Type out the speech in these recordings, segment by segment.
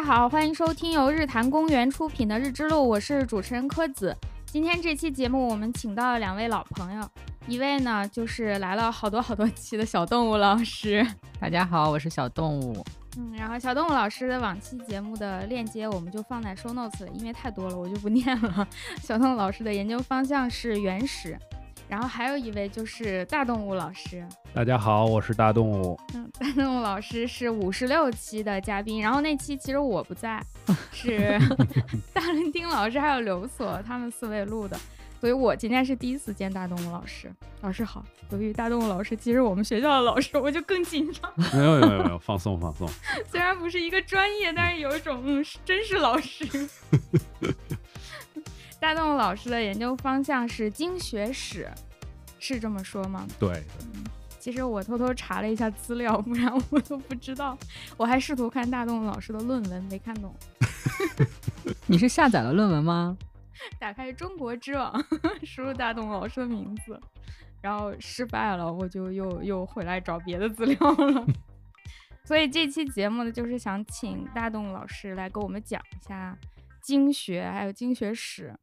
家好，欢迎收听由日坛公园出品的《日之路》，我是主持人柯子。今天这期节目我们请到了两位老朋友，一位呢就是来了好多好多期的小动物老师，大家好，我是小动物。嗯，然后小动物老师的往期节目的链接我们就放在 show notes 里，因为太多了，我就不念了。小动物老师的研究方向是原始，然后还有一位就是大动物老师。大家好，我是大动物。嗯，大动物老师是五十六期的嘉宾，然后那期其实我不在，是 大伦丁老师还有刘所他们四位录的。所以我今天是第一次见大动物老师，老师好。由于大动物老师其实我们学校的老师，我就更紧张。没有没有没有，放松放松。虽然不是一个专业，但是有一种嗯，真是老师。大动物老师的研究方向是经学史，是这么说吗？对。其实我偷偷查了一下资料，不然我都不知道。我还试图看大栋老师的论文，没看懂。你是下载了论文吗？打开中国知网，输入大栋老师的名字，然后失败了，我就又又回来找别的资料了。所以这期节目呢，就是想请大栋老师来给我们讲一下经学还有经学史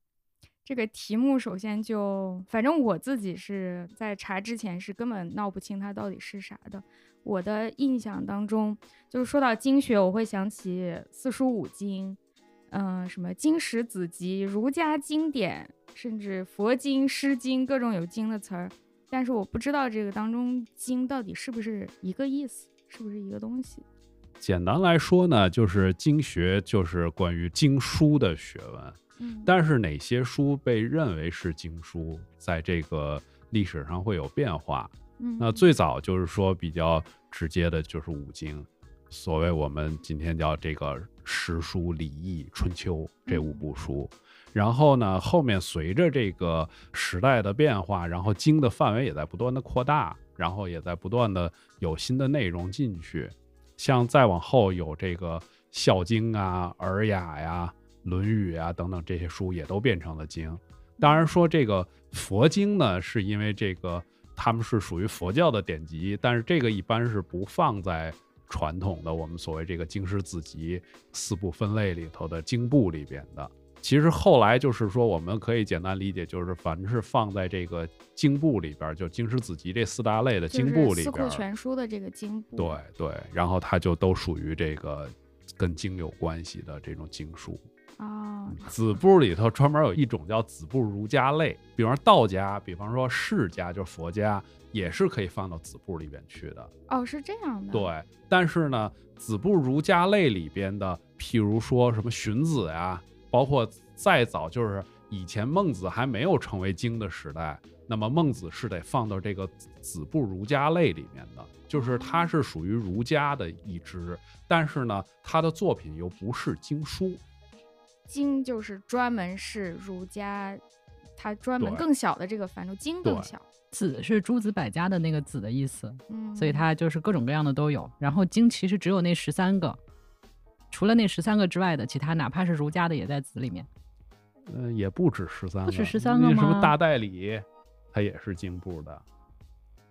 这个题目。首先就，反正我自己是在查之前是根本闹不清它到底是啥的。我的印象当中，就是说到经学，我会想起四书五经。嗯，什么经史子集、儒家经典，甚至佛经、诗经，各种有经的词儿。但是我不知道这个当中“经”到底是不是一个意思，是不是一个东西？简单来说呢，就是经学就是关于经书的学问。嗯，但是哪些书被认为是经书，在这个历史上会有变化。嗯，那最早就是说比较直接的就是五经。所谓我们今天叫这个诗书礼易春秋这五部书，然后呢，后面随着这个时代的变化，然后经的范围也在不断的扩大，然后也在不断的有新的内容进去，像再往后有这个《孝经》啊、《尔雅》呀、《论语》啊等等这些书也都变成了经。当然说这个佛经呢，是因为这个他们是属于佛教的典籍，但是这个一般是不放在。传统的我们所谓这个经史子集四部分类里头的经部里边的，其实后来就是说，我们可以简单理解，就是凡是放在这个经部里边，就经史子集这四大类的经部里边，四库全书的这个经部，对对，然后它就都属于这个跟经有关系的这种经书。啊，子部里头专门有一种叫子部儒家类，比方说道家，比方说释家，就是佛家，也是可以放到子部里边去的。哦，是这样的。对，但是呢，子部儒家类里边的，譬如说什么荀子呀，包括再早就是以前孟子还没有成为经的时代，那么孟子是得放到这个子部儒家类里面的，就是他是属于儒家的一支，但是呢，他的作品又不是经书。经就是专门是儒家，它专门更小的这个范畴，经更小。子是诸子百家的那个子的意思，嗯，所以它就是各种各样的都有。然后经其实只有那十三个，除了那十三个之外的其他，哪怕是儒家的也在子里面。嗯，也不止十三个，不止十三个吗？什么大代理，它也是经部的。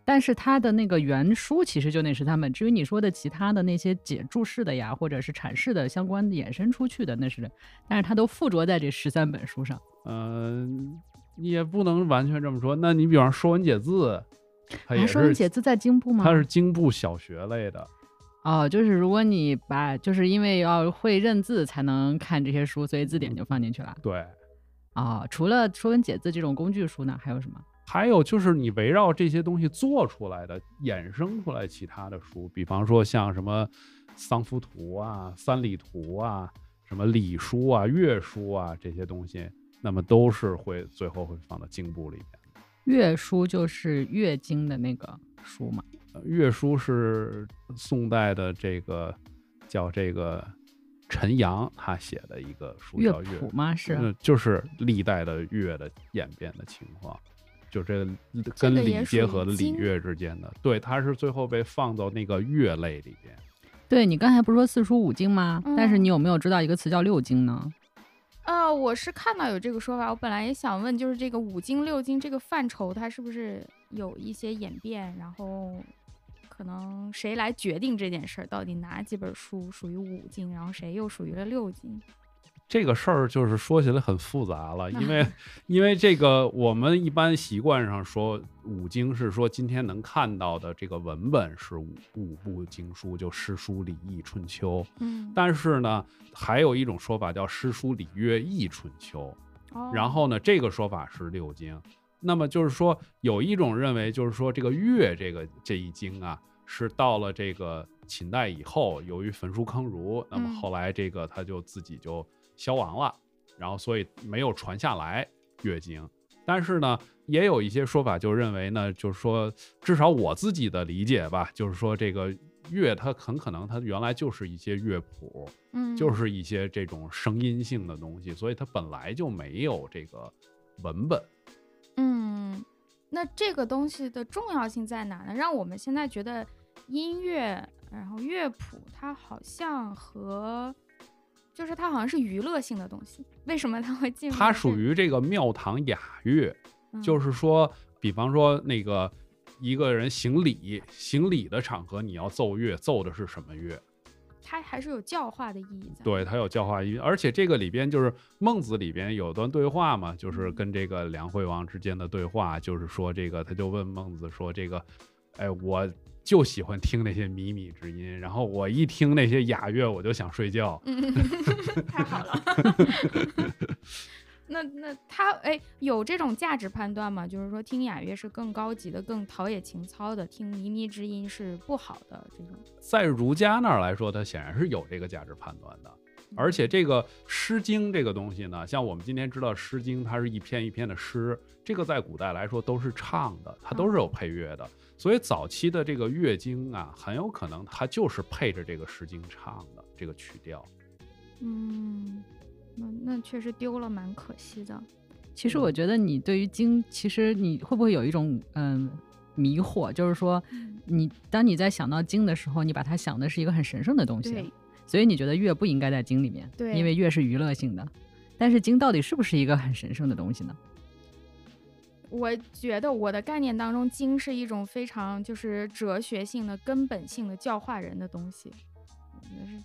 但是它的那个原书其实就那十三本，至于你说的其他的那些解注释的呀，或者是阐释的相关衍生出去的，那是，但是它都附着在这十三本书上。嗯，也不能完全这么说。那你比方《说文解字》，它也是《说文解字》在京部吗？它是京部小学类的。哦，就是如果你把，就是因为要会认字才能看这些书，所以字典就放进去了。对。哦，除了《说文解字》这种工具书呢，还有什么？还有就是你围绕这些东西做出来的、衍生出来其他的书，比方说像什么《丧夫图》啊、《三里图》啊、什么礼书啊、乐书啊这些东西，那么都是会最后会放到经部里面。乐书就是乐经的那个书嘛？乐书是宋代的这个叫这个陈阳他写的一个书，叫乐谱吗？是，就是历代的乐的演变的情况。就这个跟礼结合的礼乐之间的，对，它是最后被放到那个乐类里边。对你刚才不是说四书五经吗？但是你有没有知道一个词叫六经呢？呃，我是看到有这个说法，我本来也想问，就是这个五经六经这个范畴，它是不是有一些演变，然后可能谁来决定这件事儿，到底哪几本书属于五经，然后谁又属于了六经？这个事儿就是说起来很复杂了，因为 因为这个我们一般习惯上说五经是说今天能看到的这个文本是五五部经书，就诗书礼易春秋。嗯，但是呢，还有一种说法叫诗书礼乐易春秋，哦然后呢，这个说法是六经。那么就是说，有一种认为就是说这个乐这个这一经啊，是到了这个秦代以后，由于焚书坑儒，那么嗯后来这个他就自己就消亡了，然后所以没有传下来乐经。但是呢，也有一些说法就认为呢，就是说，至少我自己的理解吧，就是说这个乐它很可能它原来就是一些乐谱，嗯，就是一些这种声音性的东西，所以它本来就没有这个文本。嗯，那这个东西的重要性在哪呢？让我们现在觉得音乐，然后乐谱，它好像和就是它好像是娱乐性的东西，为什么它会进入？它属于这个庙堂雅乐，嗯就是说，比方说那个一个人行礼，行礼的场合你要奏乐，奏的是什么乐？它还是有教化的意义在。对，它有教化意义，而且这个里边就是孟子里边有段对话嘛，就是嗯跟这个梁惠王之间的对话，就是说这个他就问孟子说这个，哎，我就喜欢听那些靡靡之音，然后我一听那些雅乐我就想睡觉。嗯，太好了。那那他哎，有这种价值判断吗？就是说，听雅乐是更高级的、更陶冶情操的，听靡靡之音是不好的这种。在儒家那儿来说，它显然是有这个价值判断的。而且这个《诗经》这个东西呢，像我们今天知道《诗经》，它是一篇一篇的诗，这个在古代来说都是唱的，它都是有配乐的。所以早期的这个乐经啊，很有可能它就是配着这个《诗经》唱的这个曲调。嗯，那那确实丢了，蛮可惜的。其实我觉得你对于经，其实你会不会有一种嗯迷惑，就是说嗯，你当你在想到经的时候，你把它想的是一个很神圣的东西，所以你觉得乐不应该在经里面，对因为乐是娱乐性的。但是经到底是不是一个很神圣的东西呢？我觉得我的概念当中，经是一种非常就是哲学性的、根本性的教化人的东西。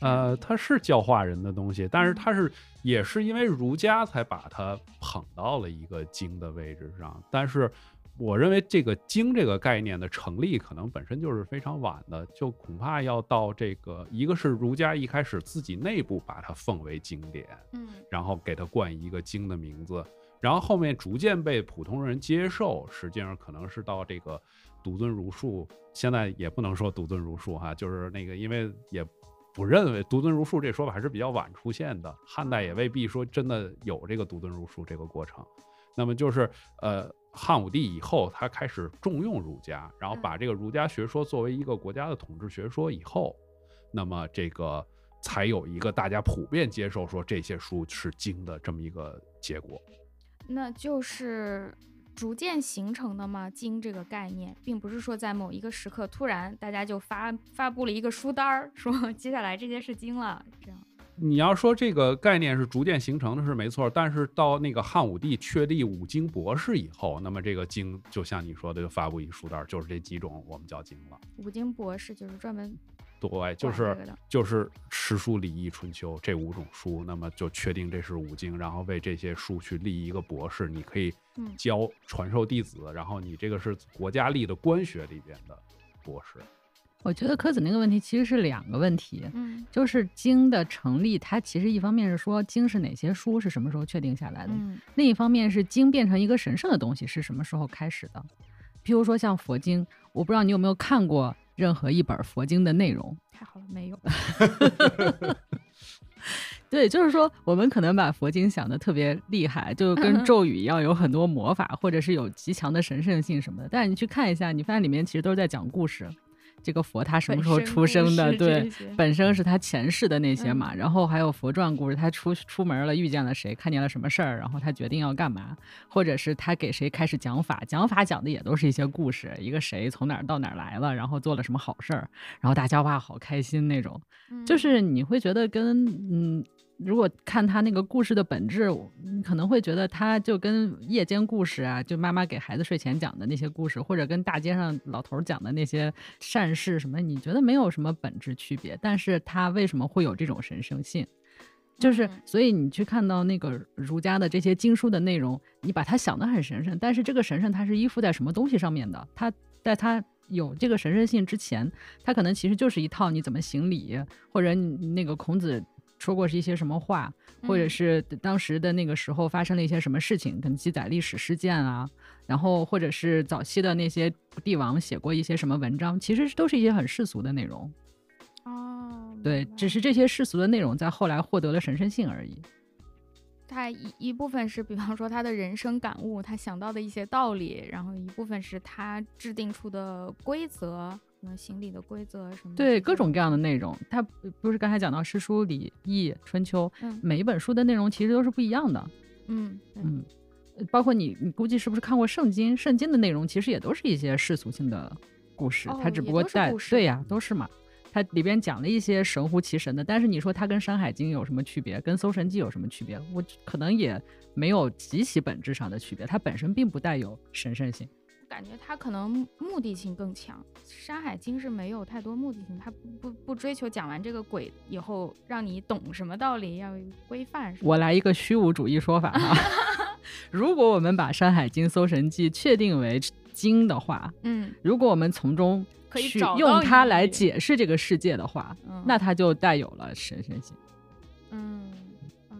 呃，它是教化人的东西，但是嗯它是也是因为儒家才把它捧到了一个经的位置上。但是我认为这个经这个概念的成立，可能本身就是非常晚的，就恐怕要到这个一个是儒家一开始自己内部把它奉为经典，嗯然后给它冠一个经的名字，然后后面逐渐被普通人接受，实际上可能是到这个独尊儒术，现在也不能说独尊儒术哈，就是那个因为也不认为独尊儒术这说法还是比较晚出现的，汉代也未必说真的有这个独尊儒术这个过程。那么就是呃，汉武帝以后，他开始重用儒家，然后把这个儒家学说作为一个国家的统治学说以后，那么这个才有一个大家普遍接受说这些书是经的这么一个结果。那就是逐渐形成的吗。经这个概念，并不是说在某一个时刻突然大家就发发布了一个书单儿，说接下来这些是经了，这样。你要说这个概念是逐渐形成的，是没错。但是到那个汉武帝确立五经博士以后，那么这个经就像你说的，就发布一书单，就是这几种我们叫经了。五经博士就是专门对，就是就是诗书礼易春秋这五种书，那么就确定这是五经，然后为这些书去立一个博士，你可以嗯教传授弟子，然后你这个是国家立的官学里边的博士。我觉得柯子那个问题其实是两个问题，嗯就是经的成立，它其实一方面是说经是哪些书是什么时候确定下来的，嗯另一方面是经变成一个神圣的东西是什么时候开始的。譬如说像佛经，我不知道你有没有看过任何一本佛经的内容。太好了，没有。对，就是说我们可能把佛经想的特别厉害，就跟 咒语一样，有很多魔法，或者是有极强的神圣性什么的。但是你去看一下，你发现里面其实都是在讲故事。这个佛他什么时候出生的？对，本身是他前世的那些嘛，嗯然后还有佛传故事，他出出门了，遇见了谁，看见了什么事儿，然后他决定要干嘛，或者是他给谁开始讲法，讲法讲的也都是一些故事，一个谁从哪儿到哪儿来了，然后做了什么好事儿，然后大家哇好开心那种，嗯就是你会觉得跟嗯如果看他那个故事的本质，你可能会觉得他就跟夜间故事啊，就妈妈给孩子睡前讲的那些故事，或者跟大街上老头讲的那些善事什么，你觉得没有什么本质区别。但是他为什么会有这种神圣性？就是所以你去看到那个儒家的这些经书的内容，你把它想得很神圣，但是这个神圣它是依附在什么东西上面的？它在它有这个神圣性之前，它可能其实就是一套你怎么行礼，或者那个孔子。说过是一些什么话，或者是当时的那个时候发生了一些什么事情，可能记载历史事件啊，然后或者是早期的那些帝王写过一些什么文章，其实都是一些很世俗的内容。哦，对，只是这些世俗的内容在后来获得了神圣性而已。他一一部分是，比方说他的人生感悟，他想到的一些道理，然后一部分是他制定出的规则。什么行礼的规则什么？对，各种各样的内容。它不是刚才讲到诗书礼易春秋，每一本书的内容其实都是不一样的。嗯嗯，包括你，你估计是不是看过圣经？圣经的内容其实也都是一些世俗性的故事，它只不过在对呀，都是嘛。它里边讲了一些神乎其神的，但是你说它跟《山海经》有什么区别？跟《搜神记》有什么区别？我可能也没有极其本质上的区别，它本身并不带有神圣性。感觉他可能目的性更强，《山海经》是没有太多目的性，他不不不追求讲完这个鬼以后让你懂什么道理，要规范什么。我来一个虚无主义说法哈，如果我们把《山海经》《搜神记》确定为经的话，嗯，如果我们从中去用它来解释这个世界的话，那它就带有了神圣性。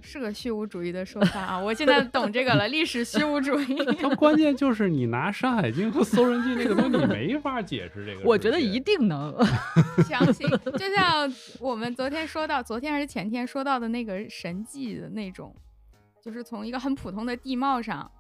嗯。是个虚无主义的说法啊！我现在懂这个了，历史虚无主义。它关键就是你拿《山海经》和《搜神记》那个东西，你没法解释这个。我觉得一定能。相信，就像我们昨天说到，昨天还是前天说到的那个神迹的那种，就是从一个很普通的地貌上。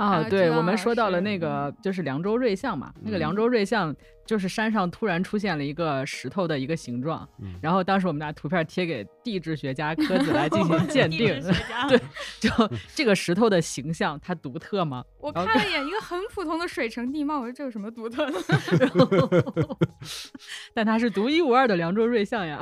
啊，对，我们说到了那个就是凉州瑞象嘛，那个凉州瑞象就是山上突然出现了一个石头的一个形状，然后当时我们拿图片贴给地质学家柯子来进行 鉴定，对，就 这个石头的形象它独特吗？我看了一眼，一个很普通的水城地貌，我说这有什么独特的？但它是独一无二的凉州瑞象呀。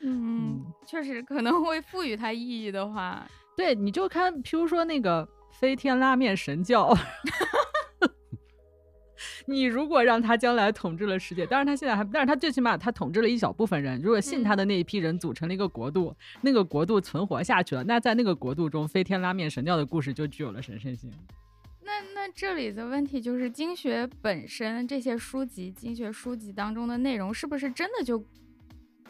嗯，确实可能会赋予它意义的话，对，你就看，譬如说那个。飞天拉面神教，你如果让他将来统治了世界，当然他现在还，但是他最起码他统治了一小部分人。如果信他的那一批人组成了一个国度，那个国度存活下去了，那在那个国度中，飞天拉面神教的故事就具有了神圣性。那那这里的问题就是，经学本身这些书籍，经学书籍当中的内容是不是真的就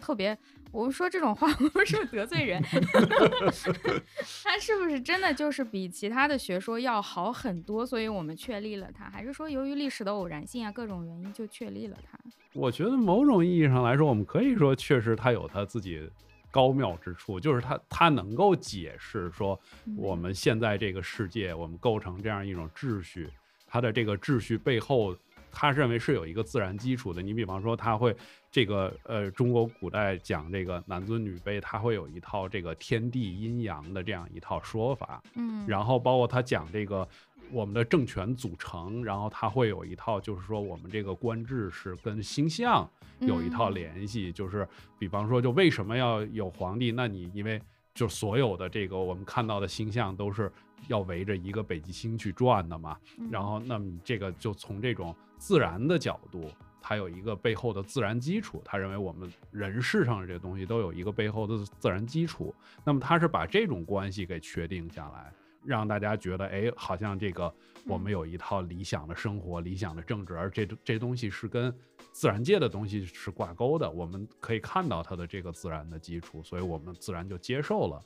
特别？我们说这种话，我们是不是得罪人？他是不是真的就是比其他的学说要好很多？所以我们确立了它，还是说由于历史的偶然性啊，各种原因就确立了它？我觉得某种意义上来说，我们可以说确实它有它自己高妙之处，就是它它能够解释说我们现在这个世界，我们构成这样一种秩序，它的这个秩序背后。他认为是有一个自然基础的，你比方说他会这个呃，中国古代讲这个男尊女卑，他会有一套这个天地阴阳的这样一套说法，嗯，然后包括他讲这个我们的政权组成，然后他会有一套就是说我们这个官制是跟星象有一套联系，就是比方说就为什么要有皇帝？那你因为就所有的这个我们看到的星象都是要围着一个北极星去转的嘛，然后那么这个就从这种。自然的角度，它有一个背后的自然基础。他认为我们人世上的这些东西都有一个背后的自然基础。那么他是把这种关系给确定下来，让大家觉得，哎，好像这个我们有一套理想的生活、理想的政治，而这这东西是跟自然界的东西是挂钩的。我们可以看到它的这个自然的基础，所以我们自然就接受了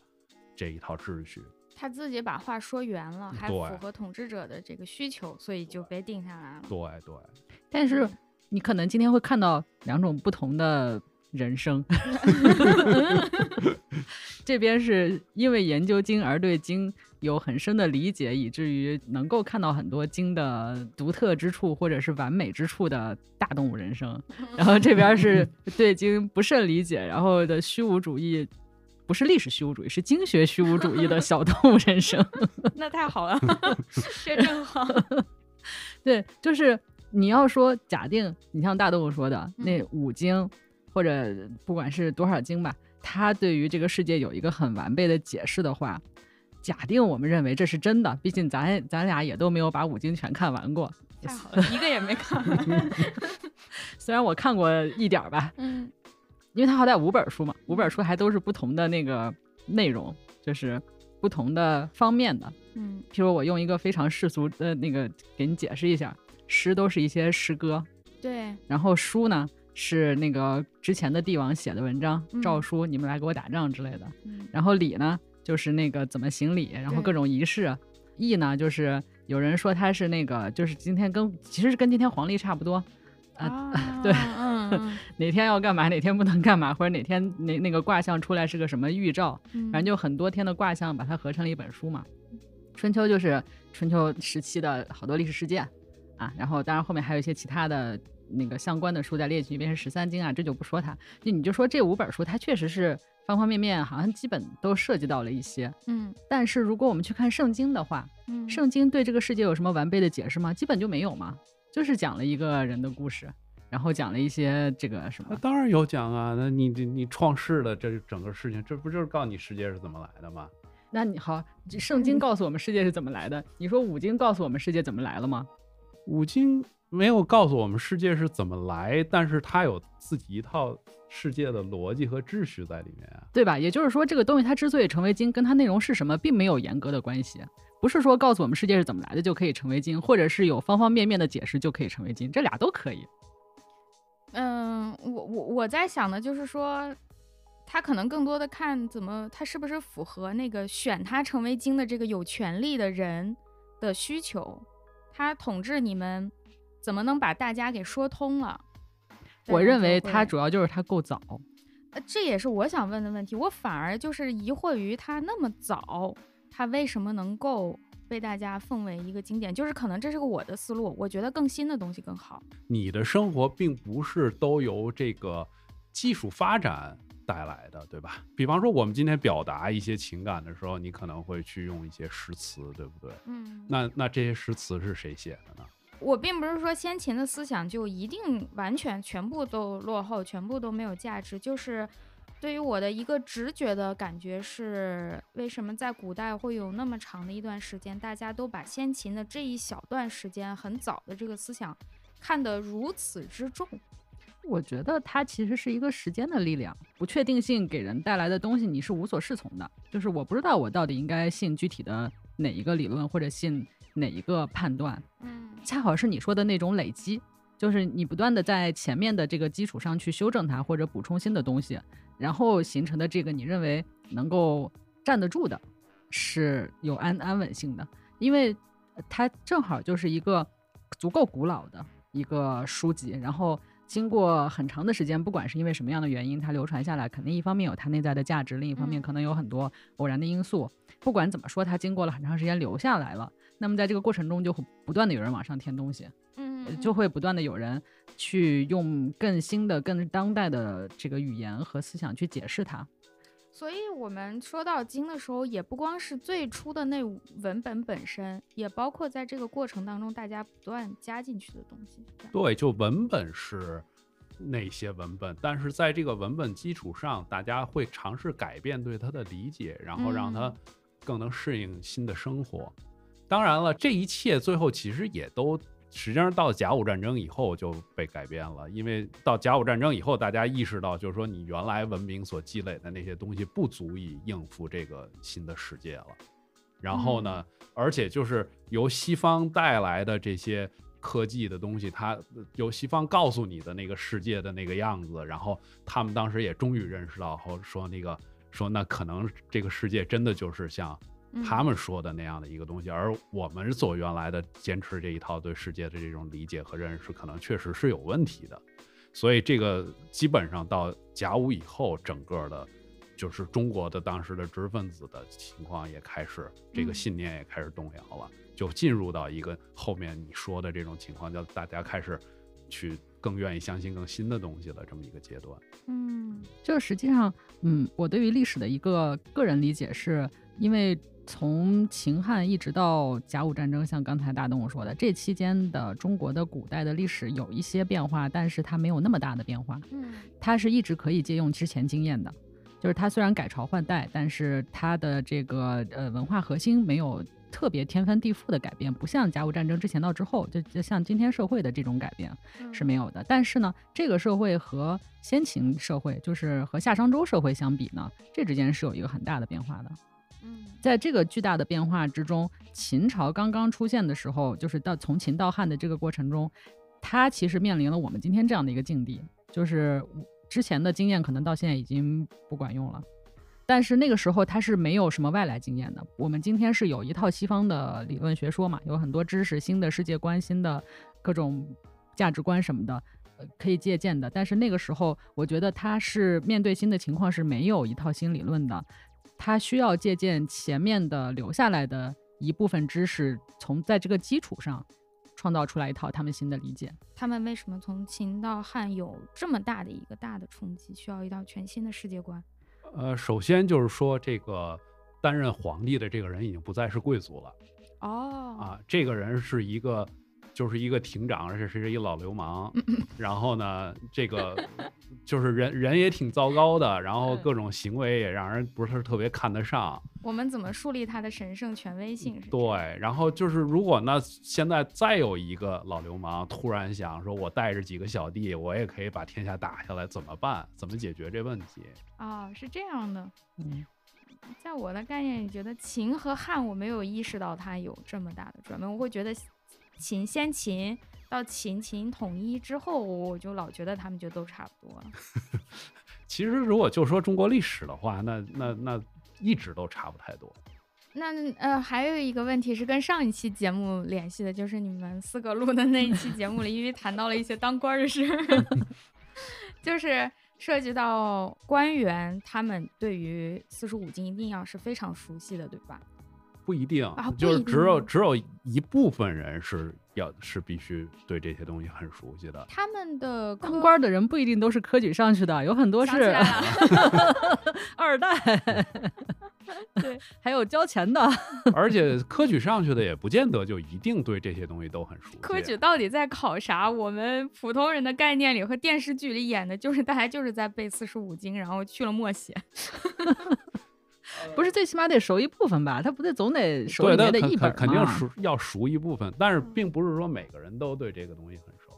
这一套秩序。他自己把话说圆了，还符合统治者的这个需求，所以就被定下来了。对对，但是你可能今天会看到两种不同的人生。这边是因为研究经而对经有很深的理解，以至于能够看到很多经的独特之处或者是完美之处的大动物人生。然后这边是 对经不甚理解，然后的虚无主义。不是历史虚无主义，是经学虚无主义的小动物人生。那太好了，这正好。对，就是你要说假定，你像大动物说的那五经，或或者不管是多少经吧，它对于这个世界有一个很完备的解释的话，假定我们认为这是真的，毕竟咱咱俩也都没有把五经全看完过，太好了，一个也没看完。虽然我看过一点儿吧，嗯因为它好歹五本书嘛，五本书还都是不同的那个内容，就是不同的方面的。嗯譬如我用一个非常世俗的那个给你解释一下，诗都是一些诗歌，对，然后书呢是那个之前的帝王写的文章、嗯诏书，你们来给我打仗之类的。嗯然后礼呢就是那个怎么行礼，然后各种仪式。义呢就是有人说他是那个就是今天跟其实是跟今天黄历差不多，啊啊，对嗯嗯 哪天要干嘛，哪天不能干嘛，或者哪天那那个卦象出来是个什么预兆，嗯，反正就很多天的卦象把它合成了一本书嘛。春秋就是春秋时期的好多历史事件啊，然后当然后面还有一些其他的那个相关的书在列举，一边是十三经啊，这就不说它。就你就说这五本书，它确实是方方面面好像基本都涉及到了一些。嗯但是如果我们去看圣经的话，嗯圣经对这个世界有什么完备的解释吗？基本就没有嘛，就是讲了一个人的故事，然后讲了一些这个什么。那当然有讲啊，那你你你创世的这整个事情，这不就是告诉你世界是怎么来的吗？那你好，圣经告诉我们世界是怎么来的，你说五经告诉我们世界怎么来了吗？五经没有告诉我们世界是怎么来，但是它有自己一套世界的逻辑和秩序在里面啊。对吧？也就是说，这个东西它之所以成为经，跟它内容是什么并没有严格的关系，不是说告诉我们世界是怎么来的就可以成为经，或者是有方方面面的解释就可以成为经，这俩都可以。嗯，我我我在想的就是说，他可能更多的看怎么他是不是符合那个选他成为经的这个有权利的人的需求，他统治你们怎么能把大家给说通了？我认为他它主要就是他够早，呃，这也是我想问的问题。我反而就是疑惑于他那么早，他为什么能够被大家奉为一个经典？就是可能这是个我的思路，我觉得更新的东西更好。你的生活并不是都由这个技术发展带来的，对吧？比方说，我们今天表达一些情感的时候，你可能会去用一些诗词，对不对？嗯，那那这些诗词是谁写的呢？我并不是说先秦的思想就一定完全全部都落后，全部都没有价值，就是。对于我的一个直觉的感觉是，为什么在古代会有那么长的一段时间，大家都把先秦的这一小段时间很早的这个思想看得如此之重？我觉得它其实是一个时间的力量，不确定性给人带来的东西，你是无所适从的。就是我不知道我到底应该信具体的哪一个理论，或者信哪一个判断。嗯恰好是你说的那种累积，就是你不断的在前面的这个基础上去修正它，或者补充新的东西，然后形成的这个你认为能够站得住的，是有安安稳性的，因为它正好就是一个足够古老的一个书籍，然后。经过很长的时间，不管是因为什么样的原因，它流传下来，肯定一方面有它内在的价值，另一方面嗯可能有很多偶然的因素。不管怎么说，它经过了很长时间留下来了。那么在这个过程中，就会不断的有人往上添东西，就会不断的有人去用更新的、更当代的这个语言和思想去解释它。所以我们说到经的时候，也不光是最初的那文本本身，也包括在这个过程当中大家不断加进去的东西。对，就文本是那些文本，但是在这个文本基础上，大家会尝试改变对它的理解，然后让它嗯更能适应新的生活。当然了，这一切最后其实也都实际上到甲午战争以后就被改变了，因为到甲午战争以后，大家意识到，就是说你原来文明所积累的那些东西不足以应付这个新的世界了。然后呢，而且就是由西方带来的这些科技的东西，它由西方告诉你的那个世界的那个样子，然后他们当时也终于认识到，后说那个说那可能这个世界真的就是像嗯他们说的那样的一个东西，而我们所原来的坚持这一套对世界的这种理解和认识，可能确实是有问题的。所以这个基本上到甲午以后，整个的，就是中国的当时的知识分子的情况也开始，这个嗯信念也开始动摇了，就进入到一个后面你说的这种情况，叫大家开始去更愿意相信更新的东西了这么一个阶段。嗯就是实际上，嗯，我对于历史的一个个人理解是，因为从秦汉一直到甲午战争，像刚才大东说的，这期间的中国的古代的历史有一些变化，但是它没有那么大的变化，嗯它是一直可以借用之前经验的。就是它虽然改朝换代，但是它的这个呃文化核心没有特别天翻地覆的改变，不像甲午战争之前到之后，就就像今天社会的这种改变。是没有的。但是呢，这个社会和先秦社会，就是和夏商周社会相比呢，这之间是有一个很大的变化的。嗯在这个巨大的变化之中，秦朝刚刚出现的时候，就是到从秦到汉的这个过程中，它其实面临了我们今天这样的一个境地，就是之前的经验可能到现在已经不管用了。但是那个时候他是没有什么外来经验的。我们今天是有一套西方的理论学说嘛，有很多知识、新的世界观、新的各种价值观什么的，呃，可以借鉴的。但是那个时候，我觉得他是面对新的情况是没有一套新理论的，他需要借鉴前面的留下来的一部分知识，从在这个基础上创造出来一套他们新的理解。他们为什么从秦到汉有这么大的一个大的冲击，需要一套全新的世界观？呃，首先就是说，这个担任皇帝的这个人已经不再是贵族了。哦，啊，这个人是一个，就是一个亭长，而且是一个老流氓。然后呢，这个就是人人也挺糟糕的，然后嗯各种行为也让人不是特别看得上。我们怎么树立他的神圣权威性？对，然后就是如果呢，现在再有一个老流氓突然想说，我带着几个小弟，我也可以把天下打下来，怎么办？怎么解决这问题？哦，是这样的。嗯，在我的概念里，觉得秦和汉我没有意识到它有这么大的转变，我会觉得秦先秦到秦秦统一之后，我就老觉得他们就都差不多了。其实如果就说中国历史的话，那那那一直都差不太多。那呃，还有一个问题是跟上一期节目联系的，就是你们四个录的那一期节目里，因为谈到了一些当官儿的事儿，就是涉及到官员他们对于四书五经一定要是非常熟悉的，对吧？不一定，就是只有只有一部分人是要是必须对这些东西很熟悉的。他们的当官的人不一定都是科举上去的，有很多是 二代，对，还有交钱的。而且科举上去的也不见得就一定对这些东西都很熟悉。科举到底在考啥？我们普通人的概念里和电视剧里演的，就是大家就是在背四书五经，然后去了默写。不是最起码得熟一部分吧？他不得总得熟里面的一本肯肯定熟要熟一部分，但是并不是说每个人都对这个东西很熟。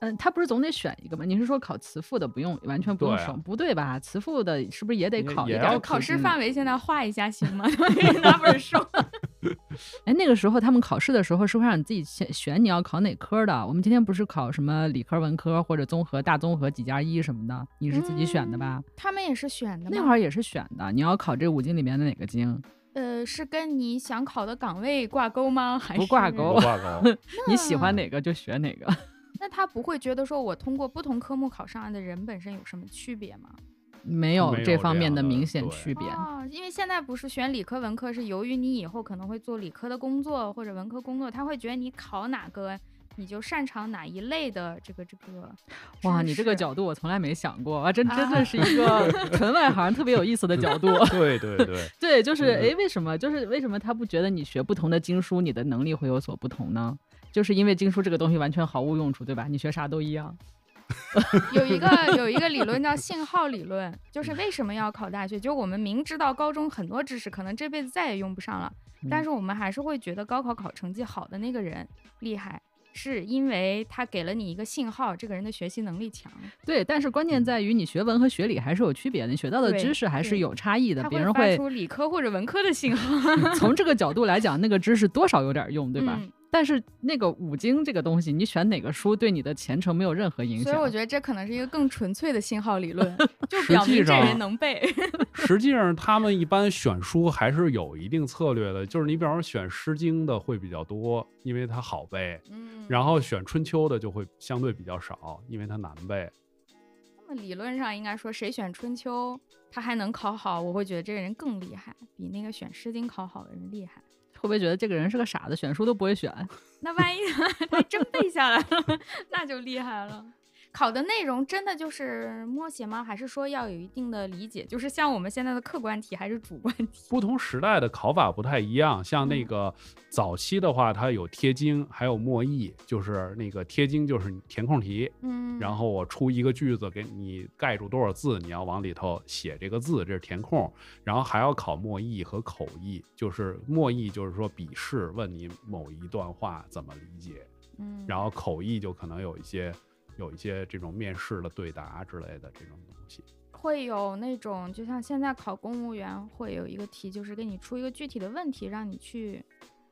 嗯，他不是总得选一个吗？你是说考词赋的不用完全不用对啊熟？不对吧？词赋的是不是也得考一点儿？考试嗯范围现在画一下行吗？拿本书。哎，那个时候他们考试的时候是会让你自己选选你要考哪科的。我们今天不是考什么理科、文科或者综合、大综合几加一什么的，你是自己选的吧？他们也是选的吗？那会儿也是选的，你要考这五经里面的哪个经？呃，是跟你想考的岗位挂钩吗？还是不挂钩不挂钩，你喜欢哪个就选哪个。那他不会觉得说我通过不同科目考上来的人本身有什么区别吗？没有这方面的明显区别。哦，因为现在不是选理科文科，是由于你以后可能会做理科的工作或者文科工作，他会觉得你考哪个你就擅长哪一类的这个这个。哇，你这个角度我从来没想过啊，真真的是一个 纯外行特别有意思的角度。对对对，对，就是嗯诶，为什么？就是为什么他不觉得你学不同的经书，你的能力会有所不同呢？就是因为经书这个东西完全毫无用处，对吧？你学啥都一样。有一个有一个理论叫信号理论，就是为什么要考大学？就我们明知道高中很多知识可能这辈子再也用不上了，但嗯是我们还是会觉得高考考成绩好的那个人厉害，是因为他给了你一个信号，这个人的学习能力强。对，但是关键在于你学文和学理还是有区别的，你学到的知识还是有差异的，他别人会发出理科或者文科的信号，从这个角度来讲，那个知识多少有点用，对吧？嗯但是那个五经这个东西，你选哪个书对你的前程没有任何影响。所以我觉得这可能是一个更纯粹的信号理论，就表明这人能背。实际上他们一般选书还是有一定策略的，就是你比方说选《诗经》的会比较多，因为它好背，嗯然后选《春秋》的就会相对比较少，因为它难背。那么理论上应该说，谁选春秋，他还能考好，我会觉得这个人更厉害，比那个选诗经考好的人厉害。会不会觉得这个人是个傻子，选书都不会选？那万一 他真背下来了，那就厉害了。考的内容真的就是默写吗？还是说要有一定的理解？就是像我们现在的客观题还是主观题？不同时代的考法不太一样，像那嗯个早期的话，它有贴经，还有默译，就是那个贴经就是填空题，嗯，然后我出一个句子给你盖住多少字，你要往里头写这个字，这是填空。然后还要考默译和口译，就是默译就是说笔试问你某一段话怎么理解，嗯，然后口译就可能有一些有一些这种面试的对答之类的这种东西。会有那种，就像现在考公务员会有一个题，就是给你出一个具体的问题，让你去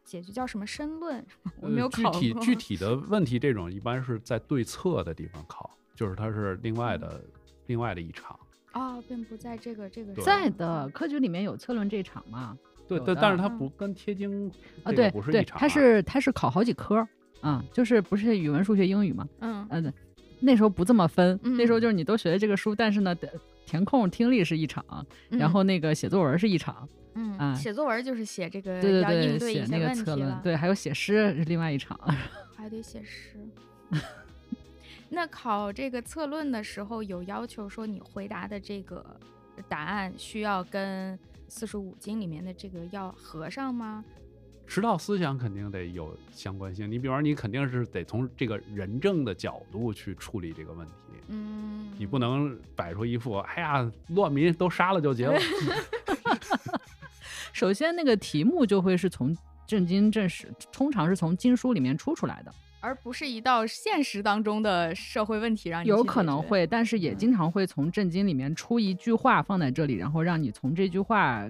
解决，叫什么申论？我没有呃具考过。体 具体的问题，这种一般是在对策的地方考，就是它是另外嗯的、另外的一场。哦，并不在这个这个在的科举里面有策论这场嘛？对对，但是它不跟贴经啊，对对，不是一场、啊。它是它是考好几科儿啊，就是不是语文、数学、英语嘛？嗯嗯、对那时候不这么分，那时候嗯就是你都学这个书，但是呢，填空、听力是一场，然嗯后那个写作文是一场，嗯，啊写作文就是写这个对对要应对，写那个对一些问策论，题了，对，还有写诗是另外一场。还得写诗。那考这个策论的时候，有要求说你回答的这个答案需要跟四书五经里面的这个要合上吗？指导思想肯定得有相关性。你比方说，你肯定是得从这个人政的角度去处理这个问题，嗯，你不能摆出一副哎呀乱民都杀了就结了。首先，那个题目就会是从正经正史，通常是从经书里面出出来的，而不是一道现实当中的社会问题让你有。可能会，但是也嗯经常会从正经里面出一句话放在这里，然后让你从这句话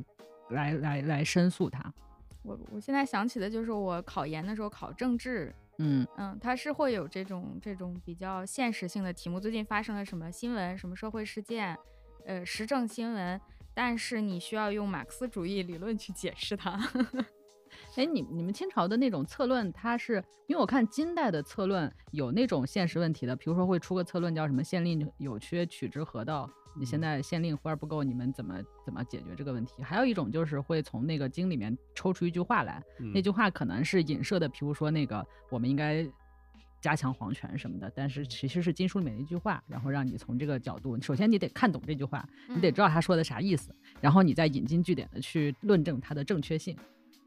来来来申诉它。我我现在想起的就是我考研的时候考政治，嗯，嗯，它是会有这种这种比较现实性的题目，最近发生了什么新闻、什么社会事件，呃，时政新闻，但是你需要用马克思主义理论去解释它。哎，你你们清朝的那种策论，它是因为我看金代的策论有那种现实问题的，比如说会出个策论叫什么“县令有缺，取之何道”。你现嗯在县令官不够，你们怎么怎么解决这个问题？还有一种就是会从那个经里面抽出一句话来，那嗯句话可能是引射的，比如说那个我们应该加强皇权什么的，但是其实是经书里面的一句话，然后让你从这个角度，首先你得看懂这句话，你得嗯知道他说的啥意思，然后你再引经据典的去论证它的正确性。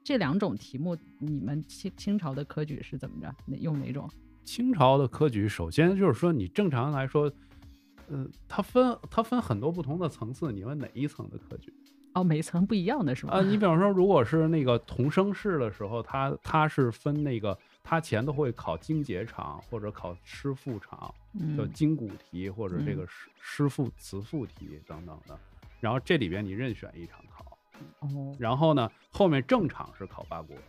这两种题目，你们清清朝的科举是怎么着？哪用哪种？清朝的科举，首先就是说，你正常来说，呃，它分它分很多不同的层次，你问哪一层的科举哦，每一层不一样的是吗？啊？你比方说，如果是那个同生试的时候，它它是分那个，它前头会考经解场或者考诗赋场，就嗯经古题或者这嗯个诗诗赋词赋题等等的。然后这里边你任选一场考，哦，然后呢，后面正场是考八股文。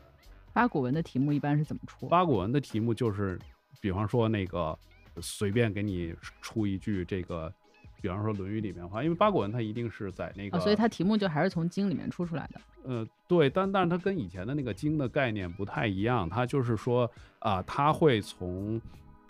八股文的题目一般是怎么出？八股文的题目就是，比方说那个随便给你出一句这个，比方说《论语》里面的话，因为八股文它一定是在那个，啊，所以它题目就还是从经里面出出来的。呃对，但但是它跟以前的那个经的概念不太一样，它就是说啊、它会从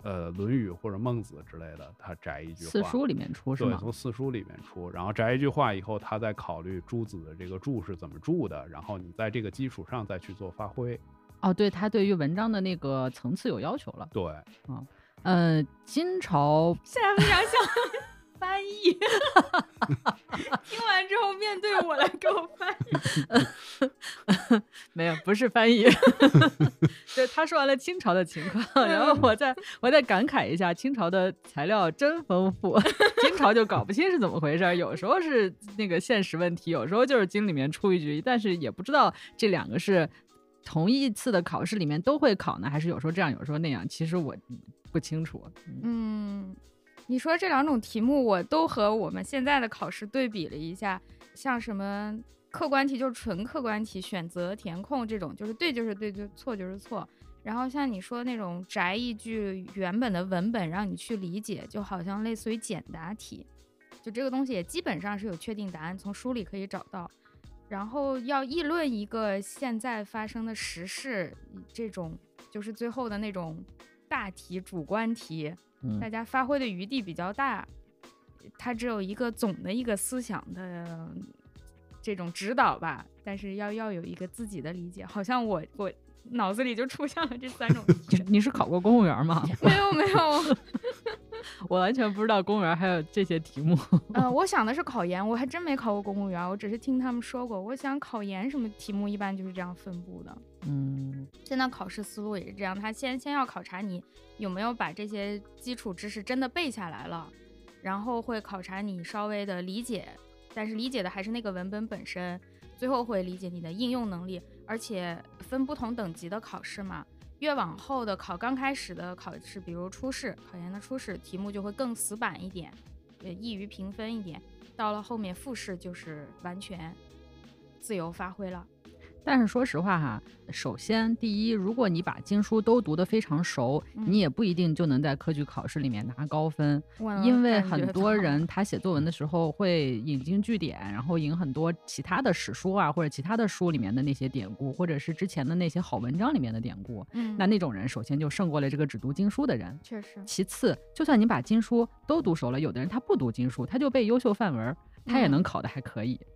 呃《论语》或者《孟子》之类的，他摘一句话，四书里面出是对，从四书里面出，然后摘一句话以后，他再考虑诸子的这个注是怎么注的，然后你在这个基础上再去做发挥。哦，对，他对于文章的那个层次有要求了。对，呃，金朝 现在非常像 翻译，听完之后面对我来给我翻译。没有，不是翻译。对，他说完了清朝的情况，然后我再我再感慨一下，清朝的材料真丰富，金朝就搞不清是怎么回事儿，有时候是那个现实问题，有时候就是经里面出一句，但是也不知道这两个是同一次的考试里面都会考呢，还是有时候这样，有时候那样，其实我不清楚。嗯，你说这两种题目，我都和我们现在的考试对比了一下，像什么客观题就是纯客观题，选择填空这种，就是对就是对，就错就是错。然后像你说那种摘一句原本的文本让你去理解，就好像类似于简答题，就这个东西也基本上是有确定答案，从书里可以找到。然后要议论一个现在发生的时事，这种就是最后的那种大题、主观题，嗯大家发挥的余地比较大，它只有一个总的一个思想的这种指导吧，但是要要有一个自己的理解。好像我我脑子里就出现了这三种 题你是考过公务员吗？没有没有，我完全不知道公务员还有这些题目。呃，我想的是考研，我还真没考过公务员，我只是听他们说过。我想考研什么题目一般就是这样分布的。嗯，现在考试思路也是这样，他先先要考察你有没有把这些基础知识真的背下来了，然后会考察你稍微的理解，但是理解的还是那个文本本身，最后会理解你的应用能力，而且分不同等级的考试嘛。越往后的考，刚开始的考试，比如初试，考研的初试题目就会更死板一点，呃，易于评分一点。到了后面复试就是完全自由发挥了。但是说实话哈，首先第一，如果你把经书都读得非常熟，你也不一定就能在科举考试里面拿高分，因为很多人他写作文的时候会引经据典，然后引很多其他的史书啊或者其他的书里面的那些典故，或者是之前的那些好文章里面的典故。嗯，那那种人首先就胜过了这个只读经书的人。确实。其次，就算你把经书都读熟了，有的人他不读经书，他就背优秀范文，他也能考得还可以。嗯，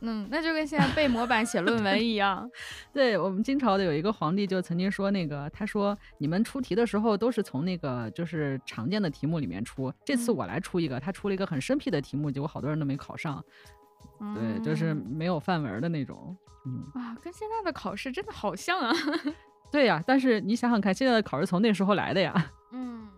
那就跟现在背模板写论文一样。对我们金朝的有一个皇帝就曾经说，那个他说你们出题的时候都是从那个就是常见的题目里面出，这次我来出一个，他出了一个很生僻的题目，结果好多人都没考上。对，就是没有范文的那种。嗯啊，跟现在的考试真的好像啊。对呀，但是你想想看，现在的考试从那时候来的呀。嗯，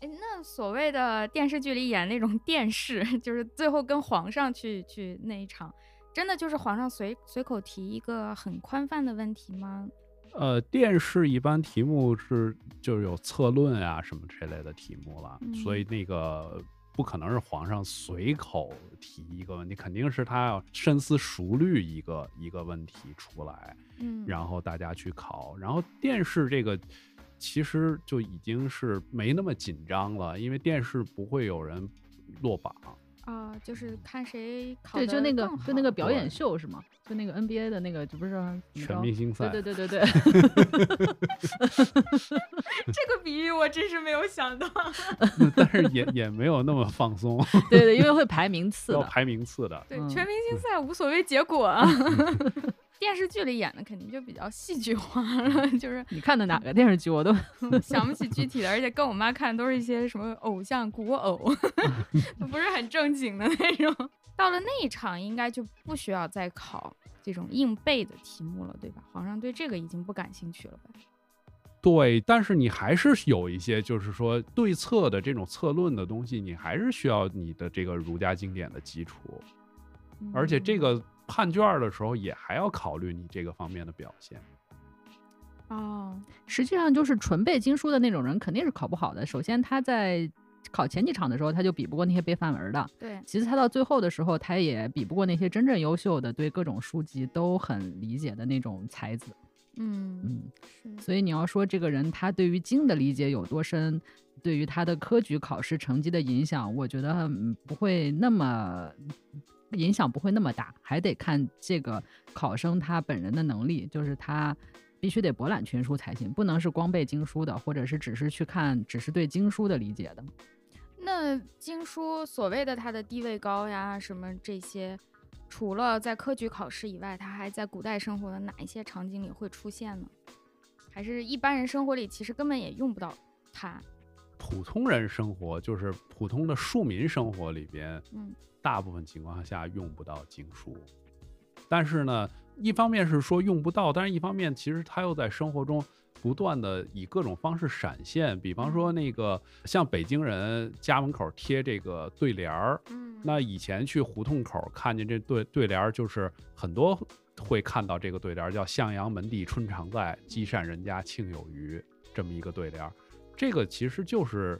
哎，那所谓的电视剧里演那种殿试，就是最后跟皇上去去那一场。真的就是皇上随随口提一个很宽泛的问题吗？呃，殿试一般题目是就是有策论啊什么这类的题目了，所以那个不可能是皇上随口提一个问题，肯定是他要深思熟虑一个一个问题出来，嗯，然后大家去考。然后殿试这个其实就已经是没那么紧张了，因为殿试不会有人落榜。啊，就是看谁考对，就那个就那个表演秀是吗？就那个 NBA 的那个，就不是全明星赛？对对对对对。这个比喻我真是没有想到。但是也也没有那么放松。对对，因为会排名次，要排名次的。对，全明星赛无所谓结果。电视剧里演的肯定就比较戏剧化了，就是你看的哪个电视剧我都想不起具体的，而且跟我妈看都是一些什么偶像古偶，不是很正经的那种。到了那一场，应该就不需要再考这种硬背的题目了，对吧？皇上对这个已经不感兴趣了吧？对，但是你还是有一些，就是说对策的这种策论的东西，你还是需要你的这个儒家经典的基础，而且这个。判卷的时候也还要考虑你这个方面的表现。哦，实际上就是纯背经书的那种人肯定是考不好的。首先他在考前几场的时候他就比不过那些背范文的，对。其次他到最后的时候他也比不过那些真正优秀的、对各种书籍都很理解的那种才子。嗯嗯，所以你要说这个人他对于经的理解有多深，对于他的科举考试成绩的影响，我觉得不会那么。影响不会那么大，还得看这个考生他本人的能力，就是他必须得博览群书才行，不能是光背经书的，或者是只是去看，只是对经书的理解的。那经书所谓的它的地位高呀，什么这些，除了在科举考试以外，它还在古代生活的哪一些场景里会出现呢？还是一般人生活里其实根本也用不到它？普通人生活就是普通的庶民生活里边，嗯。大部分情况下用不到经书，但是呢，一方面是说用不到，但是一方面其实它又在生活中不断的以各种方式闪现。比方说那个像北京人家门口贴这个对联儿，那以前去胡同口看见这对对联儿，就是很多会看到这个对联儿，叫“向阳门第春常在，积善人家庆有余”这么一个对联儿，这个其实就是。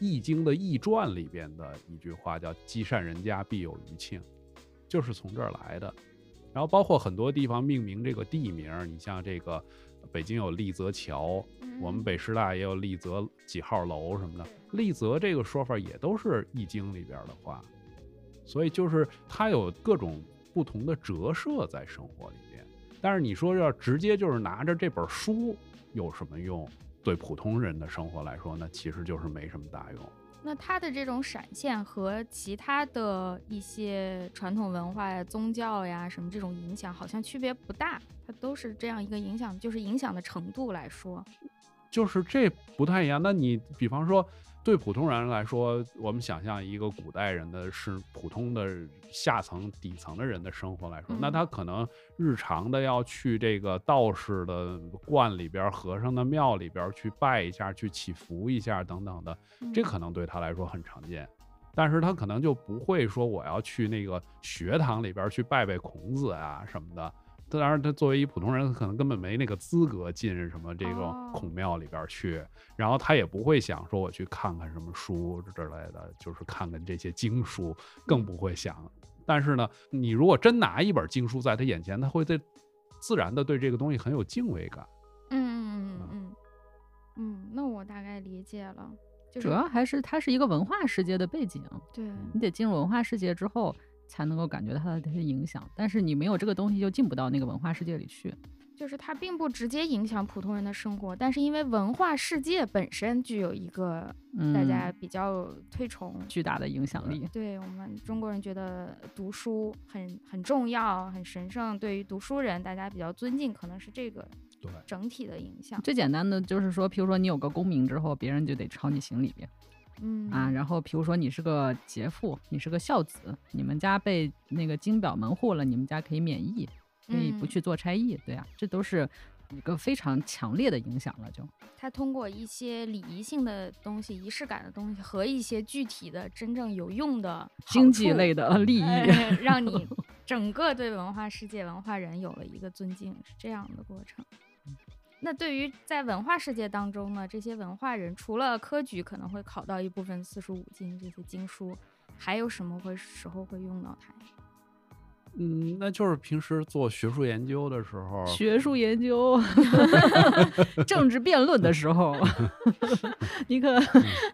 《易经》的《易传》里边的一句话叫“积善人家必有余庆”，就是从这儿来的。然后包括很多地方命名这个地名，你像这个北京有丽泽桥，我们北师大也有丽泽几号楼什么的。丽泽这个说法也都是《易经》里边的话，所以就是它有各种不同的折射在生活里边。但是你说要直接就是拿着这本书有什么用？对普通人的生活来说，那其实就是没什么大用。那它的这种闪现和其他的一些传统文化呀、宗教呀什么这种影响，好像区别不大。它都是这样一个影响，就是影响的程度来说，就是这不太一样。那你比方说，对普通人来说，我们想象一个古代人的是普通的下层底层的人的生活来说，那嗯他可能日常的要去这个道士的观里边儿、和尚的庙里边儿去拜一下、去祈福一下等等的，这嗯可能对他来说很常见。但是他可能就不会说我要去那个学堂里边儿去拜拜孔子啊什么的。当然，他作为一普通人，可能根本没那个资格进什么这种哦孔庙里边儿去。然后他也不会想说我去看看什么书之类的，就是看看这些经书，更不会想。但是呢，你如果真拿一本经书在他眼前，他会对自然的对这个东西很有敬畏感。嗯嗯嗯嗯嗯，那我大概理解了，就是主要还是它是一个文化世界的背景，对，你得进入文化世界之后才能够感觉到它的这些影响。但是你没有这个东西，就进不到那个文化世界里去。就是它并不直接影响普通人的生活，但是因为文化世界本身具有一个嗯，大家比较推崇。巨大的影响力。对我们中国人觉得读书很很重要、很神圣，对于读书人大家比较尊敬，可能是这个对，整体的影响。最简单的就是说，譬如说你有个功名之后，别人就得抄你行李嗯啊。然后比如说你是个杰父，你是个孝子，你们家被那个金表门户了，你们家可以免役，可以不嗯去做差役。对啊、这都是一个非常强烈的影响了。就他通过一些礼仪性的东西、仪式感的东西和一些具体的、真正有用的经济类的利益。哎让你 整个对文化世界、文化人有了一个尊敬，是这样的过程。那对于在文化世界当中呢，这些文化人除了科举可能会考到一部分四书五经这些经书，还有什么会时候会用到它？嗯，那就是平时做学术研究的时候，学术研究、政治辩论的时候，你可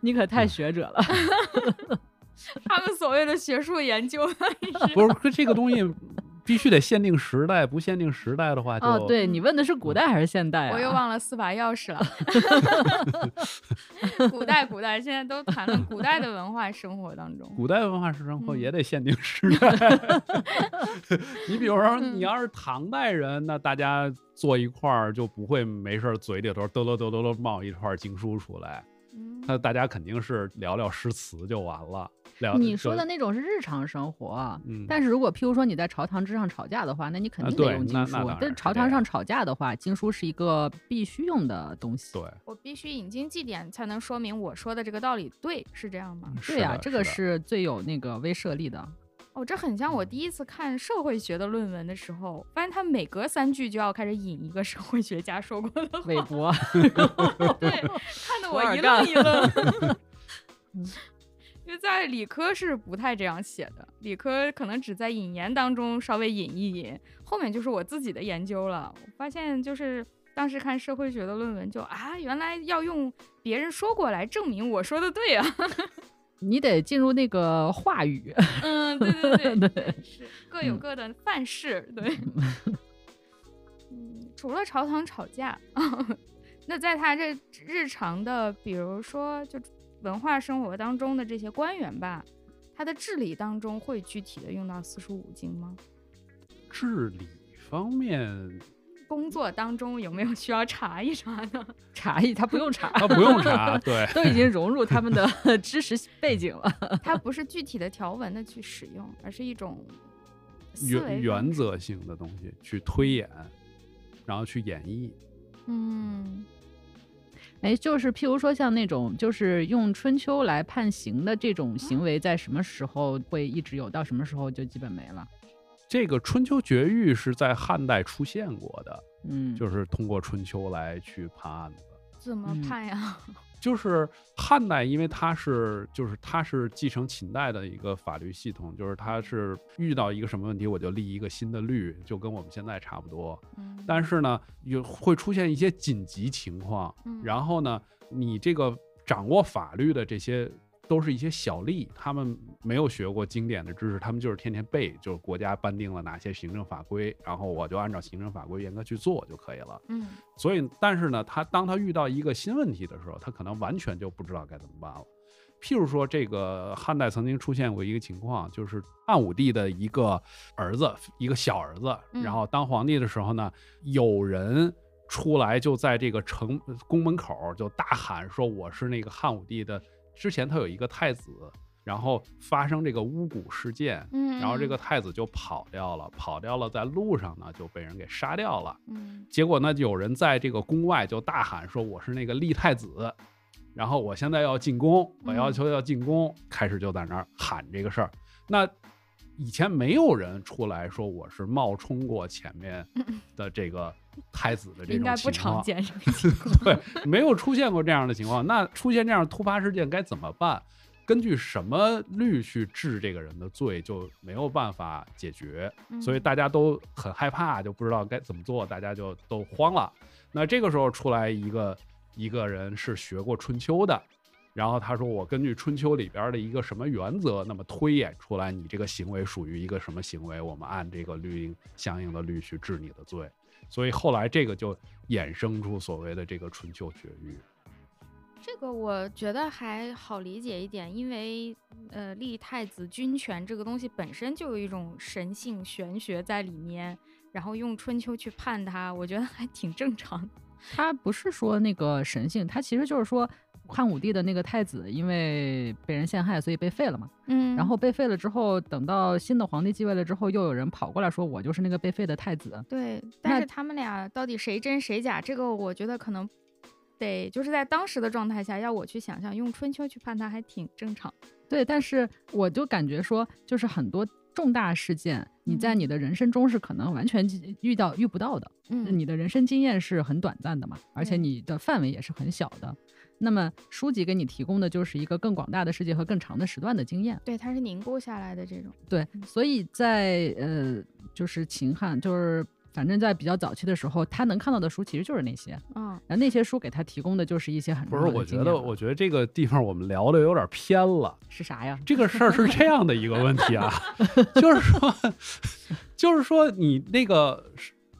你可太学者了。他们所谓的学术研究，不是这个东西必须得限定时代，不限定时代的话就哦，对你问的是古代还是现代啊？我又忘了四把钥匙了。古代，古代，现在都谈论古代的文化生活当中。古代文化生活嗯也得限定时代。你比如说，嗯你要是唐代人，那大家坐一块儿就不会没事儿嘴里头嘚喽嘚喽嘚冒一串经书出来，嗯那大家肯定是聊聊诗词就完了。聊你说的那种是日常生活，嗯，但是如果譬如说你在朝堂之上吵架的话，那你肯啊定得用经书。啊是但是朝堂上吵架的话，经书是一个必须用的东西。对，我必须引经据典才能说明我说的这个道理对，是这样吗？对呀、这个是最有那个威慑力的。哦，这很像我第一次看社会学的论文的时候，发现他每隔三句就要开始引一个社会学家说过的话，韦伯，对，看得我一愣一愣。因为在理科是不太这样写的，理科可能只在引言当中稍微引一引，后面就是我自己的研究了。我发现就是当时看社会学的论文就，啊，原来要用别人说过来证明我说的对啊。你得进入那个话语。嗯，对对对对是 各有嗯各的范式，对。嗯，除了朝堂吵架，那在他这日常的，比如说就文化生活当中的这些官员吧，他的治理当中会具体的用到四书五经吗？治理方面工作当中有没有需要查一查的？查一，他不用查，他 不用查，对，都已经融入他们的知识背景了。它不是具体的条文的去使用，而是一种原。原则性的东西去推演，然后去演绎。嗯哎，就是譬如说像那种就是用春秋来判刑的这种行为，在什么时候会一直有，到什么时候就基本没了？这个春秋绝狱是在汉代出现过的，嗯，就是通过春秋来去判案子。怎么嗯判呀？就是汉代，因为它是就是它是继承秦代的一个法律系统，就是它是遇到一个什么问题，我就立一个新的律，就跟我们现在差不多。嗯但是呢，有会出现一些紧急情况，嗯然后呢，你这个掌握法律的这些都是一些小吏，他们没有学过经典的知识，他们就是天天背，就是国家颁定了哪些行政法规，然后我就按照行政法规严格去做就可以了。嗯所以，但是呢，他当他遇到一个新问题的时候，他可能完全就不知道该怎么办了。譬如说，这个汉代曾经出现过一个情况，就是汉武帝的一个儿子，一个小儿子，嗯然后当皇帝的时候呢，有人出来就在这个城宫门口就大喊说：“我是那个汉武帝的之前他有一个太子，然后发生这个巫蛊事件，嗯，然后这个太子就跑掉了，跑掉了，在路上呢就被人给杀掉了。嗯结果呢，有人在这个宫外就大喊说：“我是那个立太子，然后我现在要进宫，我要求要进宫。开始就在那儿喊这个事儿。那以前没有人出来说我是冒充过前面的这个太子的这应该不种情况，常见这个 情况。对，没有出现过这样的情况。那出现这样突发事件该怎么办？根据什么律去治这个人的罪，就没有办法解决。所以嗯大家都很害怕，就不知道该怎么做，大家就都慌了。那这个时候出来一个一个人是学过春秋的，然后他说我根据春秋里边的一个什么原则，那么推演出来你这个行为属于一个什么行为，我们按这个律应相应的律去治你的罪。所以后来这个就衍生出所谓的这个春秋绝育。这个我觉得还好理解一点，因为呃，立太子君权这个东西本身就有一种神性玄学在里面，然后用春秋去判它，我觉得还挺正常的。他不是说那个神性，他其实就是说汉武帝的那个太子因为被人陷害，所以被废了嘛。嗯然后被废了之后，等到新的皇帝继位了之后，又有人跑过来说我就是那个被废的太子。对，但是他们俩到底谁真谁假，这个我觉得可能得就是在当时的状态下，要我去想象，用春秋去判他还挺正常。对，但是我就感觉说，就是很多重大事件，你在嗯你的人生中是可能完全遇到遇不到的。嗯你的人生经验是很短暂的嘛，而且你的范围也是很小的。那么书籍给你提供的就是一个更广大的世界和更长的时段的经验。对，它是凝固下来的这种。对，所以在呃，就是秦汉，就是反正在比较早期的时候，他能看到的书其实就是那些，嗯，然后那些书给他提供的就是一些很不是，重要的我觉得，我觉得这个地方我们聊的有点偏了。是啥呀？这个事儿是这样的一个问题啊，就是说，就是说你那个，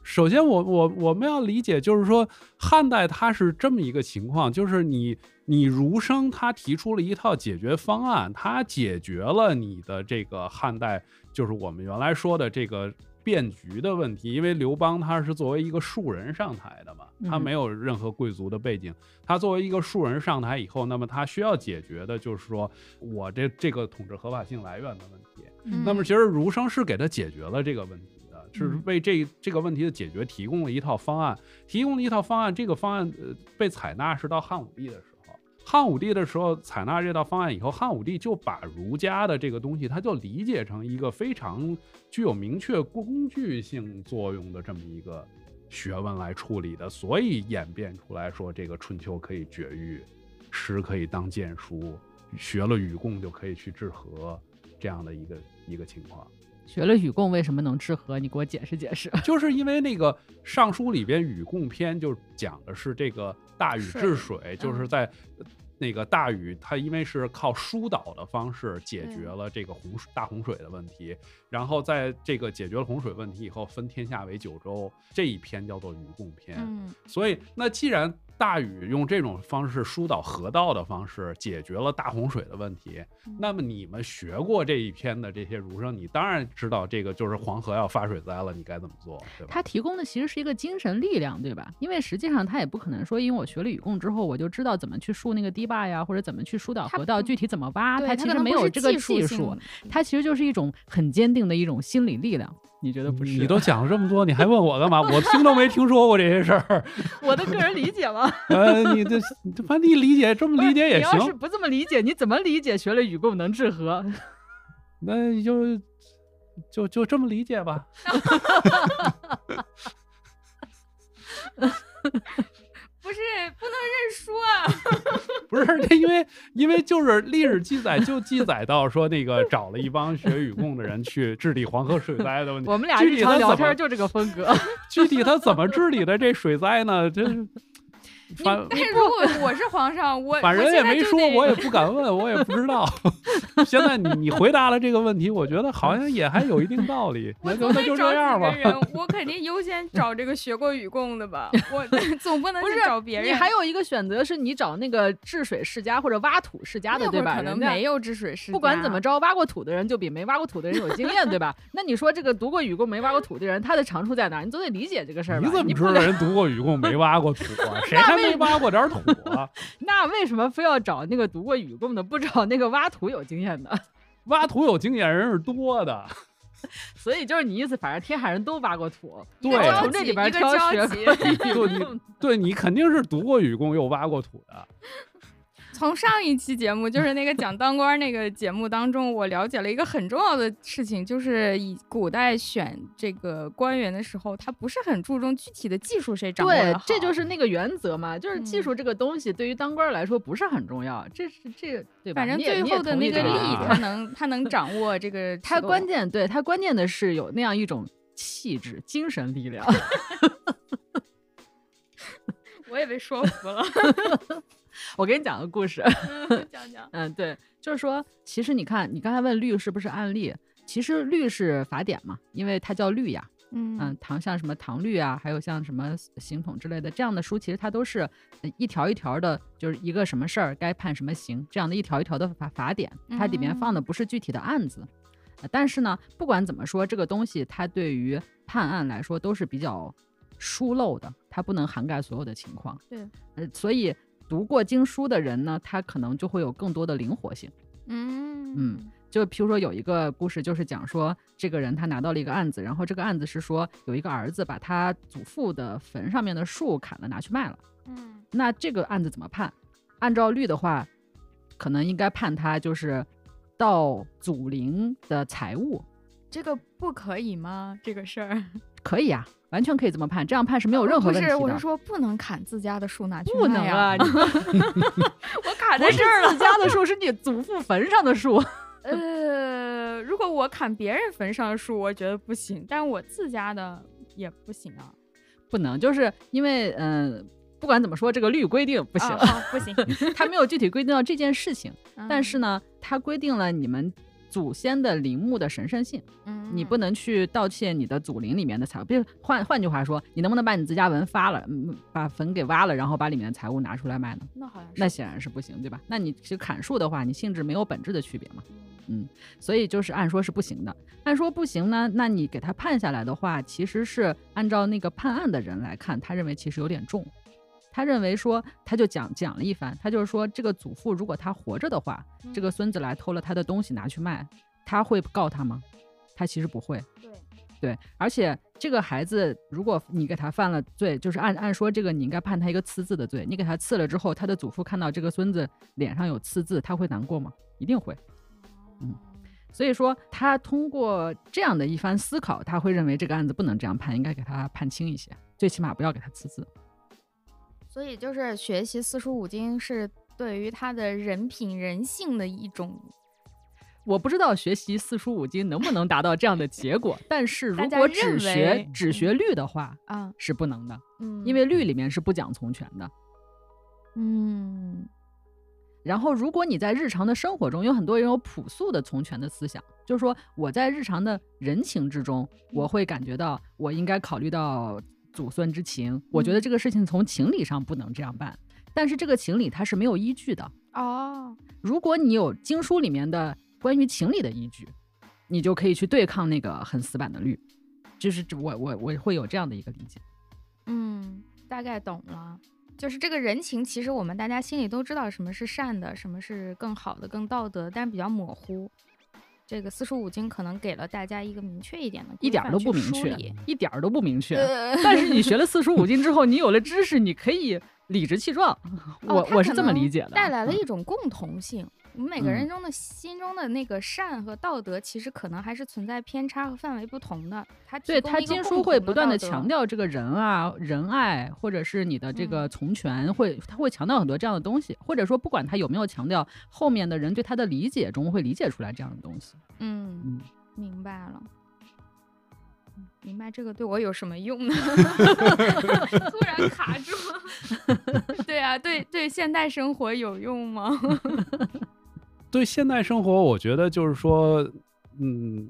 首先我我我们要理解，就是说汉代它是这么一个情况，就是你你儒生他提出了一套解决方案，他解决了你的这个汉代，就是我们原来说的这个。变局的问题，因为刘邦他是作为一个庶人上台的嘛，他嗯没有任何贵族的背景，他作为一个庶人上台以后，那么他需要解决的就是说我这这个统治合法性来源的问题。嗯那么其实儒生是给他解决了这个问题的，是嗯为这这个问题的解决提供了一套方案，提供了一套方案。这个方案呃被采纳是到汉武帝的时候。汉武帝的时候采纳这套方案以后，汉武帝就把儒家的这个东西，他就理解成一个非常具有明确工具性作用的这么一个学问来处理的，所以演变出来说这个春秋可以绝育，诗可以当剑书，学了与共就可以去治和，这样的一个一个情况。学了禹贡为什么能治河？你给我解释解释。就是因为那个《尚书》里边禹贡篇就讲的是这个大禹治水水，就是在那个大禹他因为是靠疏导的方式解决了这个洪水大洪水的问题，然后在这个解决了洪水问题以后，分天下为九州，这一篇叫做禹贡篇。嗯所以，那既然大禹用这种方式疏导河道的方式解决了大洪水的问题，嗯那么你们学过这一篇的这些儒生，你当然知道这个就是黄河要发水灾了，你该怎么做，对吧？他提供的其实是一个精神力量，对吧？因为实际上他也不可能说，因为我学了禹贡之后，我就知道怎么去竖那个堤坝呀，或者怎么去疏导河道，具体怎么挖，他其实没有这个技术性技术，它其实就是一种很坚定的一种心理力量。你觉得不是？你都讲了这么多，你还问我干嘛？我听都没听说过这些事儿。我的个人理解嘛，呃，你这反正你理解这么理解也行你要是，不这么理解，你怎么理解学了与共能治和？那你就就就这么理解吧。不是不能认输啊！不是，这因为因为就是历史记载就记载到说那个找了一帮学禹贡的人去治理黄河水灾的问题。我们俩具日常聊天就这个风格。具体他怎么治理的这水灾呢？这反但 是如果我是皇上，我反正我也没说，我也不敢问，我也不知道。现在你你回答了这个问题，我觉得好像也还有一定道理。我那就那就总得找这样吧我肯定优先找这个学过禹贡的吧，我 总不能去不是找别人。你还有一个选择是你找那个治水世家或者挖土世家的，对吧？可能没有治水世家，不管怎么着，挖过土的人就比没挖过土的人有经验，对吧？那你说这个读过禹贡没挖过土的人，他的长处在哪？你总得理解这个事儿吧？你怎么你不能知道人读过禹贡没挖过土啊？谁那还没挖过点土啊？那为什么非要找那个读过语供的，不找那个挖土有经验的？挖土有经验人是多的，所以就是你意思，反正天海人都挖过土，对从这里边挑学交集可以对你对你肯定是读过语供又挖过土的。从上一期节目，就是那个讲当官那个节目当中，我了解了一个很重要的事情，就是以古代选这个官员的时候，他不是很注重具体的技术谁掌握对，这就是那个原则嘛，就是技嗯术这个东西对于当官儿来说不是很重要，这是这个对吧？反正最后的那个利啊意见他能他能掌握这个 他关键对他关键的是有那样一种气质、精神力量。我也被说服了。我给你讲个故事，讲讲，嗯，对，就是说，其实你看，你刚才问律是不是案例，其实律是法典嘛，因为它叫律呀，嗯嗯，唐像什么唐律啊，还有像什么刑统之类的这样的书，其实它都是呃一条一条的，就是一个什么事儿该判什么刑这样的一条一条的法法典，它里面放的不是具体的案子。呃但是呢，不管怎么说，这个东西它对于判案来说都是比较疏漏的，它不能涵盖所有的情况。对，呃，所以读过经书的人呢，他可能就会有更多的灵活性。嗯嗯就譬如说有一个故事，就是讲说这个人他拿到了一个案子，然后这个案子是说有一个儿子把他祖父的坟上面的树砍了拿去卖了，嗯那这个案子怎么判？按照律的话，可能应该判他就是盗祖灵的财物，这个不可以吗？这个事儿可以啊，完全可以这么判，这样判是没有任何问题的。不是，我是说不能砍自家的树拿去不能卖呀啊，你 我卡不是在这儿了。自家的树，是你祖父坟上的树。呃，如果我砍别人坟上的树，我觉得不行，但我自家的也不行啊。不能，就是因为嗯、呃不管怎么说，这个律规定不行，不行。它没有具体规定到这件事情，但是呢，呢，它规定了你们祖先的陵墓的神圣性，嗯你不能去盗窃你的祖陵里面的财物。比如换换句话说，你能不能把你自家坟发了，嗯，把坟给挖了，然后把里面的财物拿出来卖呢？那好像是那显然是不行，对吧？那你其实砍树的话，你性质没有本质的区别嘛。嗯，所以就是按说是不行的。按说不行呢，那你给他判下来的话，其实是按照那个判案的人来看，他认为其实有点重。他认为说，他就讲讲了一番，他就是说，这个祖父如果他活着的话，这个孙子来偷了他的东西拿去卖，他会告他吗？他其实不会。对，对，而且这个孩子，如果你给他犯了罪，就是按按说这个你应该判他一个刺字的罪，你给他刺了之后，他的祖父看到这个孙子脸上有刺字，他会难过吗？一定会。嗯所以说，他通过这样的一番思考，他会认为这个案子不能这样判，应该给他判轻一些，最起码不要给他刺字。所以就是学习四书五经是对于他的人品人性的一种。我不知道学习四书五经能不能达到这样的结果，但是如果只学只学律的话啊，是不能的，嗯，因为律。里面是不讲从权的。嗯。然后，如果你在日常的生活中，有很多人有朴素的从权的思想，就是说我在日常的人情之中，我会感觉到我应该考虑到祖孙之情，我觉得这个事情从情理上不能这样办，但是这个情理它是没有依据的。哦，如果你有经书里面的关于情理的依据，你就可以去对抗那个很死板的律，就是我我我会有这样的一个理解。嗯，大概懂了。就是这个人情，其实我们大家心里都知道什么是善的，什么是更好的、更道德，但比较模糊。这个四书五经可能给了大家一个明确一点的，一点儿都不明确，一点儿都不明确。呃，但是你学了四书五经之后，你有了知识，你可以理直气壮。我、哦我是这么理解的，带来了嗯一种共同性。我们每个人嗯中的心中的那个善和道德，其实可能还是存在偏差和范围不同的。它提对他经书会不断的强调这个人啊、仁爱，或者是你的这个嗯从权，会他会强调很多这样的东西，或者说不管他有没有强调，后面的人对他的理解中会理解出来这样的东西。嗯，嗯，明白了。嗯明白这个对我有什么用呢？突然卡住。对啊，对对，现代生活有用吗？对现代生活，我觉得就是说，嗯，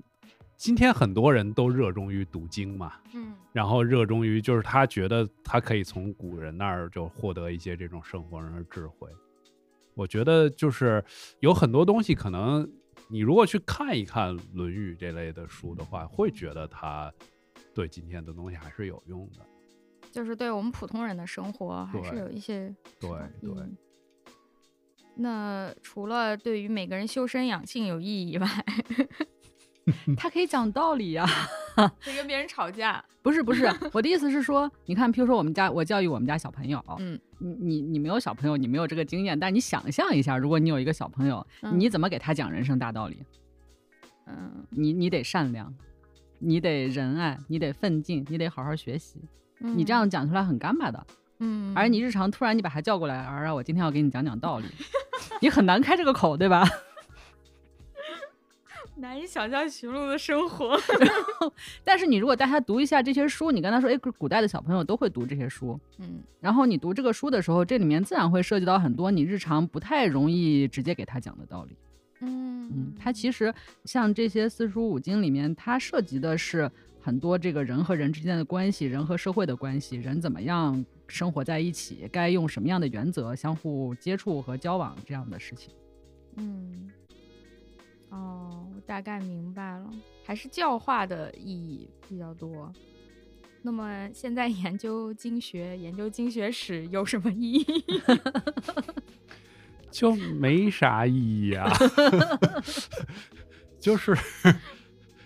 今天很多人都热衷于读经嘛，嗯然后热衷于就是他觉得他可以从古人那儿就获得一些这种生活上的智慧。我觉得就是有很多东西，可能你如果去看一看《论语》这类的书的话，会觉得它对今天的东西还是有用的。就是对我们普通人的生活还是有一些对对。那除了对于每个人修身养性有意义以外，他可以讲道理呀、可以跟别人吵架，不是不是，我的意思是说，你看，譬如说我们家，我教育我们家小朋友，嗯，你你你没有小朋友，你没有这个经验，但你想象一下，如果你有一个小朋友，嗯你怎么给他讲人生大道理？嗯，你你得善良，你得仁爱，你得奋进，你得好好学习。你这样讲出来很干巴的，嗯，而你日常突然你把他叫过来，而让，我今天要给你讲讲道理，你很难开这个口，对吧？难以想象徐璐的生活。但是你如果带他读一下这些书，你跟他说，哎，古代的小朋友都会读这些书，嗯然后你读这个书的时候，这里面自然会涉及到很多你日常不太容易直接给他讲的道理。嗯嗯，它其实像这些四书五经里面，它涉及的是很多这个人和人之间的关系，人和社会的关系，人怎么样生活在一起，该用什么样的原则相互接触和交往这样的事情。嗯，哦，我大概明白了，还是教化的意义比较多。那么现在 研究经学、研究经学史有什么意义？就没啥意义啊。就是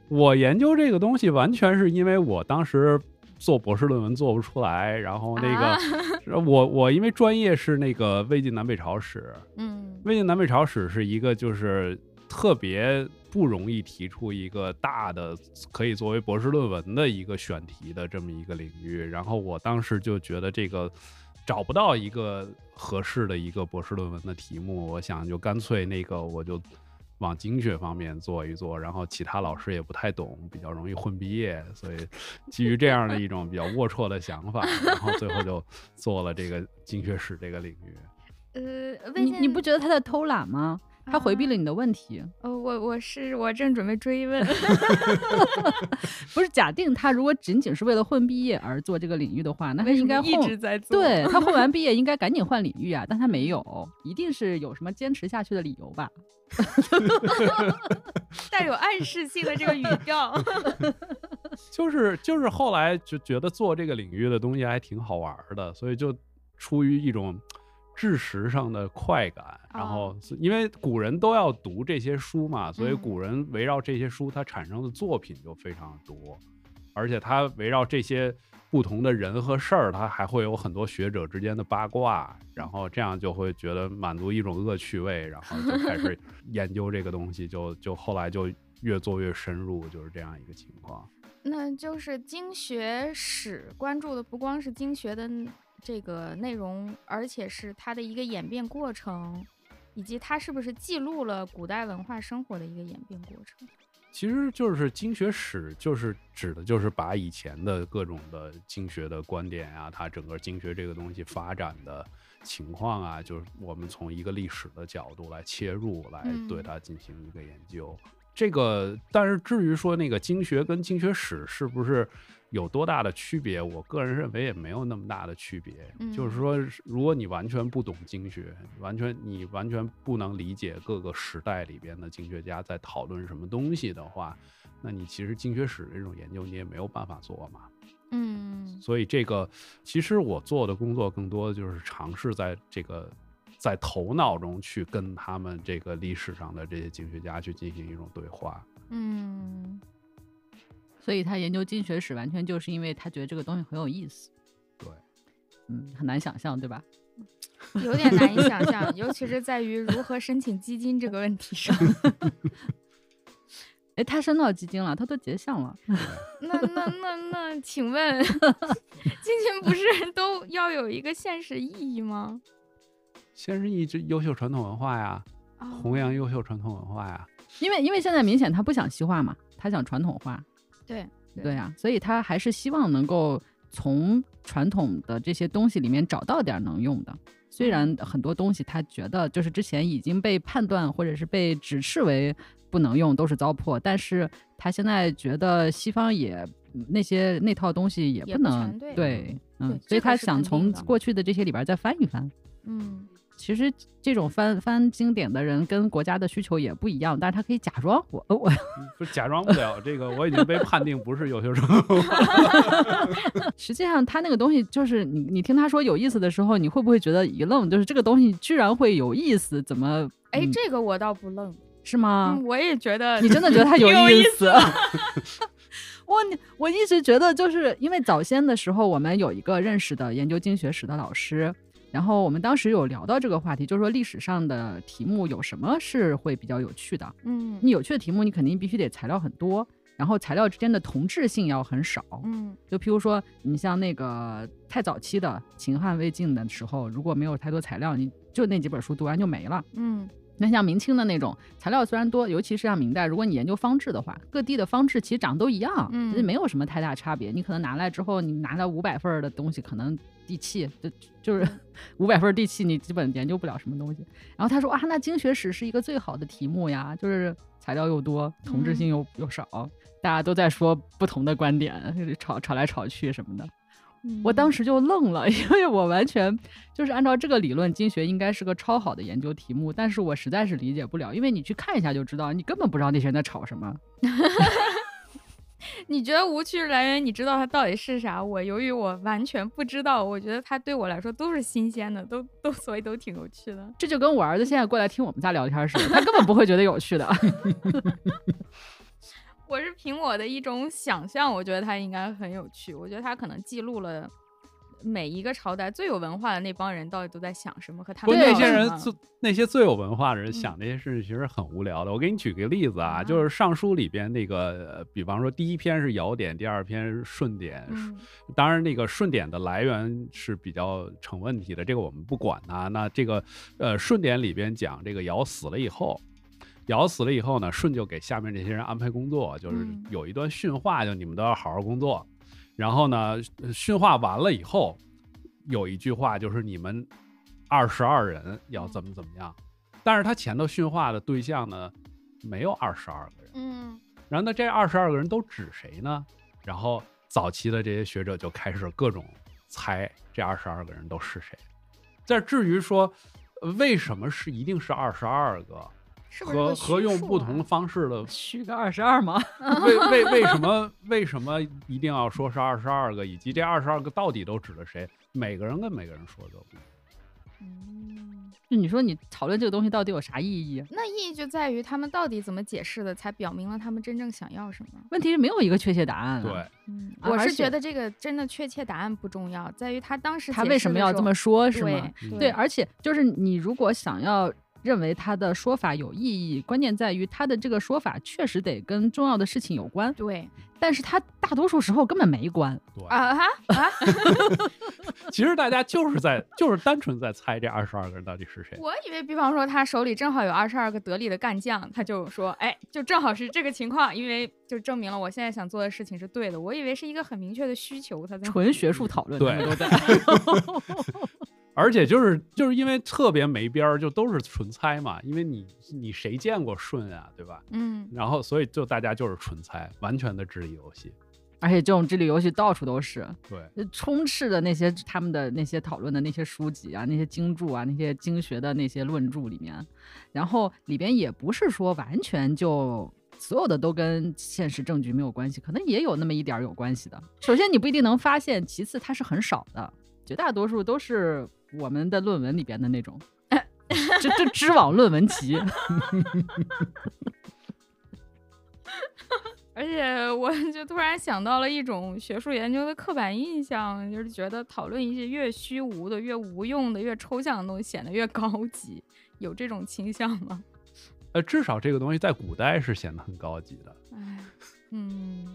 我研究这个东西，完全是因为我当时做博士论文做不出来，然后那个、啊我我因为专业是那个魏晋南北朝史，嗯魏晋南北朝史是一个就是特别不容易提出一个大的可以作为博士论文的一个选题的这么一个领域。然后我当时就觉得这个找不到一个合适的一个博士论文的题目，我想就干脆那个我就。往经学方面做一做，然后其他老师也不太懂，比较容易混毕业，所以基于这样的一种比较龌龊的想法，然后最后就做了这个经学史这个领域。呃，魏晋你你不觉得他在偷懒吗？他回避了你的问题。呃，我我是我正准备追问。不是假定他如果仅仅是为了混毕业而做这个领域的话，那他为什么一应该一直在做？对 他混完毕业应该赶紧换领域啊，但他没有，一定是有什么坚持下去的理由吧？带有暗示性的这个语调。就是就是后来就觉得做这个领域的东西还挺好玩儿的，所以就出于一种知识上的快感，然后因为古人都要读这些书嘛，所以嗯。古人围绕这些书，它产生的作品就非常多，而且它围绕这些不同的人和事儿，它还会有很多学者之间的八卦，然后这样就会觉得满足一种恶趣味，然后就开始 研究这个东西，就就后来就越做越深入，就是这样一个情况。那就是经学史关注的不光是经学的这个内容，而且是它的一个演变过程，以及它是不是记录了古代文化生活的一个演变过程。其实就是经学史，就是指的就是把以前的各种的经学的观点啊，它整个经学这个东西发展的情况啊，就是我们从一个历史的角度来切入，来对嗯它进行一个研究。这个，但是至于说那个经学跟经学史是不是有多大的区别，我个人认为也没有那么大的区别。就是说，如果你完全不懂经学，完全你完全不能理解各个时代里边的经学家在讨论什么东西的话，那你其实经学史这种研究你也没有办法做嘛。嗯所以这个其实我做的工作更多的就是尝试在这个在头脑中去跟他们这个历史上的这些经学家去进行一种对话。嗯所以他研究经学史，完全就是因为他觉得这个东西很有意思。对，嗯，很难想象，对吧？有点难以想象，尤其是在于如何申请基金这个问题上。哎，他申到基金了，他都结项了。那那那那，请问 基金不是都要有一个现实意义吗？先是一直优秀传统文化呀，哦弘扬优秀传统文化呀。因为因为现在明显他不想西化嘛，他想传统化。对对呀、所以他还是希望能够从传统的这些东西里面找到点儿能用的。虽然很多东西他觉得就是之前已经被判断或者是被指示为不能用，都是糟粕，但是他现在觉得西方也嗯那些那套东西也也不不能全对对，嗯，所以他想从过去的这些里边儿再翻一翻。嗯其实这种翻翻经典的人跟国家的需求也不一样，但是他可以假装我我不假装不了这个，我已经被判定不是优秀生。实际上他那个东西就是你你听他说有意思的时候，你会不会觉得一愣？就是这个东西居然会有意思，怎么？哎，嗯这个我倒不愣，是吗？嗯，我也觉得你真的觉得他 有意意思？我你我一直觉得，就是因为早先的时候，我们有一个认识的研究经学史的老师，然后我们当时有聊到这个话题，就是说历史上的题目有什么是会比较有趣的？嗯你有趣的题目，你肯定必须得材料很多，然后材料之间的同质性要很少。嗯就譬如说，你像那个太早期的秦汉魏晋的时候，如果没有太多材料，你就那几本书读完就没了。嗯那像明清的那种材料虽然多，尤其是像明代，如果你研究方志的话，各地的方志其实长得都一样，嗯其实没有什么太大差别。你可能拿来之后，你拿了五百份儿的东西，可能地气就就是 五百份儿地气，你基本研究不了什么东西。然后他说啊，那经学史是一个最好的题目呀，就是材料又多，同质性又又少，大家都在说不同的观点，就是吵吵来吵去什么的。嗯我当时就愣了，因为我完全就是按照这个理论，经学应该是个超好的研究题目，但是我实在是理解不了，因为你去看一下就知道，你根本不知道那些人在吵什么。你觉得无趣来源，你知道它到底是啥？我由于我完全不知道，我觉得它对我来说都是新鲜的，都都 所以都挺有趣的。这就跟我儿子现在过来听我们家聊天似的，他根本不会觉得有趣的。我是凭我的一种想象，我觉得它应该很有趣。我觉得它可能记录了每一个朝代最有文化的那帮人到底都在想什么，和他不，们那些人最那些最有文化的人嗯想这些事情其实很无聊的。我给你举个例子啊，啊就是《尚书》里边那个，呃比方说第一篇是尧典，第二篇是舜典。嗯当然，那个舜典的来源是比较成问题的，这个我们不管它。那这个呃，舜典里边讲这个尧死了以后。尧死了以后呢，舜就给下面这些人安排工作，就是嗯有一段训话，就你们都要好好工作。然后呢，训话完了以后，有一句话就是你们二十二人要怎么怎么样。但是他前头训话的对象呢，没有二十二个人。嗯然后呢，这二十二个人都指谁呢？然后早期的这些学者就开始各种猜这二十二个人都是谁。在至于说呃为什么是一定是二十二个和和用不同方式的 虚个二十二吗？为为为什么为什么一定要说是二十二个，以及这二十二个到底都指的谁？每个人跟每个人说的都不一样。嗯，就你说你讨论这个东西到底有啥意义？那意义就在于他们到底怎么解释的，才表明了他们真正想要什么。问题是没有一个确切答案、啊。对，，嗯，我是觉得这个真的确切答案不重要，在于他当时他为什么要这么说，是对吗？嗯对，而且就是你如果想要认为他的说法有意义，关键在于他的这个说法确实得跟重要的事情有关，对但是他大多数时候根本没关。对，啊哈啊！其实大家就是在就是单纯在猜这二十二个人到底是谁。我以为，比方说他手里正好有二十二个得力的干将，他就说，哎，就正好是这个情况，因为就证明了我现在想做的事情是对的。我以为是一个很明确的需求，他在纯学术讨论，对都在。而且就是就是因为特别没边儿，就都是纯猜嘛。因为你你谁见过顺啊，对吧？嗯然后所以就大家就是纯猜，完全的智力游戏。而且这种智力游戏到处都是，对，就充斥的那些他们的那些讨论的那些书籍啊，那些经注啊，那些经学的那些论著里面，然后里边也不是说完全就所有的都跟现实证据没有关系，可能也有那么一点儿有关系的。首先你不一定能发现，其次它是很少的，绝大多数都是我们的论文里边的那种，这这知网论文集。而且我就突然想到了一种学术研究的刻板印象，就是觉得讨论一些越虚无的、越无用的、越抽象的东西显得越高级，有这种倾向吗？呃，至少这个东西在古代是显得很高级的。唉，嗯，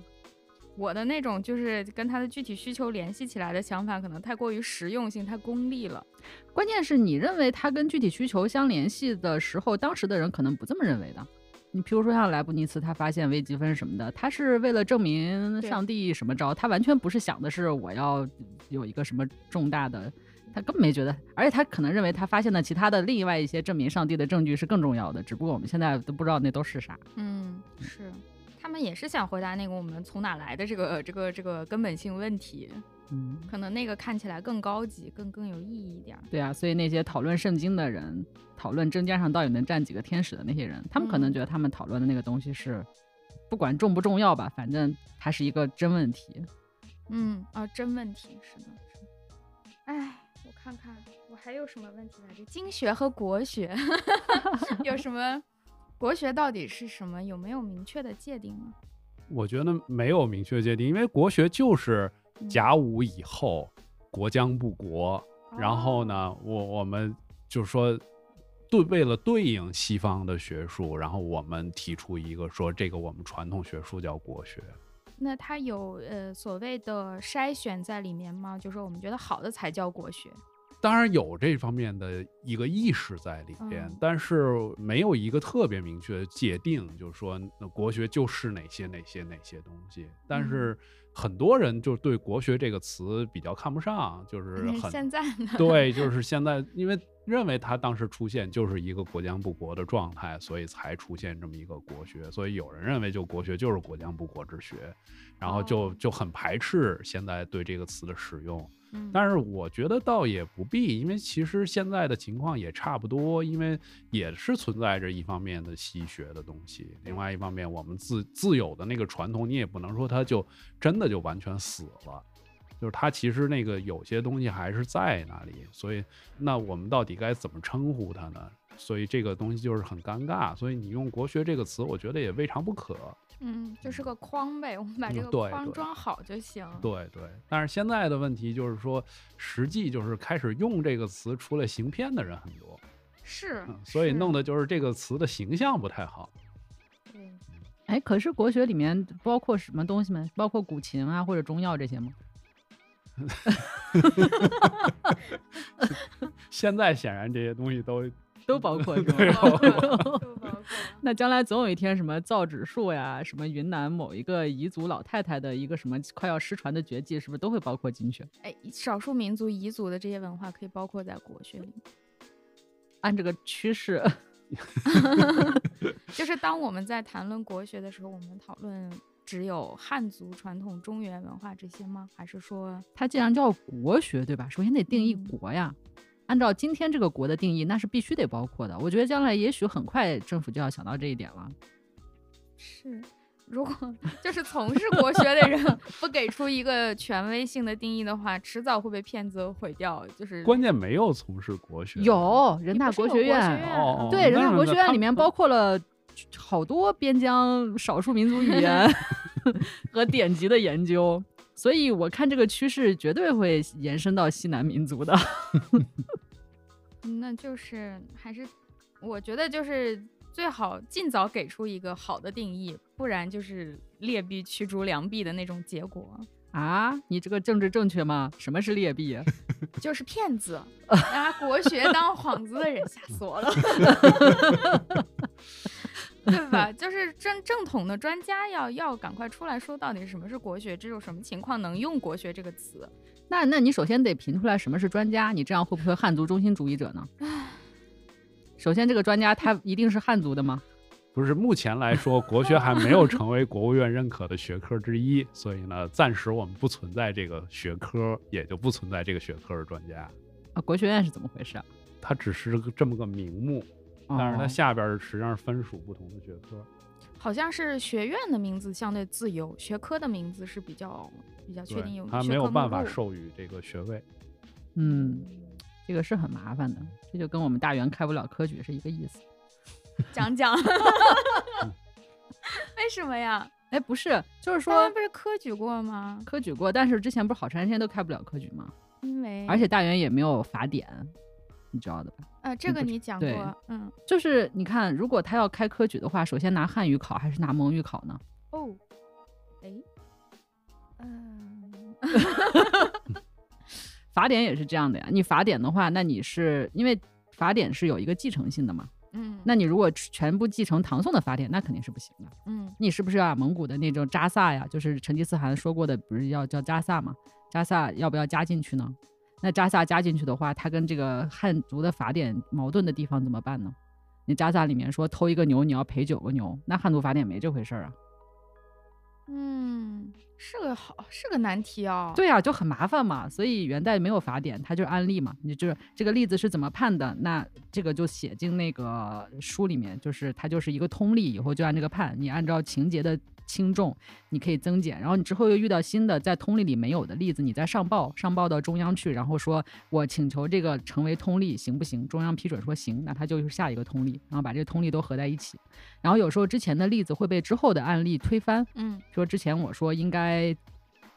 我的那种就是跟他的具体需求联系起来的想法，可能太过于实用性、太功利了。关键是你认为他跟具体需求相联系的时候，当时的人可能不这么认为的。你比如说像莱布尼茨，他发现微积分什么的，他是为了证明上帝什么招，他完全不是想的是我要有一个什么重大的，他根本没觉得，而且他可能认为他发现的其他的另外一些证明上帝的证据是更重要的，只不过我们现在都不知道那都是啥。嗯，是，他们也是想回答那个我们从哪来的这个这个这个根本性问题。嗯，可能那个看起来更高级，更更有意义一点儿。对啊，所以那些讨论圣经的人，讨论真尖上到底能站几个天使的那些人，他们可能嗯觉得他们讨论的那个东西是，不管重不重要吧，反正它是一个真问题。嗯，啊，真问题是的。哎，我看看我还有什么问题来着？经学和国学 有什么？国学到底是什么？有没有明确的界定呢？我觉得没有明确界定，因为国学就是嗯甲午以后国将不国，然后哦呢，我我们就是说对为了对应西方的学术，然后我们提出一个说这个我们传统学术叫国学。那它有呃所谓的筛选在里面吗？就说我们觉得好的才叫国学。当然有这方面的一个意识在里边，嗯但是没有一个特别明确的界定，就是说那国学就是哪些哪些哪些东西。但嗯是很多人就对国学这个词比较看不上，就是嗯很现在呢？对，就是现在，因为认为它当时出现就是一个国将不国的状态，所以才出现这么一个国学。所以有人认为就国学就是国将不国之学，然后就哦就很排斥现在对这个词的使用。嗯，但是我觉得倒也不必，因为其实现在的情况也差不多，因为也是存在着一方面的西学的东西，另外一方面我们自自有的那个传统，你也不能说它就真的就完全死了。就是它其实那个有些东西还是在那里，所以那我们到底该怎么称呼它呢？所以这个东西就是很尴尬，所以你用国学这个词，我觉得也未尝不可。嗯，就是个框呗，我们把这个框装好就行。对对，但是现在的问题就是说，实际就是开始用这个词出来行骗的人很多，是嗯，，所以弄的就是这个词的形象不太好。对哎，可是国学里面包括什么东西吗？包括古琴啊或者中药这些吗？现在显然这些东西都都包括 都包括。那将来总有一天，什么造纸术呀，什么云南某一个彝族老太太的一个什么快要失传的绝技，是不是都会包括进去？哎，少数民族、彝族的这些文化可以包括在国学里面。按这个趋势，就是当我们在谈论国学的时候，我们讨论只有汉族传统中原文化这些吗？还是说，它既然叫国学，对吧？首先得定义嗯国呀。按照今天这个国的定义，那是必须得包括的。我觉得将来也许很快政府就要想到这一点了。是如果就是从事国学的人 不给出一个权威性的定义的话，迟早会被骗子毁掉。就是关键没有从事国学，有人大国学院，院哦哦对，人大国学院里面包括了好多边疆少数民族语言 和典籍的研究，所以我看这个趋势绝对会延伸到西南民族的。嗯那就是还是我觉得就是最好尽早给出一个好的定义，不然就是劣币驱逐良币的那种结果。啊，你这个政治正确吗？什么是劣币？就是骗子，拿国学当幌子的人，吓死我了，对吧？就是正正统的专家要要赶快出来说，到底什么是国学，这有什么情况能用国学这个词？那那你首先得评出来什么是专家，你这样会不会汉族中心主义者呢？首先，这个专家他一定是汉族的吗？不是目前来说，国学还没有成为国务院认可的学科之一，所以呢，暂时我们不存在这个学科，也就不存在这个学科的专家。啊，国学院是怎么回事啊？它只是个这么个名目，但是它哦下边儿实际上是分属不同的学科。好像是学院的名字相对自由，学科的名字是比较比较确定有对，它没有办法授予这个学位。嗯，这个是很麻烦的，这就跟我们大元开不了科举是一个意思。讲讲 为什么呀？哎，不是，就是说不是科举过吗？科举过，但是之前不是好长时间都开不了科举吗？因为而且大元也没有法典，你知道的吧？呃，这个你讲过，嗯，就是你看，如果他要开科举的话，首先拿汉语考还是拿蒙语考呢？哦，哎，嗯，法典也是这样的呀。你法典的话，那你是因为法典是有一个继承性的嘛？嗯，那你如果全部继承唐宋的法典，那肯定是不行的。嗯你是不是要把蒙古的那种扎萨呀，就是成吉思汗说过的，不是要叫扎萨吗？扎萨要不要加进去呢？那扎萨加进去的话，他跟这个汉族的法典矛盾的地方怎么办呢？你扎萨里面说偷一个牛你要赔九个牛，那汉族法典没这回事儿啊。嗯，是个好是个难题哦。对啊、就很麻烦嘛。所以元代没有法典，它就是案例嘛。你就是这个例子是怎么判的，那这个就写进那个书里面，就是它就是一个通例，以后就按这个判。你按照情节的轻重，你可以增减。然后你之后又遇到新的在通例里没有的例子，你再上报上报到中央去，然后说我请求这个成为通例行不行？中央批准说行，那它就是下一个通例，然后把这个通例都合在一起。然后有时候之前的例子会被之后的案例推翻，嗯说之前我说应该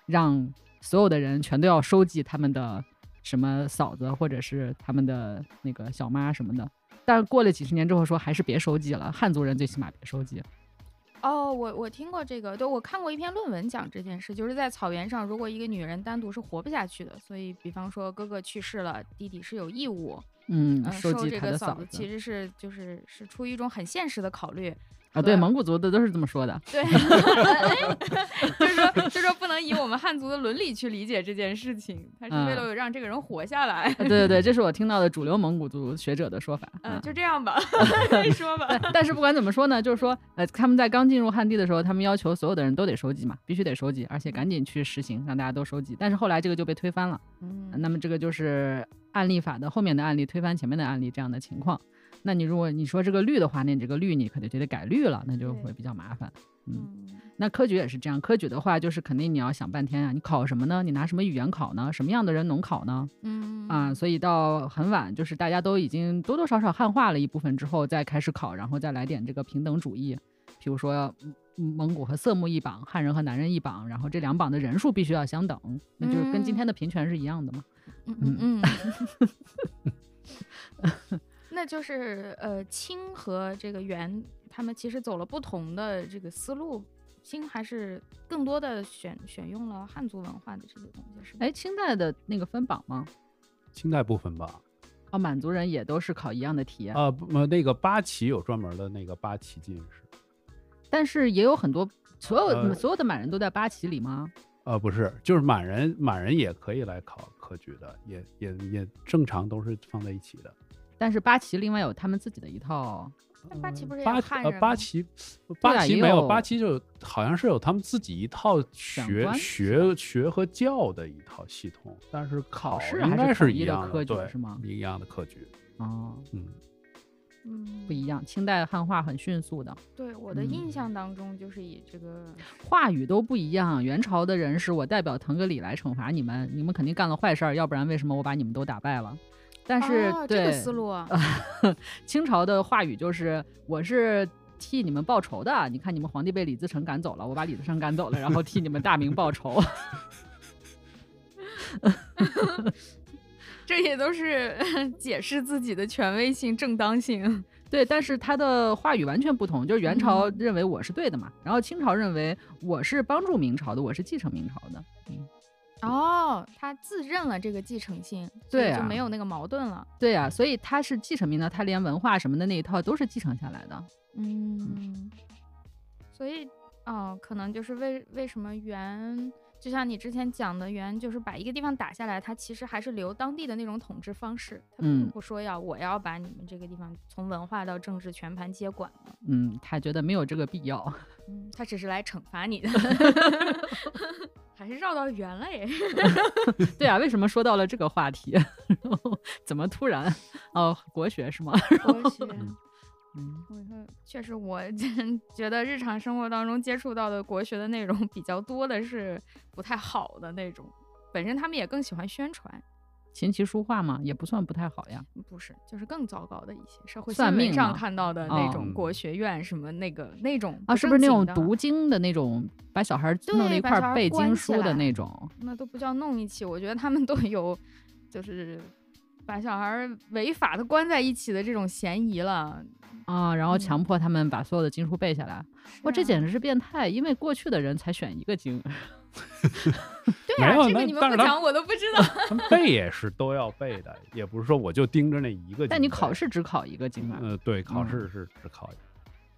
让所有的人全都要收集他们的什么嫂子或者是他们的那个小妈什么的，但是过了几十年之后说还是别收集了，汉族人最起码别收集。哦，我我听过这个，对我看过一篇论文讲这件事，就是在草原上，如果一个女人单独是活不下去的，所以比方说哥哥去世了，弟弟是有义务，嗯，呃、收集这个嫂子其实是就是是出于一种很现实的考虑。啊，对，蒙古族的都是这么说的。对，就是说，就是说，不能以我们汉族的伦理去理解这件事情，他是为了让这个人活下来。啊对对对，这是我听到的主流蒙古族学者的说法。嗯，嗯就这样吧，说吧。但但是不管怎么说呢，就是说，呃，他们在刚进入汉地的时候，他们要求所有的人都得收集嘛，必须得收集，而且赶紧去实行，让大家都收集。但是后来这个就被推翻了。嗯那么这个就是案例法的后面的案例推翻前面的案例这样的情况。那你如果你说这个绿的话，那你这个绿你可能就得改绿了，那就会比较麻烦。嗯，嗯那科举也是这样，科举的话就是肯定你要想半天啊，你考什么呢？你拿什么语言考呢？什么样的人能考呢？嗯啊，所以到很晚，就是大家都已经多多少少汉化了一部分之后，再开始考，然后再来点这个平等主义，比如说嗯蒙古和色目一榜，汉人和男人一榜，然后这两榜的人数必须要相等，那就是跟今天的平权是一样的嘛。嗯嗯嗯，那就是呃，清和这个元，他们其实走了不同的这个思路。清还是更多的选选用了汉族文化的这些东西，是吧？哎，清代的那个分榜吗？清代不分吧，哦，满族人也都是考一样的题，啊，不呃那个八旗有专门的那个八旗进士，但是也有很多所有、呃所有的满人都在八旗里吗？呃，不是，就是满人，满人也可以来考科举的，也也也正常都是放在一起的。但是八旗另外有他们自己的一套，那八旗不是也八呃八旗，八旗没有，有八旗就好像是有他们自己一套学学学和教的一套系统，但是考试还是该是一统一的科，举是吗一样的科举，哦，嗯，嗯不一样。清代汉化很迅速的，对我的嗯印象当中，就是以这个 话语都不一样。元朝的人是我代表腾格里来惩罚你们，你们肯定干了坏事儿，要不然为什么我把你们都打败了？但是、哦、这对个思路啊，清朝的话语就是我是替你们报仇的。你看你们皇帝被李自成赶走了，我把李自成赶走了，然后替你们大明报仇。这也都是 解释自己的权威性、正当性。对，但是他的话语完全不同，就是元朝嗯认为我是对的嘛，然后清朝认为我是帮助明朝的，我是继承明朝的。嗯，哦，他自认了这个继承性，对啊就没有那个矛盾了。对呀、所以他是继承名的，他连文化什么的那一套都是继承下来的。嗯，所以哦，可能就是为为什么元，就像你之前讲的元，就是把一个地方打下来，它其实还是留当地的那种统治方式，它并嗯不说要我要把你们这个地方从文化到政治全盘接管了。嗯，他觉得没有这个必要。嗯，他只是来惩罚你的，还是绕到圆了耶。对啊，为什么说到了这个话题？然后怎么突然？哦，国学是吗？国学，嗯，我确实，我真 觉得日常生活当中接触到的国学的内容比较多的是不太好的那种。本身他们也更喜欢宣传，琴棋书画嘛，也不算不太好呀。不是，就是更糟糕的一些社会算新闻命上看到的那哦种国学院什么那个那种啊，是不是那种读经的那种，把小孩儿弄了一块儿背经书的那种？那都不叫弄一起，我觉得他们都有 就是把小孩儿违法的关在一起的这种嫌疑了。啊，然后嗯强迫他们把所有的经书背下来，哇，这简直是变态！因为过去的人才选一个经，对呀、没有这个你们不讲我都不知道。他们背也是都要背的，也不是说我就盯着那一个。但你考，试只考一个经啊。呃，对，考嗯试是只考一个。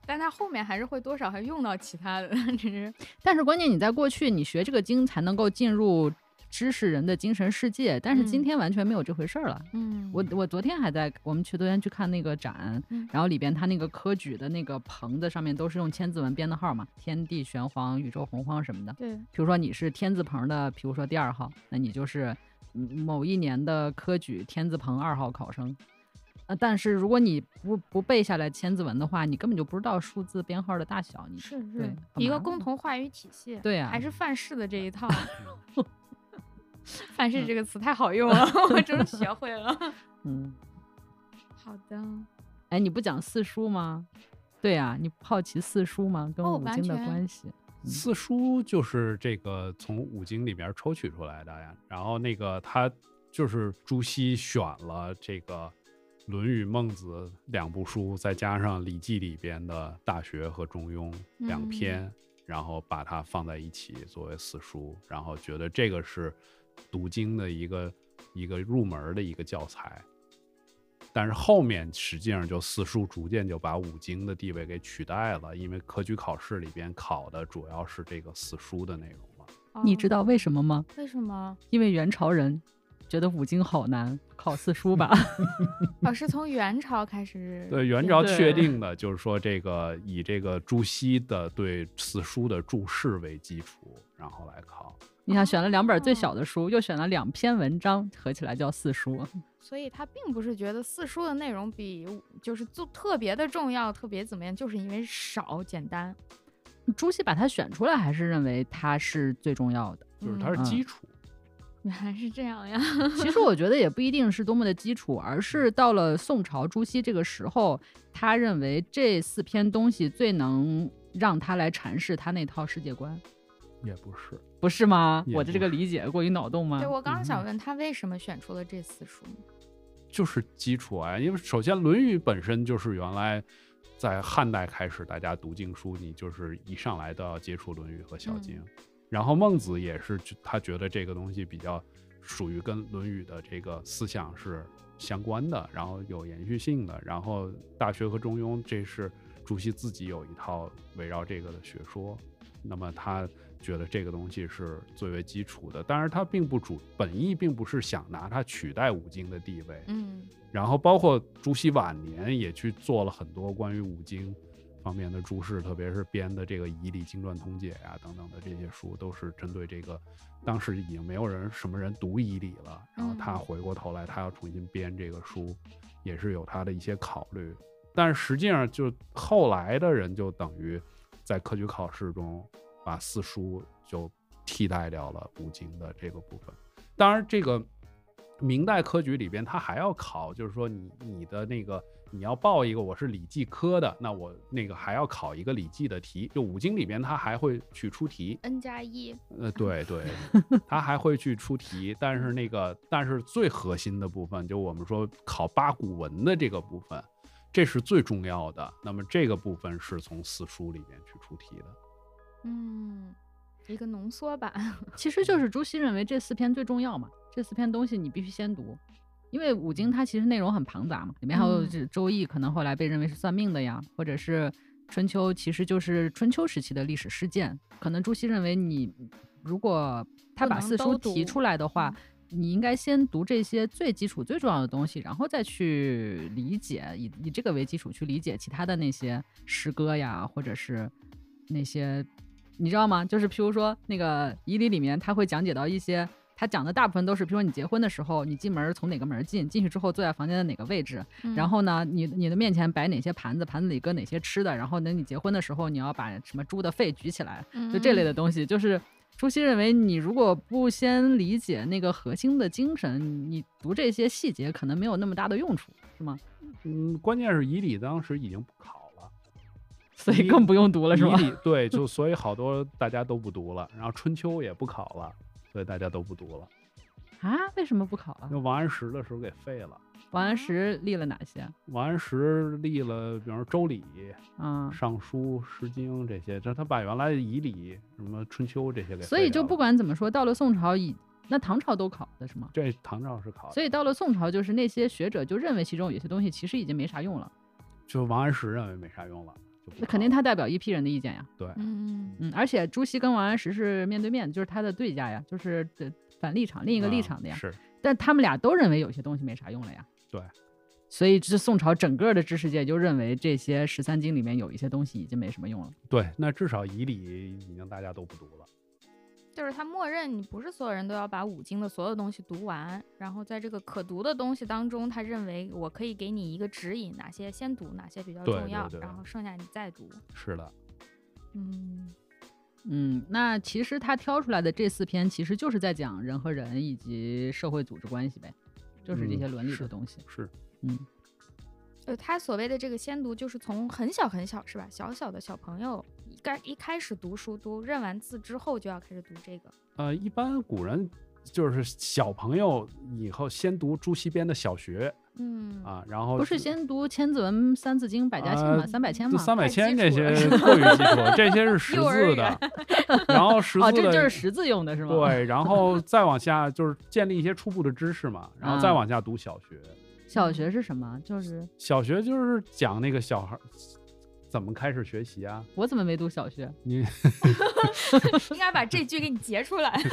但他后面还是会多少还用到其他的，只是但是关键你在过去，你学这个经才能够进入知识人的精神世界，但是今嗯天完全没有这回事儿了。嗯，我我昨天还在我们去昨天去看那个展，嗯然后里边它那个科举的那个棚子上面都是用千字文编的号嘛，天地玄黄、宇宙洪荒什么的。对，比如说你是天字棚的，比如说第二号，那你就是嗯某一年的科举天字棚二号考生。呃，但是如果你不不背下来千字文的话，你根本就不知道数字编号的大小。你是对是一个共同话语体系。对啊还是范式的这一套。范式这个词太好用了，我终于学会了。嗯，好的，哎，你不讲四书吗？对呀、你不好奇四书吗？跟哦五经的关系？四书就是这个从五经里边抽取出来的呀。然后那个他就是朱熹选了这个《论语》《孟子》两部书，再加上《礼记》里边的《大学》和《中庸》两嗯篇，然后把它放在一起作为四书，然后觉得这个是读经的一个一个入门的一个教材。但是后面实际上就四书逐渐就把五经的地位给取代了，因为科举考试里边考的主要是这个四书的内容了。哦你知道为什么吗？为什么？因为元朝人觉得五经好难，考四书吧。哦，是从元朝开始。对，元朝确定的就是说这个以这个朱熹的对四书的注释为基础，然后来考。你想选了两本最哦小的书，又选了两篇文章，合起来叫四书。所以他并不是觉得四书的内容比就是就特别的重要，特别怎么样，就是因为少简单。朱熹把它选出来，还是认为它是最重要的。就是它是嗯基础，原来是这样呀！其实我觉得也不一定是多么的基础，而是到了宋朝朱熹这个时候，他认为这四篇东西最能让他来阐释他那套世界观，也不是。不是吗？我的这个理解过于脑洞吗对？我刚刚想嗯问他为什么选出了这四书呢？就是基础啊，因为首先《论语》本身就是原来在汉代开始，大家读经书，你就是一上来都要接触《论语》和《小经》然后孟子也是他觉得这个东西比较属于跟《论语》的这个思想是相关的，然后有延续性的。然后《大学》和《中庸》，这是朱熹自己有一套围绕这个的学说，那么他觉得这个东西是最为基础的，当然他并不主本意并不是想拿它取代五经的地位，嗯然后包括朱熹晚年也去做了很多关于五经方面的注释，特别是编的这个《仪礼经传通解》呀等等的这些书，都是针对这个当时已经没有人什么人读仪礼了，然后他嗯回过头来，他要重新编这个书，也是有他的一些考虑。但是实际上，就后来的人就等于在科举考试中把四书就替代掉了五经的这个部分。当然，这个明代科举里边，他还要考，就是说你你的那个你要报一个我是礼记科的，那我那个还要考一个礼记的题。就五经里边，他还会去出题，，n 加一，呃，对对，他还会去出题，但是那个但是最核心的部分，就我们说考八股文的这个部分，这是最重要的。那么这个部分是从四书里面去出题的。嗯，一个浓缩版。其实就是朱熹认为这四篇最重要嘛，这四篇东西你必须先读，因为五经它其实内容很庞杂嘛，里面还有周易》，可能后来被认为是算命的呀，或者是春秋，其实就是春秋时期的历史事件。可能朱熹认为你如果他把四书提出来的话，你应该先读这些最基础、最重要的东西，然后再去理解，以以这个为基础去理解其他的那些诗歌呀，或者是那些，你知道吗？就是譬如说那个仪礼里面，他会讲解到一些。他讲的大部分都是，比如说你结婚的时候，你进门从哪个门进，进去之后坐在房间的哪个位置，嗯然后呢，你你的面前摆哪些盘子，盘子里搁哪些吃的，然后等你结婚的时候，你要把什么猪的肺举起来，就这类的东西，就是朱熹认为，你如果不先理解那个核心的精神，你读这些细节可能没有那么大的用处，是吗？嗯，关键是以礼当时已经不考了，所以更不用读了，是吗以？礼对，就所以好多大家都不读了，然后春秋也不考了，所以大家都不读了。啊，为什么不考了那？王安石的时候给废了。王安石立了哪些？王安石立了，比方说《周礼》嗯《尚书》《诗经》这些，这他把原来的仪礼、什么春秋这些给废所以就不管怎么说，到了宋朝以那唐朝都考的是吗？这唐朝是考的，所以到了宋朝，就是那些学者就认为其中有些东西其实已经没啥用了。就王安石认为没啥用了，就那肯定他代表一批人的意见呀。对，嗯，嗯，而且朱熹跟王安石是面对面，就是他的对家呀，就是的反立场，另一个立啊场的呀。是但他们俩都认为有些东西没啥用了呀。对，所以这宋朝整个的知识界就认为这些十三经里面有一些东西已经没什么用了。对，那至少以礼已经大家都不读了。就是他默认你不是所有人都要把五经的所有东西读完，然后在这个可读的东西当中，他认为我可以给你一个指引，哪些先读，哪些比较重要，对对然后剩下你再读。是的，嗯，嗯，那其实他挑出来的这四篇，其实就是在讲人和人以及社会组织关系呗，就是这嗯些伦理的东西。是嗯，就他所谓的这个先读，就是从很小很小是吧？小小的小朋友一开一开始读书，读认完字之后就要开始读这个。呃，一般古人就是小朋友以后先读朱熹编的小学嗯，啊，然后不是先读《千字文》《三字经》《百家姓》吗？呃三百千吗？三百千这些 过于基础，这些是识字的，然后识哦，字的这就是识字用的是吗？，对，然后再往下就是建立一些初步的知识嘛，然后再啊往下读小学。小学是什么？就是小学就是讲那个小孩儿怎么开始学习啊，我怎么没读小学？你 应该把这句给你截出来。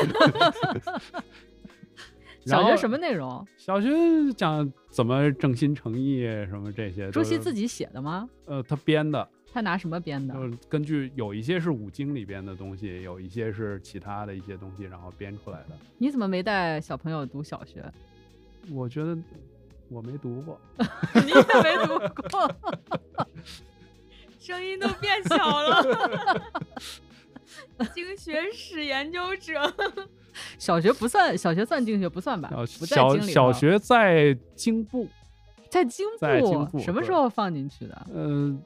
小学什么内容？小学讲怎么正心诚意什么这些，朱熹自己写的吗？呃他编的，他拿什么编的？就是根据有一些是五经里边的东西，有一些是其他的一些东西，然后编出来的。你怎么没带小朋友读小学？我觉得我没读过，你也没读过。声音都变小了。经学史研究者，小学不算，小学算经学不算吧？小不在小学在经部，在经在经部什么时候放进去的？嗯、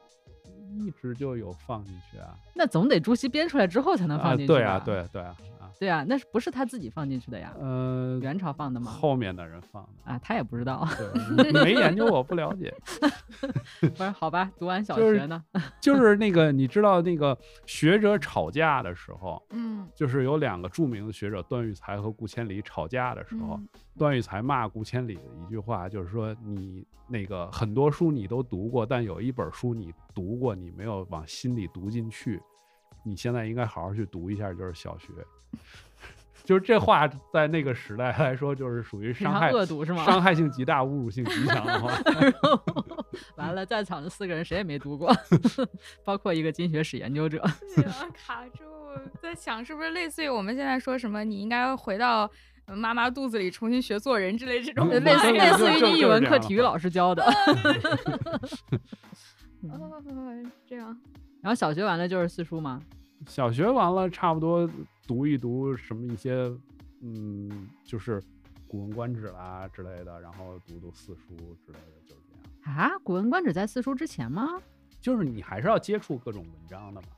一直就有放进去啊，那总得朱熹编出来之后才能啊放进去啊对啊，对啊对啊啊，对啊，那是不是他自己放进去的呀？呃，元朝放的吗？后面的人放的。啊，他也不知道。对，没研究我不了解。不是，好吧，读完小就是学呢？就是那个，你知道那个学者吵架的时候，嗯，就是有两个著名的学者段玉裁和顾千里吵架的时候，嗯段玉裁骂顾千里的一句话，就是说你那个很多书你都读过，但有一本书你读过，你没有往心里读进去，你现在应该好好去读一下，就是小学。就是这话在那个时代来说，就是属于伤害恶毒是吗？伤害性极大、侮辱性极强的话。完了，在场的四个人谁也没读过，包括一个经学史研究者。卡住，在想是不是类似于我们现在说什么，你应该回到呃妈妈肚子里重新学做人之类这种类似对类似于你语文课体育老师教的。嗯哦，这样，然后小学完了就是四书吗？小学完了，差不多读一读什么一些，嗯，就是《古文观止》啦之类的，然后读读四书之类的，就是这样。啊，《古文观止》在四书之前吗？就是你还是要接触各种文章的嘛。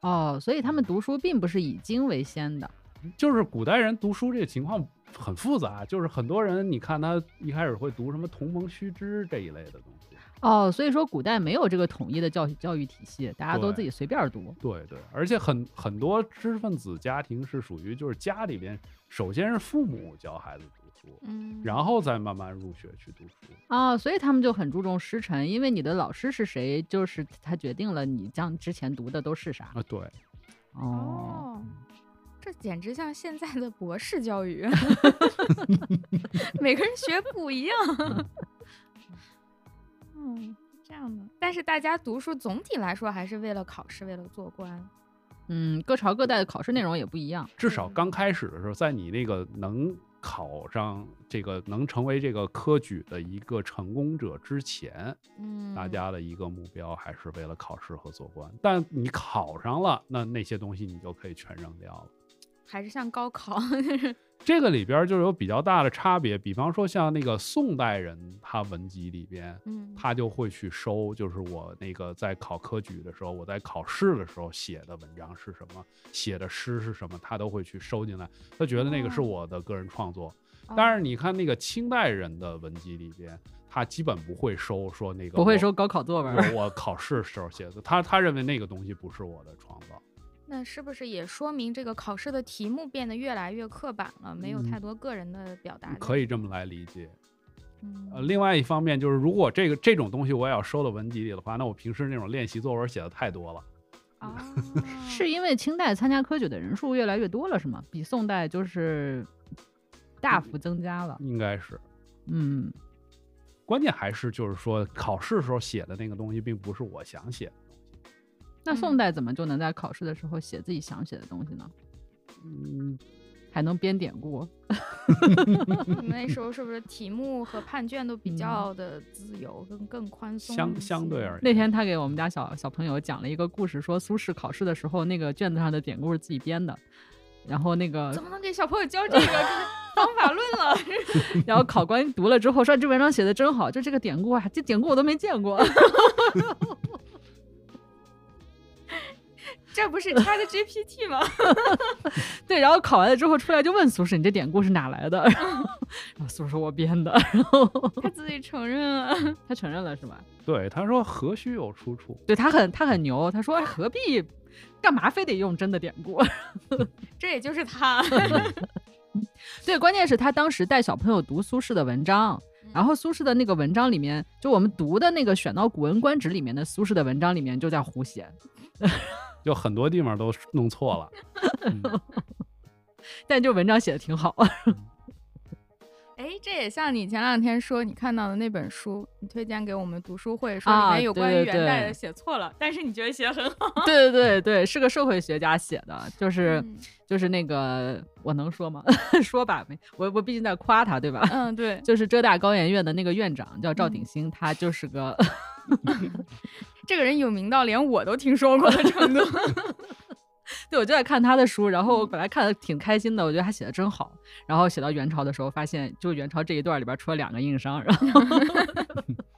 哦，所以他们读书并不是以经为先的。就是古代人读书这个情况很复杂，就是很多人你看他一开始会读什么同盟须知这一类的东西。哦，所以说古代没有这个统一的教育教育体系，大家都自己随便读。对对，而且很很多知识分子家庭是属于就是家里边首先是父母教孩子读书，嗯，然后再慢慢入学去读书。哦，所以他们就很注重师承，因为你的老师是谁，就是他决定了你将之前读的都是啥。啊，对，哦，哦，这简直像现在的博士教育，每个人学不一样。但是大家读书总体来说还是为了考试，为了做官。嗯，各朝各代的考试内容也不一样。至少刚开始的时候，在你那个能考上这个能成为这个科举的一个成功者之前，嗯，大家的一个目标还是为了考试和做官。但你考上了，那那些东西你就可以全扔掉了。还是像高考，这个里边就有比较大的差别，比方说像那个宋代人，他文集里边，嗯，他就会去收，就是我那个在考科举的时候，我在考试的时候写的文章是什么，写的诗是什么，他都会去收进来。他觉得那个是哦我的个人创作。哦当然，你看那个清代人的文集里边，他基本不会收说那个不会收高考作文。我我考试时候写的，他他认为那个东西不是我的创造。那是不是也说明这个考试的题目变得越来越刻板了，没有嗯太多个人的表达？可以这么来理解。呃，嗯另外一方面就是，如果这个这种东西我也要收到文集里的话，那我平时那种练习作文写的太多了。啊，是因为清代参加科举的人数越来越多了，是吗？比宋代就是大幅增加了。应该是，嗯，关键还是就是说，考试时候写的那个东西，并不是我想写的。那宋嗯代怎么就能在考试的时候写自己想写的东西呢？嗯，还能编典故？那时候是不是题目和判卷都比嗯较的自由，更更宽松相？相对而言，那天他给我们家小小朋友讲了一个故事，说苏轼考试的时候，那个卷子上的典故是自己编的，然后那个怎么能给小朋友教这个？这是 方法论了。然后考官读了之后说这文章写的真好，就这个典故啊，这典故我都没见过。这不是 Chat GPT 吗？对，然后考完了之后出来就问苏轼：“你这典故是哪来的？” 然后苏轼说：“我编的。”然后他自己承认了。他承认了是吧？对他说何须有出处？对他很他很牛，他说：“哎，何必干嘛非得用真的典故？”这也就是他。对，关键是他当时带小朋友读苏轼的文章，然后苏轼的那个文章里面，就我们读的那个选到《古文观止》里面的苏轼的文章里面就在胡写，就很多地方都弄错了。嗯 但就文章写的挺好。哎，这也像你前两天说你看到的那本书，你推荐给我们读书会，说里啊面有关于元代的写错了，但是你觉得写的很好。对对对对，是个社会学家写的，就是、嗯就是那个我能说吗？说吧，没我我毕竟在夸他，对吧？嗯，对，就是浙大高研院的那个院长叫赵嗯鼎新，他就是个这个人有名到连我都听说过的程度。对，我就在看他的书，然后我本来看的挺开心的，我觉得他写的真好。然后写到元朝的时候，发现就元朝这一段里边出了两个硬伤，然后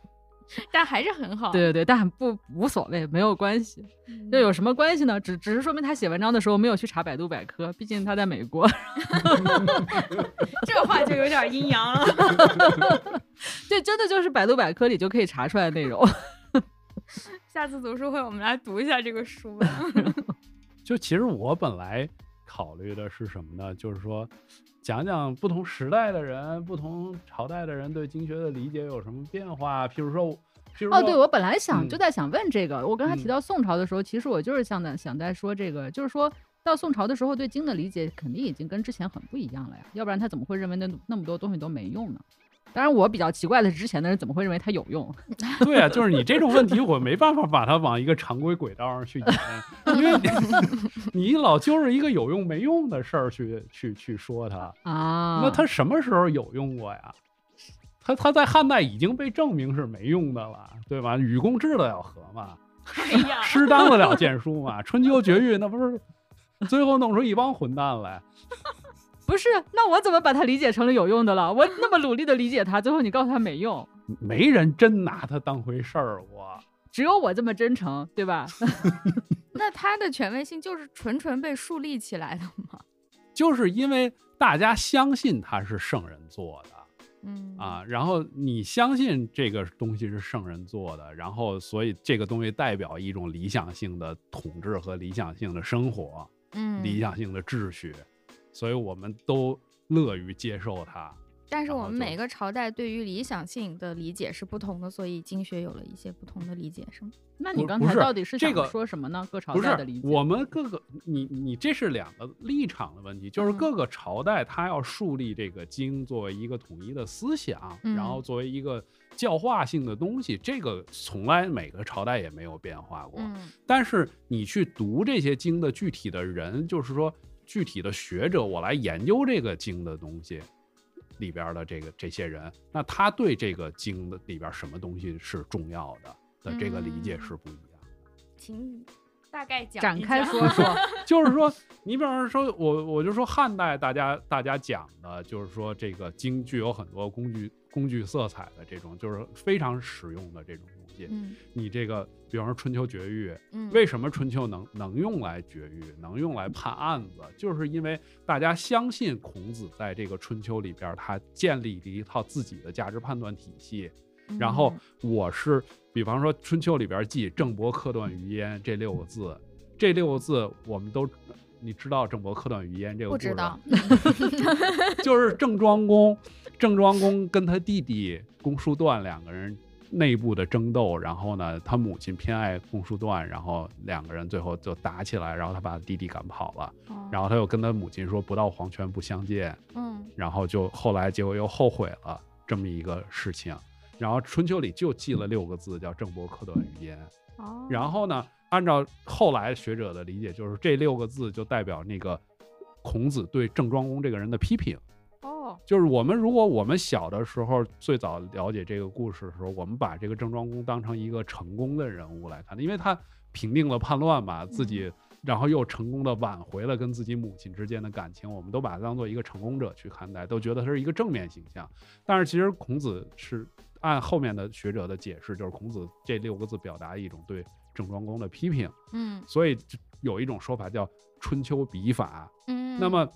但还是很好。对对对，但不无所谓，没有关系。就，有什么关系呢？只只是说明他写文章的时候没有去查百度百科，毕竟他在美国。这话就有点阴阳了。对真的就是百度百科里就可以查出来的内容。下次读书会我们来读一下这个书吧。就其实我本来考虑的是什么呢？就是说，讲讲不同时代的人、不同朝代的人对经学的理解有什么变化。譬如说，譬如说，哦，对，我本来想嗯就在想问这个，我刚才提嗯到宋朝的时候，其实我就是想在想在说这个，就是说到宋朝的时候，对经的理解肯定已经跟之前很不一样了呀，要不然他怎么会认为那那么多东西都没用呢？当然，我比较奇怪的是，之前的人怎么会认为它有用？对啊，就是你这种问题，我没办法把它往一个常规轨道上去引，因为你 你老揪着一个有用没用的事儿去去去说它，啊，那它什么时候有用过呀？它它在汉代已经被证明是没用的了，对吧？禹贡治得了河嘛，哎呀，诗当得了谏书嘛，春秋绝育那不是最后弄出一帮混蛋来？不是？那我怎么把它理解成了有用的了？我 那么努力的理解它，最后你告诉他没用，没人真拿它当回事儿，我只有我这么真诚，对吧？那它的权威性就是纯纯被树立起来的吗？就是因为大家相信它是圣人做的。嗯啊，然后你相信这个东西是圣人做的，然后所以这个东西代表一种理想性的统治和理想性的生活，嗯理想性的秩序，所以我们都乐于接受它。但是我们每个朝代对于理想性的理解是不同的，所以经学有了一些不同的理解，是吗？那你刚才到底是这个想说什么呢？各朝代的理解，我们各个你你这是两个立场的问题，就是嗯各个朝代它要树立这个经作为一个统一的思想，嗯然后作为一个教化性的东西，这个从来每个朝代也没有变化过。嗯但是你去读这些经的具体的人，就是说具体的学者，我来研究这个经的东西里边的这个这些人，那他对这个经的里边什么东西是重要的的这个理解是不一样的。请大概讲展开说说。就是说，你比方说，我我就说汉代大家大家讲的，就是说这个经具有很多工具工具色彩的这种，就是非常实用的这种东西。嗯你这个，比方说春秋绝育，嗯，为什么春秋能能用来绝育，能用来判案子？就是因为大家相信孔子在这个春秋里边，他建立了一套自己的价值判断体系。然后嗯我是，比方说春秋里边记“郑伯克段于鄢”这六个字，这六个字我们都你知道郑伯克段于鄢这个故事吗道？，就是郑庄公，郑庄公跟他弟弟公叔段两个人内部的争斗，然后呢，他母亲偏爱公叔段，然后两个人最后就打起来，然后他把弟弟赶跑了，哦然后他又跟他母亲说不到黄泉不相见，嗯然后就后来结果又后悔了这么一个事情，然后春秋里就记了六个字叫郑伯克段于鄢。哦，然后呢，按照后来学者的理解，就是这六个字就代表那个孔子对郑庄公这个人的批评。哦，就是我们如果我们小的时候最早了解这个故事的时候，我们把这个郑庄公当成一个成功的人物来看，因为他平定了叛乱嘛，自己然后又成功的挽回了跟自己母亲之间的感情，我们都把他当做一个成功者去看待，都觉得他是一个正面形象。但是其实孔子是按后面的学者的解释，就是孔子这六个字表达一种对郑庄公的批评，嗯。所以就有一种说法叫春秋笔法，嗯，那么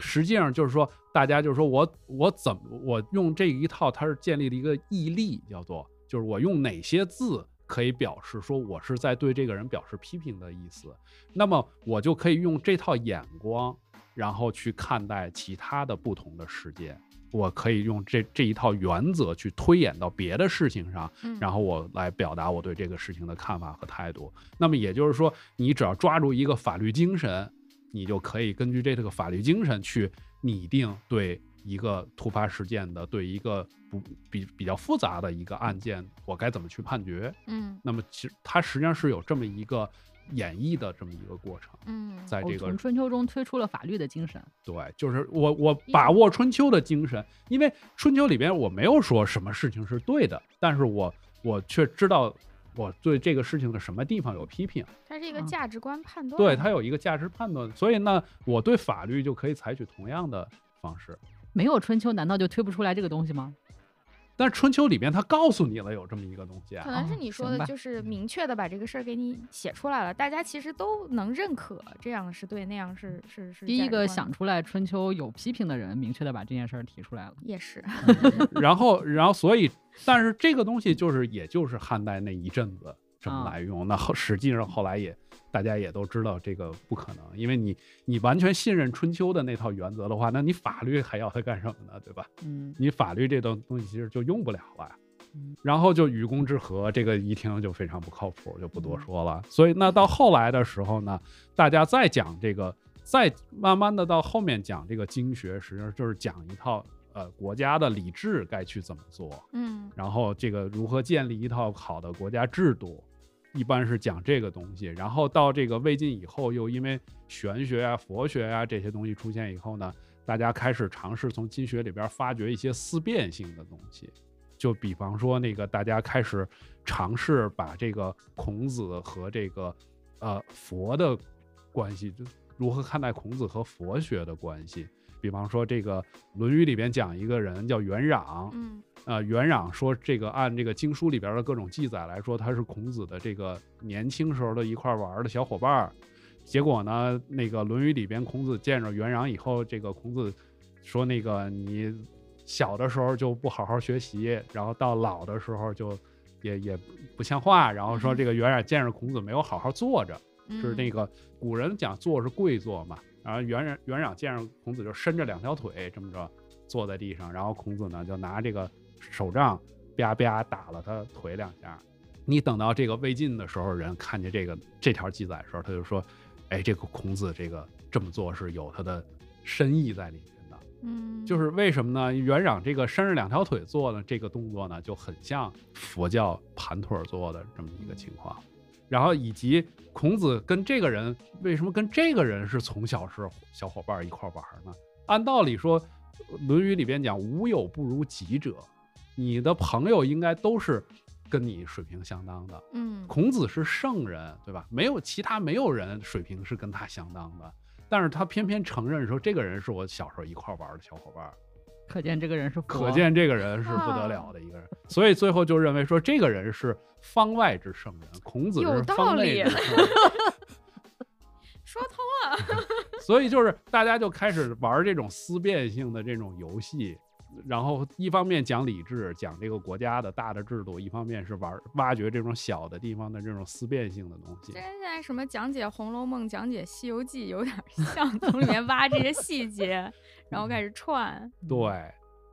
实际上就是说，大家就是说我我怎么我用这一套，它是建立了一个义例，叫做就是我用哪些字可以表示说我是在对这个人表示批评的意思，那么我就可以用这套眼光，然后去看待其他的不同的事件。我可以用这这一套原则去推演到别的事情上，嗯然后我来表达我对这个事情的看法和态度。那么也就是说，你只要抓住一个法律精神，你就可以根据这个法律精神去拟定对一个突发事件的、对一个不比比较复杂的一个案件，我该怎么去判决。嗯那么其实它实际上是有这么一个演绎的这么一个过程，嗯在这个我从春秋中推出了法律的精神。对，就是我我把握春秋的精神，因为春秋里边我没有说什么事情是对的，但是我我却知道我对这个事情的什么地方有批评，它是一个嗯价值观判断，对它有一个价值判断，所以呢，我对法律就可以采取同样的方式。没有春秋，难道就推不出来这个东西吗？但是春秋里边他告诉你了有这么一个东西啊可，能是哦你说的，就是明确的把这个事儿给你写出来了，大家其实都能认可，这样是对，那样是是是。第一个想出来春秋有批评的人，明确的把这件事儿提出来了。也是，然后然后所以，但是这个东西就是也就是汉代那一阵子这么啊来用，那后实际上后来也大家也都知道这个不可能，因为你你完全信任春秋的那套原则的话，那你法律还要它干什么呢？对吧？嗯，你法律这东东西其实就用不了了嗯。然后就与公之和，这个一听就非常不靠谱，就不多嗯说了。所以那到后来的时候呢，大家再讲这个，再慢慢的到后面讲这个经学，实际上就是讲一套呃国家的礼制该去怎么做，嗯然后这个如何建立一套好的国家制度，一般是讲这个东西。然后到这个魏晋以后，又因为玄学啊、佛学啊这些东西出现以后呢，大家开始尝试从经学里边发掘一些思辨性的东西。就比方说，那个大家开始尝试把这个孔子和这个呃佛的关系，就如何看待孔子和佛学的关系。比方说，这个《论语》里边讲一个人叫元壤，嗯呃，元壤说这个按这个经书里边的各种记载来说，他是孔子的这个年轻时候的一块玩的小伙伴儿。结果呢，那个《论语》里边孔子见着元壤以后，这个孔子说那个你小的时候就不好好学习，然后到老的时候就也也不像话，然后说这个元壤见着孔子没有好好坐着，是那个个古人讲坐是跪坐嘛，然后元壤元壤见着孔子就伸着两条腿这么着坐在地上，然后孔子呢就拿这个手杖啪啪打了他腿两下。你等到这个魏晋的时候，人看见这个这条记载的时候，他就说：“哎，这个孔子这个这么做是有他的深意在里面的。嗯就是为什么呢？元壤这个伸着两条腿做的这个动作呢，就很像佛教盘腿坐的这么一个情况。然后以及孔子跟这个人为什么跟这个人是从小是小伙伴一块玩呢？按道理说，《论语》里边讲“无有不如己者”，你的朋友应该都是跟你水平相当的。嗯孔子是圣人，对吧？没有其他没有人水平是跟他相当的，但是他偏偏承认说这个人是我小时候一块玩的小伙伴，可见这个人是可见这个人是不得了的一个人，所以最后就认为说这个人是方外之圣人，孔子是方内之圣人。说通了，所以就是大家就开始玩这种思辨性的这种游戏，然后一方面讲理智，讲这个国家的大的制度，一方面是玩挖掘这种小的地方的这种思辨性的东西这。现在什么讲解《红楼梦》、讲解《西游记》有点像，从里面挖这些细节，然后开始串。对，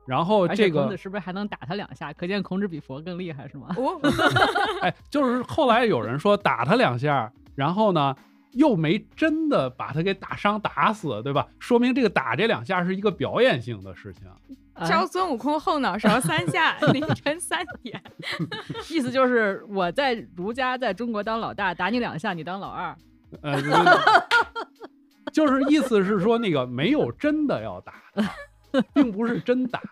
然后这个孔子是不是还能打他两下？可见孔子比佛更厉害，是吗？哦，哎，就是后来有人说打他两下，然后呢又没真的把他给打伤打死，对吧？说明这个打这两下是一个表演性的事情。啊敲孙悟空后脑勺三下，凌晨三点。意思就是我在儒家在中国当老大，打你两下，你当老二。呃，就是意思是说那个没有真的要打，并不是真打，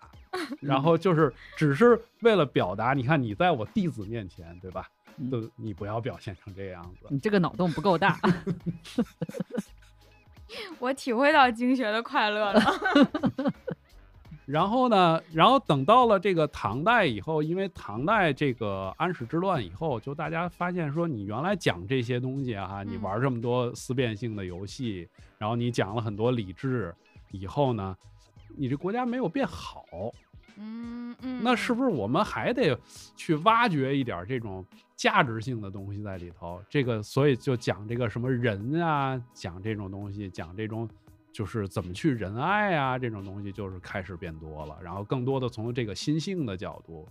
然后就是只是为了表达，你看你在我弟子面前，对吧？嗯都你不要表现成这样子。你这个脑洞不够大。我体会到经学的快乐了。然后呢，然后等到了这个唐代以后，因为唐代这个安史之乱以后，就大家发现说，你原来讲这些东西啊，你嗯玩这么多思辨性的游戏，然后你讲了很多理智，以后呢，你这国家没有变好，嗯嗯，那是不是我们还得去挖掘一点这种价值性的东西在里头？这个，所以就讲这个什么人啊，讲这种东西，讲这种就是怎么去仁爱啊，这种东西就是开始变多了。然后更多的从这个心性的角度，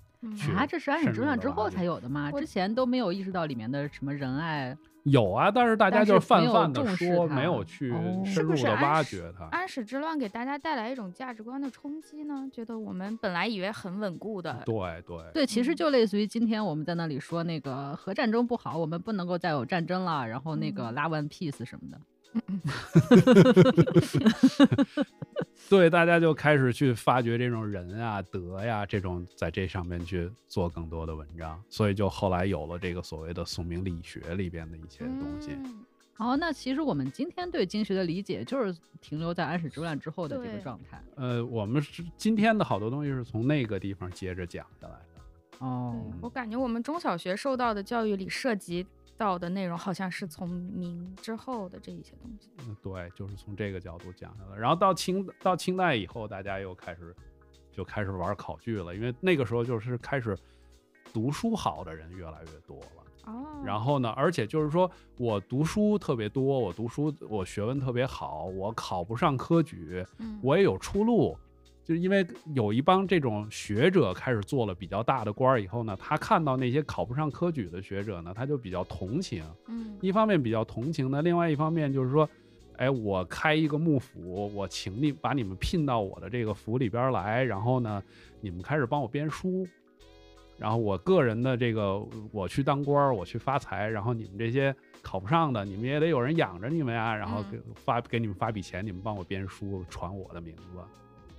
啊，这是安史之乱之后才有的吗？之前都没有意识到里面的什么仁爱。有啊，但是大家就是是泛泛的说，没有去哦深是不入的挖是安史掘它。安史之乱给大家带来一种价值观的冲击呢？觉得我们本来以为很稳固的，对对对，其实嗯就类似于今天我们在那里说那个核战争不好，我们不能够再有战争了，然后那个嗯拉 One Piece 什么的。对，大家就开始去发掘这种人啊、德呀这种，在这上面去做更多的文章，所以就后来有了这个所谓的宋明理学里边的一些东西。嗯好，那其实我们今天对经学的理解就是停留在安史之乱之后的这个状态。呃，我们是今天的好多东西是从那个地方接着讲下来的。哦，我感觉我们中小学受到的教育里涉及到的内容，好像是从明之后的这一些东西。嗯，对，就是从这个角度讲下来。然后到清到清代以后，大家又开始就开始玩考据了，因为那个时候就是开始读书好的人越来越多了。哦，然后呢，而且就是说我读书特别多，我读书我学问特别好，我考不上科举，嗯我也有出路。就是因为有一帮这种学者开始做了比较大的官儿以后呢，他看到那些考不上科举的学者呢，他就比较同情。嗯一方面比较同情呢，另外一方面就是说，哎，我开一个幕府，我请你把你们聘到我的这个府里边儿来，然后呢，你们开始帮我编书，然后我个人的这个我去当官儿，我去发财，然后你们这些考不上的，你们也得有人养着你们呀，然后给发给你们发笔钱，你们帮我编书，传我的名字。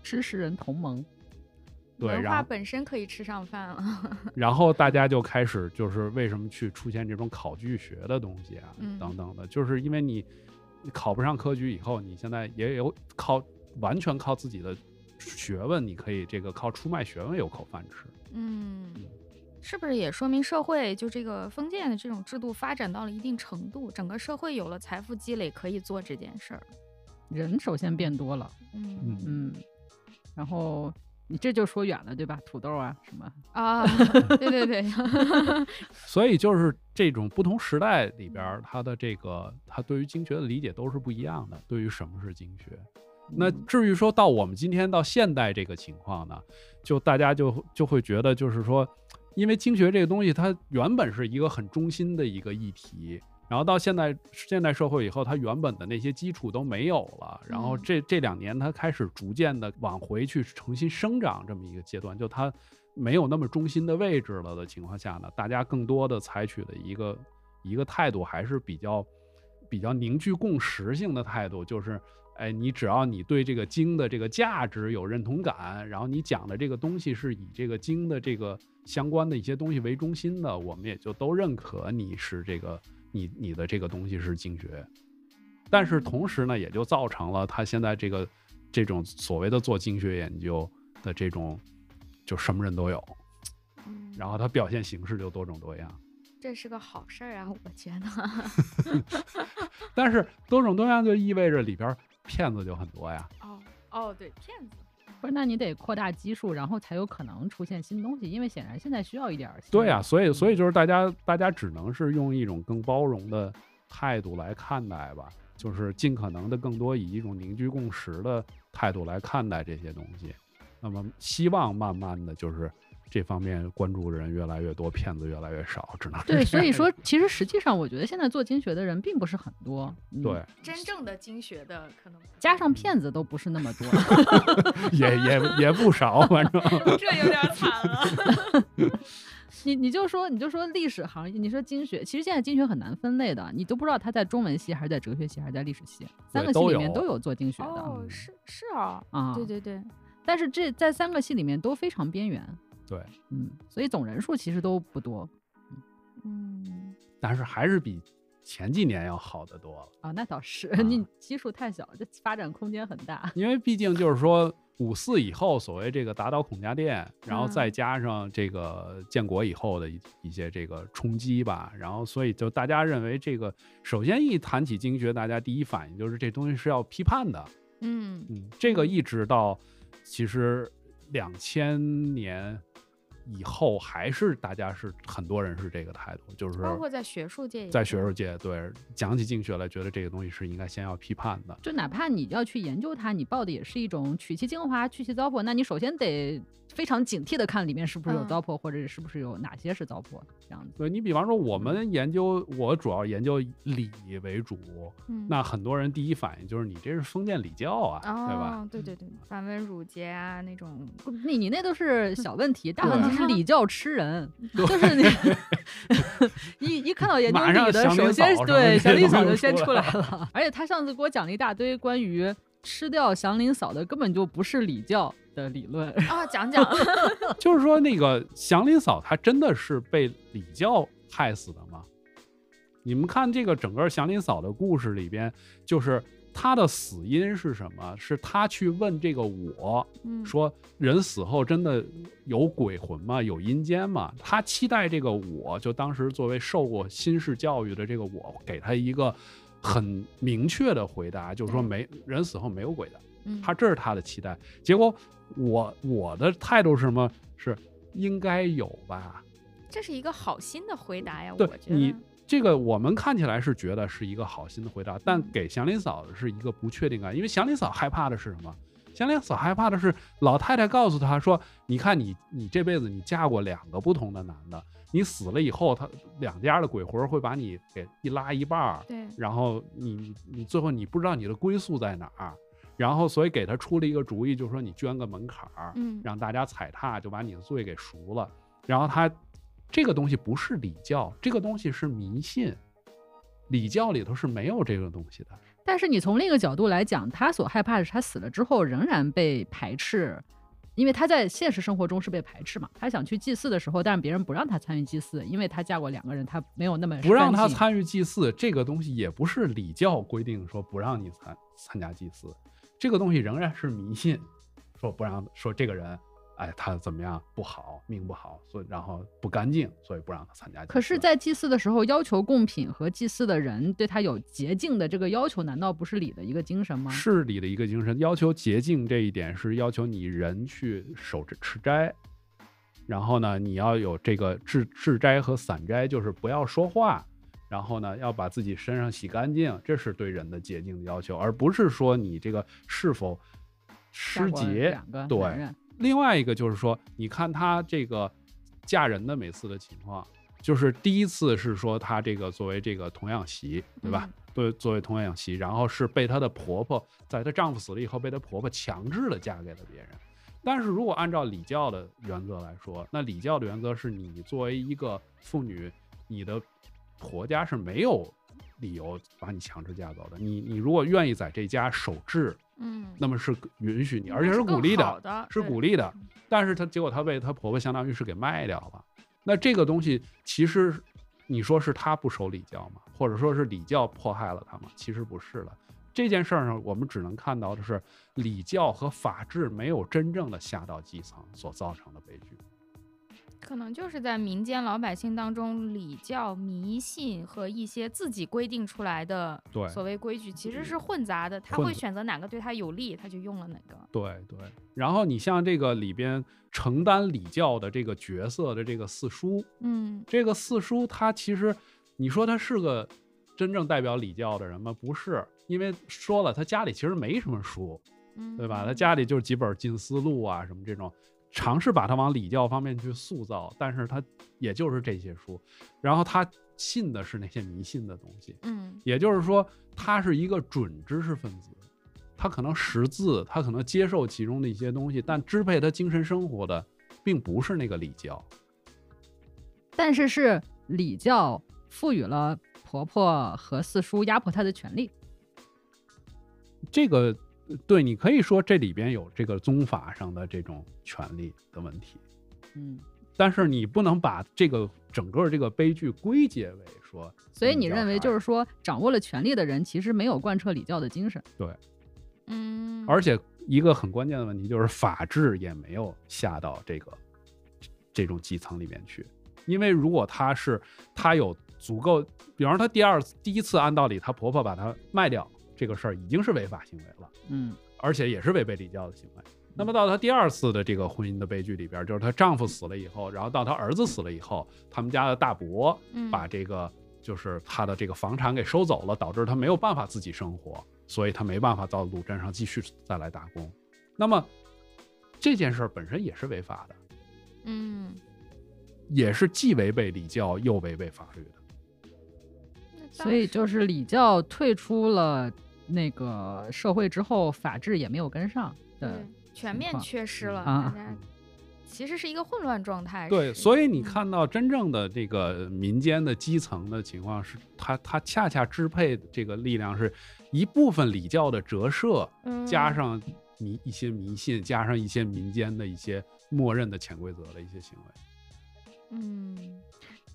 知识人同盟。对，文化本身可以吃上饭了。然后大家就开始就是为什么去出现这种考据学的东西啊，嗯等等的，就是因为你你考不上科举以后，你现在也有靠完全靠自己的学问，你可以这个靠出卖学问有口饭吃。嗯，是不是也说明社会就这个封建的这种制度发展到了一定程度，整个社会有了财富积累，可以做这件事儿？人首先变多了，嗯嗯嗯，然后你这就说远了，对吧？土豆啊什么，啊，对对对，所以就是这种不同时代里边儿，它的这个它对于经学的理解都是不一样的。对于什么是经学，那嗯至于说到我们今天到现代这个情况呢，就大家就就会觉得就是说，因为经学这个东西它原本是一个很中心的一个议题，然后到现代现代社会以后，它原本的那些基础都没有了，然后嗯这这两年它开始逐渐的往回去重新生长这么一个阶段，就它没有那么中心的位置了的情况下呢，大家更多的采取的一个一个态度还是比较比较凝聚共识性的态度，就是。哎，你只要你对这个经的这个价值有认同感，然后你讲的这个东西是以这个经的这个相关的一些东西为中心的，我们也就都认可你是这个你你的这个东西是经学。但是同时呢，也就造成了他现在这个这种所谓的做经学研究的这种，就什么人都有，嗯然后他表现形式就多种多样。这是个好事儿啊，我觉得。但是多种多样就意味着里边骗子就很多呀。哦哦，对，骗子。不是，那你得扩大基数，然后才有可能出现新东西，因为显然现在需要一点儿新对啊、所以所以就是大家大家只能是用一种更包容的态度来看待吧，就是尽可能的更多以一种凝聚共识的态度来看待这些东西。那么希望慢慢的就是这方面关注的人越来越多，骗子越来越少，只能是对，所以说其实实际上，我觉得现在做经学的人并不是很多，嗯对，真正的经学的可能加上骗子都不是那么多。也也也不少，反正 这有点惨了。你你就说你就说历史行业，你说经学，其实现在经学很难分类的，你都不知道它在中文系还是在哲学系还是在历史系，三个系里面都有做经学的哦，是是啊，啊。对对对，但是这在三个系里面都非常边缘，对，嗯，所以总人数其实都不多嗯，但是还是比前几年要好得多了。啊。那倒是，啊你基数太小，这发展空间很大。因为毕竟就是说五四以后，所谓这个打倒孔家店，然后嗯再加上这个建国以后的一一些这个冲击吧，然后所以就大家认为这个，首先一谈起经学，大家第一反应就是这东西是要批判的，嗯嗯，这个一直到其实两千年以后，还是大家是很多人是这个态度，就是包括在学术界在学术界对讲起经学来，觉得这个东西是应该先要批判的。就哪怕你要去研究它，你报的也是一种取其精华、去其糟粕，那你首先得非常警惕的看里面是不是有嗯糟粕，或者是不是有哪些是糟粕，这样子。对你比方说，我们研究，我主要研究礼为主，嗯那很多人第一反应就是你这是封建礼教啊，对吧？哦，对对对，繁文缛节啊那种，你你那都是小问题，大问题是礼教吃人，就是你 一一看到研究礼的，首先对祥林嫂就先出来来了。而且他上次给我讲了一大堆关于吃掉祥林嫂的，根本就不是礼教的理论。啊，讲讲，就是说，那个祥林嫂她真的是被礼教害死的吗？你们看这个整个祥林嫂的故事里边，就是她的死因是什么？是他去问这个我，嗯，说人死后真的有鬼魂吗？有阴间吗？他期待这个我，就当时作为受过新式教育的这个我，给他一个很明确的回答，就是说没人死后没有鬼的，嗯他这是他的期待。结果我我的态度是什么？是应该有吧？这是一个好心的回答呀，我对觉你得，这个我们看起来是觉得是一个好心的回答，但嗯给祥林嫂的是一个不确定感，因为祥林嫂害怕的是什么？祥林嫂害怕的是老太太告诉她说：“你看你你这辈子你嫁过两个不同的男的，你死了以后，他两家的鬼魂会把你给一拉一半儿，对，然后你你最后你不知道你的归宿在哪儿，然后所以给他出了一个主意，就是说你捐个门槛儿，嗯让大家踩踏，就把你的罪给赎了。然后他这个东西不是礼教，这个东西是迷信，礼教里头是没有这个东西的。但是你从另一个角度来讲，他所害怕的是他死了之后仍然被排斥，因为他在现实生活中是被排斥嘛。他想去祭祀的时候，但是别人不让他参与祭祀，因为他嫁过两个人，他没有那么不让他参与祭祀，这个东西也不是礼教规定说不让你参参加祭祀，这个东西仍然是迷信，说不让说这个人，哎，他怎么样不好，命不好，所以然后不干净，所以不让他参加。可是，在祭祀的时候，要求贡品和祭祀的人对他有洁净的这个要求，难道不是礼的一个精神吗？是礼的一个精神，要求洁净这一点是要求你人去守着吃斋，然后呢，你要有这个治治斋和散斋，就是不要说话，然后呢，要把自己身上洗干净，这是对人的洁净的要求，而不是说你这个是否失节。对另外一个就是说，你看她这个嫁人的每次的情况，就是第一次是说她这个作为这个童养媳，对吧？对，作为童养媳，然后是被她的婆婆，在她丈夫死了以后，被她婆婆强制的嫁给了别人。但是如果按照礼教的原则来说，那礼教的原则是你作为一个妇女，你的婆家是没有理由把你强制架走的。你你如果愿意在这家守制，嗯，那么是允许你，而且是鼓励的是鼓励的。但是她结果她被她婆婆相当于是给卖掉了。那这个东西其实你说是她不守礼教吗？或者说是礼教迫害了她吗？其实不是的。这件事儿上，我们只能看到的是礼教和法治没有真正的下到基层所造成的悲剧。可能就是在民间老百姓当中，礼教、迷信和一些自己规定出来的所谓规矩，其实是混杂的。他会选择哪个对他有利，他就用了哪个。对对。然后你像这个里边承担礼教的这个角色的这个四叔，嗯这个四叔他其实，你说他是个真正代表礼教的人吗？不是，因为说了，他家里其实没什么书，嗯，对吧？他家里就是几本《近思录》啊什么这种，尝试把他往礼教方面去塑造，但是他也就是这些书，然后他信的是那些迷信的东西，嗯也就是说，他是一个准知识分子，他可能识字，他可能接受其中的一些东西，但支配他精神生活的，并不是那个礼教。但是是礼教赋予了婆婆和四叔压迫他的权利。这个对你可以说这里边有这个宗法上的这种权利的问题，嗯，但是你不能把这个整个这个悲剧归结为说，所以你认为就是说，掌握了权力的人其实没有贯彻礼教的精神。对嗯，而且一个很关键的问题就是法治也没有下到这个这种基层里面去，因为如果他是他有足够，比方说他第二次第一次按道理他婆婆把她卖掉这个事儿已经是违法行为了。嗯而且也是违背礼教的行为。那么到她第二次的这个婚姻的悲剧里边，就是她丈夫死了以后，然后到她儿子死了以后，他们家的大伯嗯把这个就是她的这个房产给收走了，导致她没有办法自己生活，所以她没办法到鲁镇上继续再来打工。那么这件事儿本身也是违法的，嗯，也是既违背礼教又违背法律的。所以就是礼教退出了那个社会之后，法治也没有跟上的对。全面缺失了，啊大家其实是一个混乱状态。对，所以你嗯看到真正的这个民间的基层的情况是，它它恰恰支配这个力量是一部分礼教的折射，加嗯上迷一些迷信，加上一些民间的一些默认的潜规则的一些行为。嗯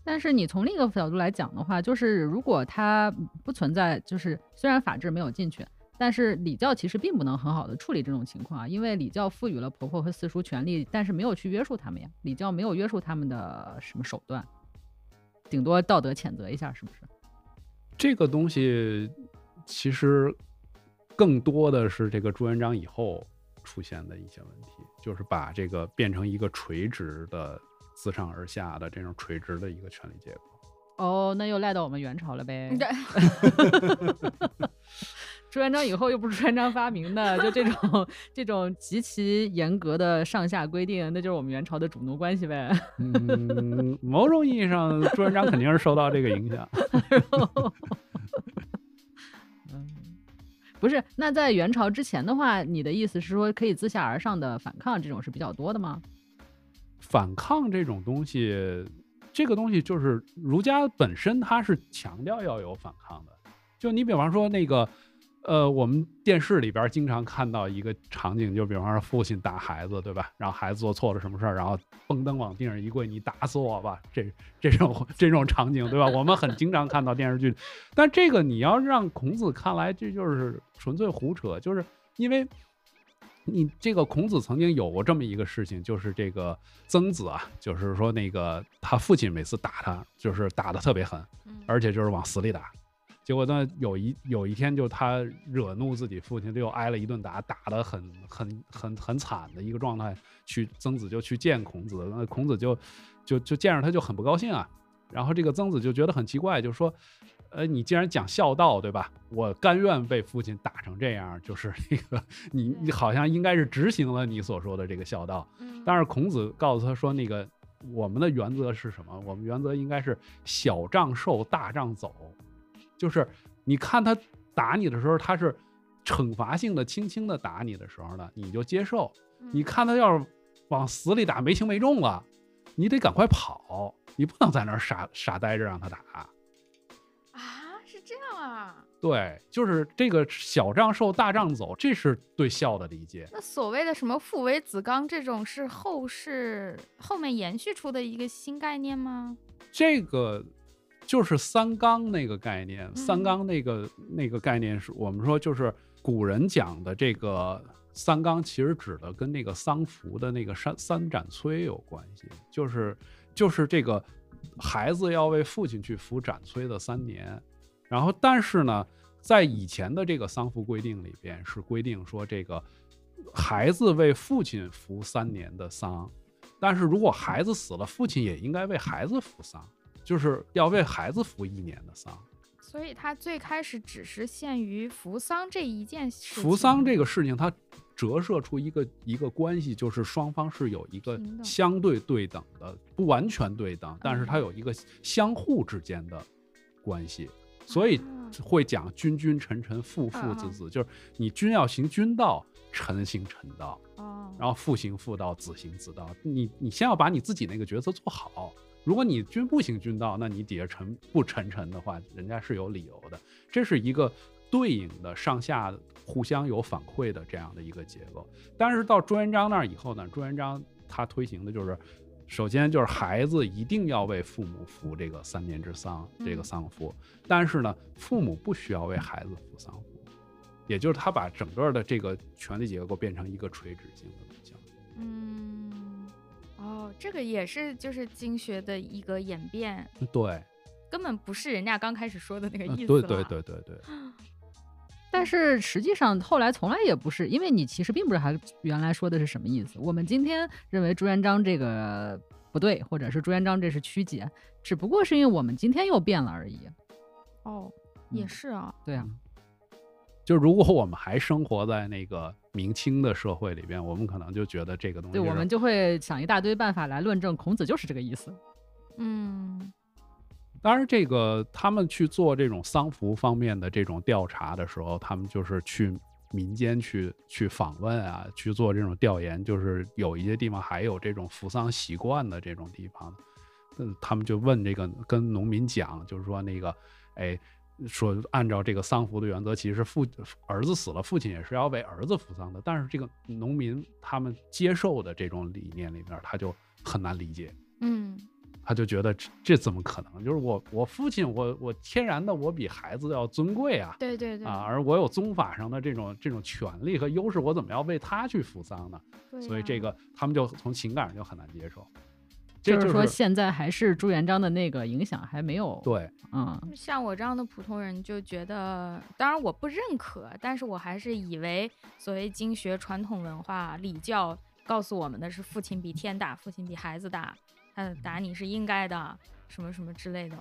但是你从另一个角度来讲的话，就是如果它不存在，就是虽然法治没有进去，但是礼教其实并不能很好的处理这种情况啊，因为礼教赋予了婆婆和四叔权利，但是没有去约束他们呀，礼教没有约束他们的什么手段，顶多道德谴责一下，是不是？这个东西其实更多的是这个朱元璋以后出现的一些问题，就是把这个变成一个垂直的自上而下的这种垂直的一个权力结构。哦，那又赖到我们元朝了呗。对，朱元璋以后又不是朱元璋发明的，就这种这种极其严格的上下规定，那就是我们元朝的主奴关系呗。嗯，某种意义上，朱元璋肯定是受到这个影响。嗯，不是，那在元朝之前的话，你的意思是说可以自下而上的反抗这种是比较多的吗？反抗这种东西，这个东西就是儒家本身它是强调要有反抗的。就你比方说那个，呃，我们电视里边经常看到一个场景，就比方说父亲打孩子，对吧？然后孩子做错了什么事儿，然后蹦蹬往地上一跪，你打死我吧！这这种这种场景，对吧？我们很经常看到电视剧，但这个你要让孔子看来，这就是纯粹胡扯，就是因为。你这个孔子曾经有过这么一个事情，就是这个曾子啊，就是说那个他父亲每次打他，就是打得特别狠，嗯而且就是往死里打。结果呢，有一有一天，就他惹怒自己父亲，就又挨了一顿打，打得很很很很惨的一个状态。去曾子就去见孔子，那孔子就就就见着他就很不高兴啊。然后这个曾子就觉得很奇怪，就说：“呃，你既然讲孝道，对吧？我甘愿被父亲打成这样，就是那个你你好像应该是执行了你所说的这个孝道。”嗯但是孔子告诉他说：“那个我们的原则是什么？我们原则应该是小仗受，大仗走。就是你看他打你的时候，他是惩罚性的、轻轻的打你的时候呢，你就接受；嗯你看他要是往死里打，没轻没重了，你得赶快跑，你不能在那儿傻傻呆着让他打。啊。对，就是这个小账受，大账走，这是对孝的理解。那所谓的什么父为子纲这种，是后世后面延续出的一个新概念吗？这个就是三纲那个概念，三嗯纲那个那个概念是我们说就是古人讲的这个三纲其实指的跟那个丧服的那个三三斩催有关系，就是就是这个孩子要为父亲去服斩催的三年，然后但是呢，在以前的这个丧服规定里边是规定说这个孩子为父亲服三年的丧，但是如果孩子死了，父亲也应该为孩子服丧，就是要为孩子服一年的丧。所以他最开始只是限于扶丧这一件事情。扶丧这个事情，它折射出一个一个关系，就是双方是有一个相对对等的，不完全对等，但是它有一个相互之间的关系，所以啊会讲君君臣臣父父子子，就是你君要行君道，臣行臣道，哦，然后父行父道，子行子道。你你先要把你自己那个角色做好。如果你君不行君道，那你底下臣不臣臣的话，人家是有理由的。这是一个对应的上下互相有反馈的这样的一个结构。但是到朱元璋那儿以后呢，朱元璋他推行的就是，首先就是孩子一定要为父母服这个三年之丧，这个嗯丧服。但是呢，父母不需要为孩子服丧服，也就是他把整个的这个权力结构变成一个垂直性的东西。嗯，哦，这个也是就是经学的一个演变，对，根本不是人家刚开始说的那个嗯意思、对对。对对对，但是实际上后来从来也不是，因为你其实并不知道他原来说的是什么意思。我们今天认为朱元璋这个不对，或者是朱元璋这是曲解，只不过是因为我们今天又变了而已。哦，也嗯是啊。对啊，就如果我们还生活在那个明清的社会里边，我们可能就觉得这个东西对，我们就会想一大堆办法来论证孔子就是这个意思。嗯当然，这个他们去做这种丧服方面的这种调查的时候，他们就是去民间去去访问啊，去做这种调研，就是有一些地方还有这种服丧习惯的这种地方，嗯，他们就问这个跟农民讲，就是说那个，哎。说按照这个丧服的原则，其实父儿子死了，父亲也是要为儿子服丧的。但是这个农民他们接受的这种理念里面，他就很难理解。嗯他就觉得这这怎么可能？就是我我父亲我我天然的我比孩子要尊贵啊对对对。啊，而我有宗法上的这种这种权利和优势，我怎么要为他去服丧呢？对所以这个他们就从情感上就很难接受。这就是是说现在还是朱元璋的那个影响还没有，对，嗯，像我这样的普通人就觉得，当然我不认可，但是我还是以为所谓经学、传统文化、礼教告诉我们的是父亲比天大，父亲比孩子大，他打你是应该的，什么什么之类的。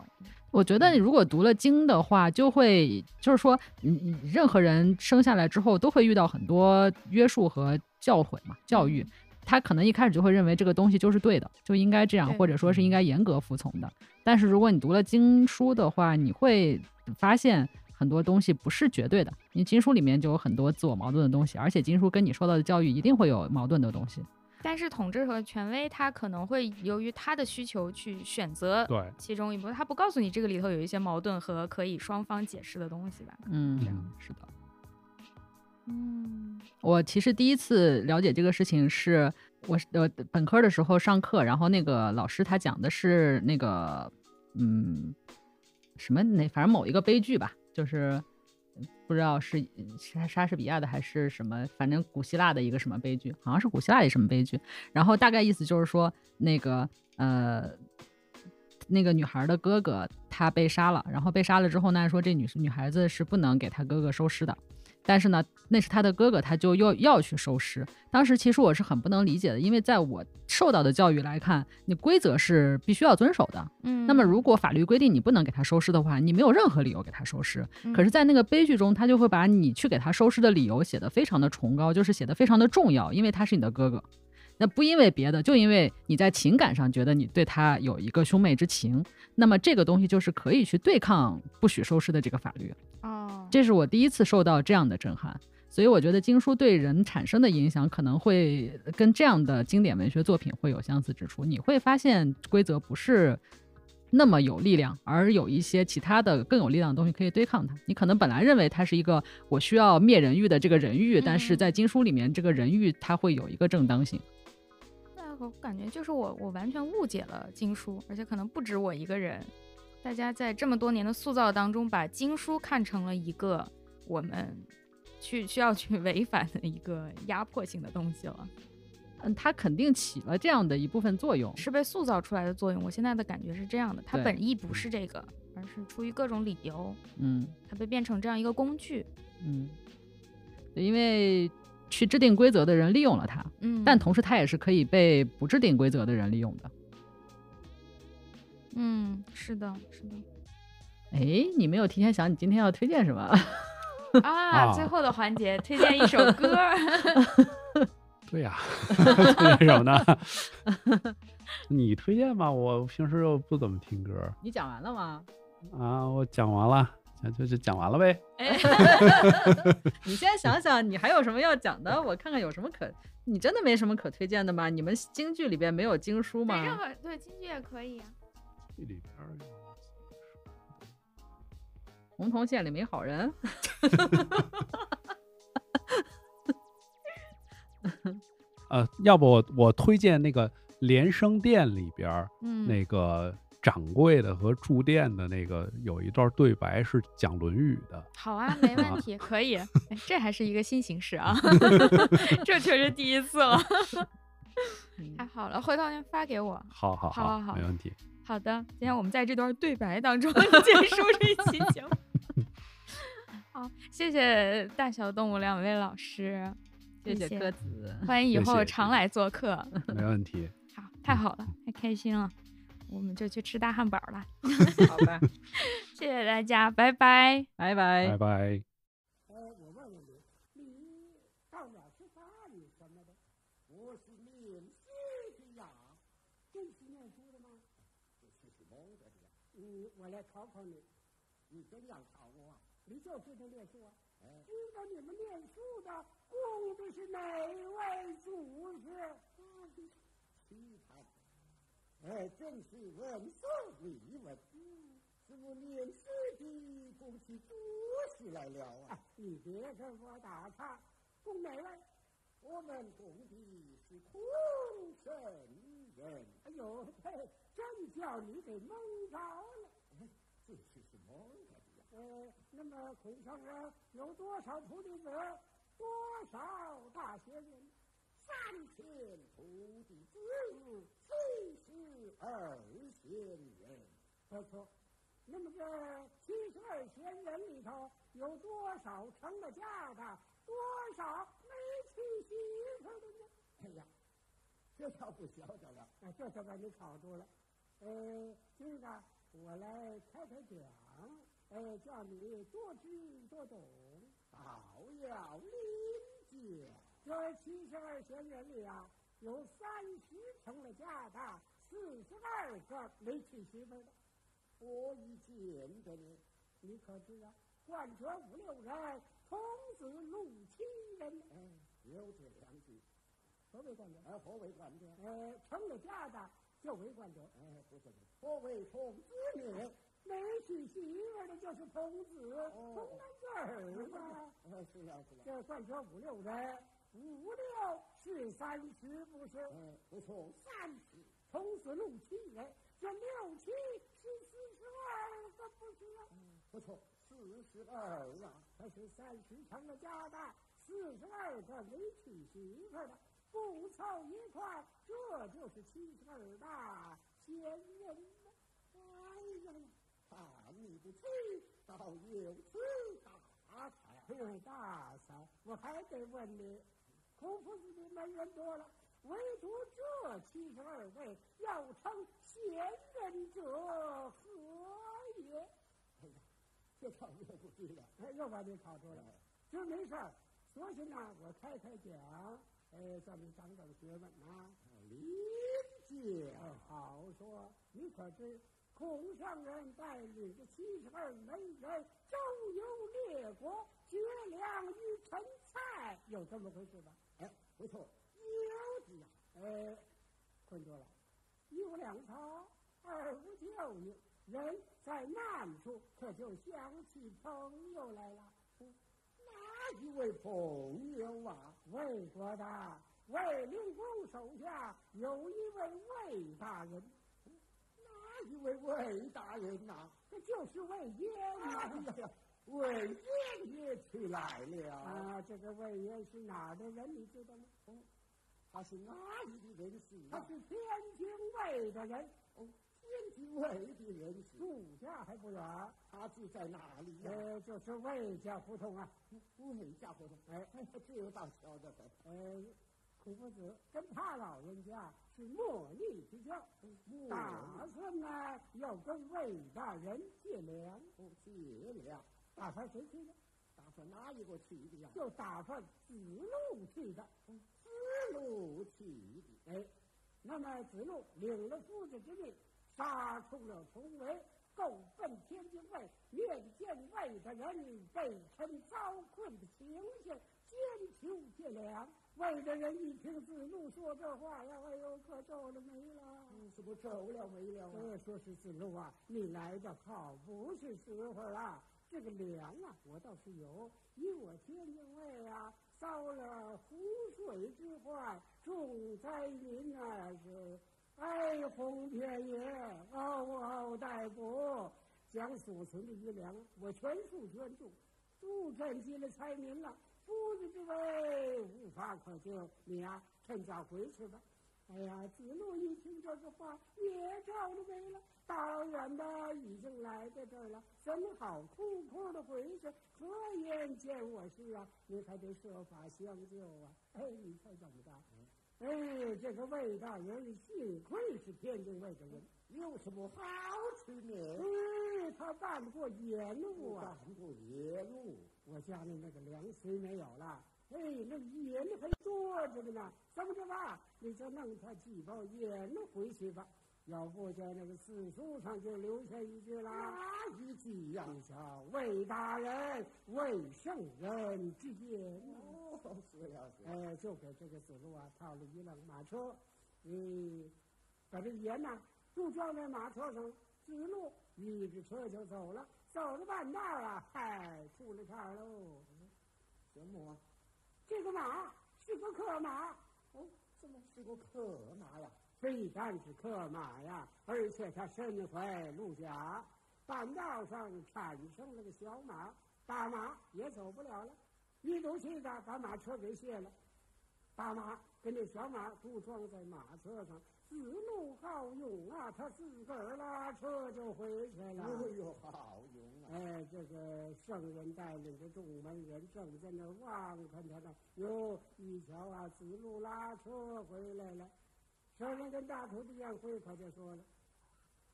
我觉得你如果读了经的话，就会就是说，你你任何人生下来之后都会遇到很多约束和教诲嘛，教育。他可能一开始就会认为这个东西就是对的，就应该这样，或者说是应该严格服从的。但是如果你读了经书的话，你会发现很多东西不是绝对的，你经书里面就有很多自我矛盾的东西，而且经书跟你受到的教育一定会有矛盾的东西。但是统治和权威，他可能会由于他的需求去选择对其中一部分，他不告诉你这个里头有一些矛盾和可以双方解释的东西吧。嗯这样，是的。嗯我其实第一次了解这个事情是我是呃本科的时候上课，然后那个老师他讲的是那个嗯什么那反正某一个悲剧吧，就是不知道是莎莎士比亚的还是什么，反正古希腊的一个什么悲剧，好像是古希腊的什么悲剧。然后大概意思就是说那个呃那个女孩的哥哥他被杀了，然后被杀了之后呢，说这女女孩子是不能给他哥哥收尸的。但是呢，那是他的哥哥，他就又要去收尸。当时其实我是很不能理解的，因为在我受到的教育来看，你规则是必须要遵守的。嗯，那么如果法律规定你不能给他收尸的话，你没有任何理由给他收尸。嗯可是，在那个悲剧中，他就会把你去给他收尸的理由写得非常的崇高，就是写得非常的重要，因为他是你的哥哥。那不因为别的，就因为你在情感上觉得你对他有一个兄妹之情，那么这个东西就是可以去对抗不许收尸的这个法律。哦，这是我第一次受到这样的震撼，所以我觉得经书对人产生的影响可能会跟这样的经典文学作品会有相似之处。你会发现规则不是那么有力量，而有一些其他的更有力量的东西可以对抗它。你可能本来认为它是一个我需要灭人欲的这个人欲，但是在经书里面，这个人欲它会有一个正当性。那我感觉就是我我完全误解了经书，而且可能不止我一个人。大家在这么多年的塑造当中，把经书看成了一个我们去需要去违反的一个压迫性的东西了。嗯，它肯定起了这样的一部分作用。是被塑造出来的作用。我现在的感觉是这样的，它本意不是这个，而是出于各种理由，嗯它被变成这样一个工具。嗯，因为去制定规则的人利用了它，嗯，但同时它也是可以被不制定规则的人利用的。嗯，是的，是的。哎，你没有提前想你今天要推荐什么？啊，啊最后的环节推荐一首歌。对呀、推荐什么呢？你推荐吧，我平时又不怎么听歌你讲完了吗？啊。我讲完了，就就就讲完了呗。哎，你先想想，你还有什么要讲的？我看看有什么可……你真的没什么可推荐的吗？你们京剧里边没有经书任吗？何对京剧也可以啊。这里边儿洪洞县里没好人。呃，要不我我推荐那个连生殿里边儿嗯，那个掌柜的和住店的那个有一段对白是讲《论语》的。好啊，没问题，可以。哎，这还是一个新形式啊，这确实第一次了。太好了，回头您发给我。好好好好好没问题。好的，今天我们在这段对白当中 结束这一期节目。好，谢谢大小动物两位老师，谢谢谢鸽子。欢迎以后常来做客。没问题。好，太好了，太开心了，我们就去吃大汉堡了。好吧，谢谢大家，拜拜。拜拜拜。拜。哎，我问问你，你到哪儿吃饭什么的？我是念书的呀，真是念书的吗？这是蒙的呀。考考你，你怎样考我啊？你就知道念书啊？知道你们念书的供的是哪位祖师？奇谈，哎，正是闻所未闻。是我念书的供起主事来了啊！你别跟我打岔，供哪位？我们供的是空神人。哎呦，嘿，真叫你给蒙着了。这是是蒙着的呀。呃，那么空上人有多少徒弟子？多少大仙人？三千徒弟子，七十二仙人。不错。那么这七十二仙人里头，有多少成了家的？多少没娶媳妇的呢？哎呀，这倒不晓得了。哎，这就把你考住了。呃，今个我来开开讲，呃，叫你多知多懂。好要理解。这七十二贤人里啊，有三十成了家的，四十二个没娶媳妇的。我已见着你，你可知啊？患者五六人，童子六七人。哎，有这两句。何为冠者？哎，何为冠者？呃，成了家的就为官者。哎，不是的。何为童子呢？没娶媳妇的就是童子，童男子儿嘛。哎，是了是了。这算说五六人，五六是三十，不是？嗯，不错，三十。童子六七人，这六七是四十二个，不是嗯？不错，四十二啊，可是三十成了家的，四十二个没娶媳妇的，不凑一块，这就是七十二大仙人呐。哎呀，大逆不道，倒有此大才。哎，大嫂，我还得问你，孔夫子的门人多了。唯独这七十二位要称贤人者何也？哎呀，这倒又不知了，哎，又把你考出来了。这没事儿，索性呢，我开开讲，哎，咱们长长学问啊。理解，好说。你可知孔圣人带领着七十二门人周游列国，绝粮于陈蔡，有这么回事吧？哎，不错。有的呀，哎，困住了。一无粮草，二无救药，人在难处，可就想起朋友来了。哪一位朋友啊？魏国的魏灵公手下有一位魏大人。哪一位魏大人呐、这就是魏延呐、哎呀呀，魏延也去来了。啊，这个魏延是哪儿的人，你知道吗？哦，他是哪里的人士啊？他是天津卫的人，哦，天津卫的人。住家还不远，他住在哪里呀？呃，就是魏家胡同啊。魏家胡同。哎，这倒巧的很。呃，孔夫子跟他老人家是莫逆之交，打算呢要跟魏大人借粮，哦，借粮。打算谁去的？打算哪一个去的呀？就打算子路去的。子路去的。哎，那么子路领了夫子之命，杀出了重围，够奔天津卫，面见魏的人，被臣遭困的情形，坚求借粮。魏的人一听子路说这话呀，哎呦，可皱了眉了。怎么皱了眉了啊？这说是子路啊，你来的好，不是时候啊。这个粮啊，我倒是有，以我天津卫啊，遭了湖水之患，重灾民啊是哎，洪天爷，嗷嗷待哺，将所存的余粮我全数捐助，助赈济了灾民了。夫子之位无法可救，你呀、趁早回去吧。哎呀，子路一听这个话，也皱着眉了。大远的已经来到这儿了，怎么好哭哭的回去？何言见我事啊？你还得设法相救啊！哎，你猜怎么着？哎，这个魏大人幸亏是天津卫的人，有什么好吃呢？哎，他办过野路啊，干过野路。我家里那个粮食没有了，哎，那盐还坐着呢。怎么着吧？你就弄他几包盐回去吧。要不在那个史书上就留下一句啦，哪一句呀？你瞧，魏大人，魏圣人之言。哦，是呀是。哎，就给这个子路啊套了一辆马车，嗯，把这盐呐都装在马车上，子路一着车就走了。走了半道啊，嗨，出了岔喽。什么？这个马是个克马，哦，怎么是个克马呀？非但是克马呀，而且他身怀鹿甲，半道上产生了个小马，大马也走不了了，一赌气的把马车给卸了，大马跟这小马都装在马车上，子路好勇啊，他自个儿拉车就回去了。哎呦，好勇啊！哎，这个圣人带领着众门人正在那望看他呢，哟，一瞧啊，子路拉车回来了。圣人跟大徒弟宴会可就说了：“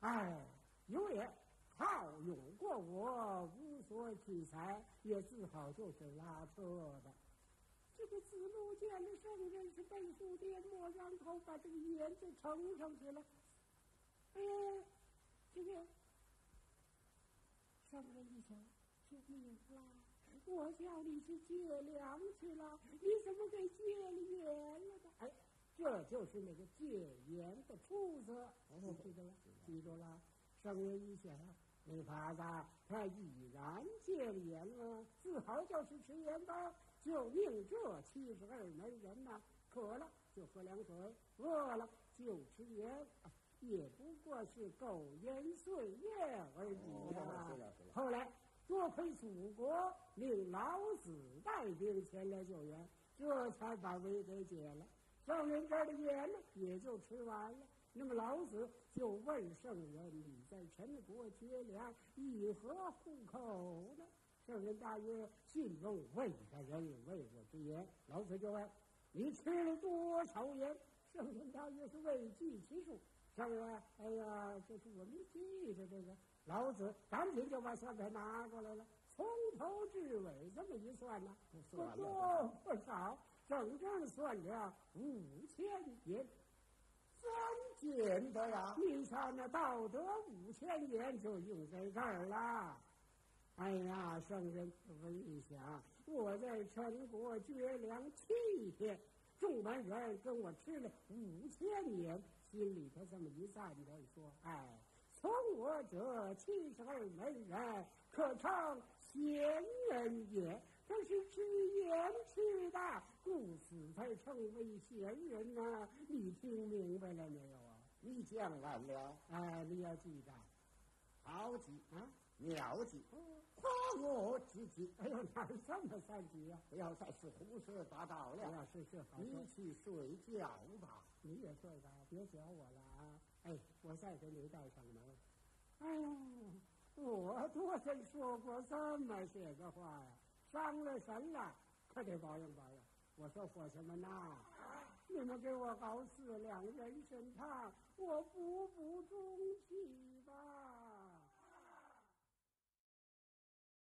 哎，有也好勇过我，无所取材，也自好就是拉车的。”这个子路见了圣人是背负颠簸，然后把这个盐就盛上去了。哎，这个圣人一想，救命啦！我叫你去借粮去了，你怎么给借了盐了呢？哎。这就是那个戒严的出色，记住了，记住了。声音一响，没法子，他已然戒了严了，自豪就是吃盐吧。就命这七十二门人呐，渴了就喝凉水，饿了就吃盐，也不过是苟延岁月而已呀。后来多亏祖国命老子带兵前来救援，这才把围给解了。圣人这儿的盐呢，也就吃完了。那么老子就问圣人：“你在陈国缺粮，以何糊口呢？”圣人大曰：“信奉魏大人为我之言。”老子就问：“你吃了多少盐？”圣人大曰：“是未计其数。”圣人，哎呀，这是我没记着这个。老子赶紧就把算盘拿过来了，从头至尾这么一算呢，不多不少。整整算了五千年，三件的呀！你瞧那道德五千年就用在这儿了。哎呀，圣人我一想，我在陈国绝粮七天，众门人跟我吃了五千年，心里头这么一赞叹说：“哎，从我这七十二门人，可称贤人也。”他是吃盐吃的，故此才成为贤人呐、你听明白了没有啊？你讲完了，哎，你要记得，好记啊！妙计，夸我之计。哎呦，哪儿这么三计啊？不要再是胡说八道了。呀，是是，好你去睡觉吧。你也睡吧，别叫我了啊！哎，我再给你带上门。哎呦，我多曾说过这么些个话呀，伤了神了，可得保养保养。我说伙计们呐，你们给我熬四两人参汤，我补补中气。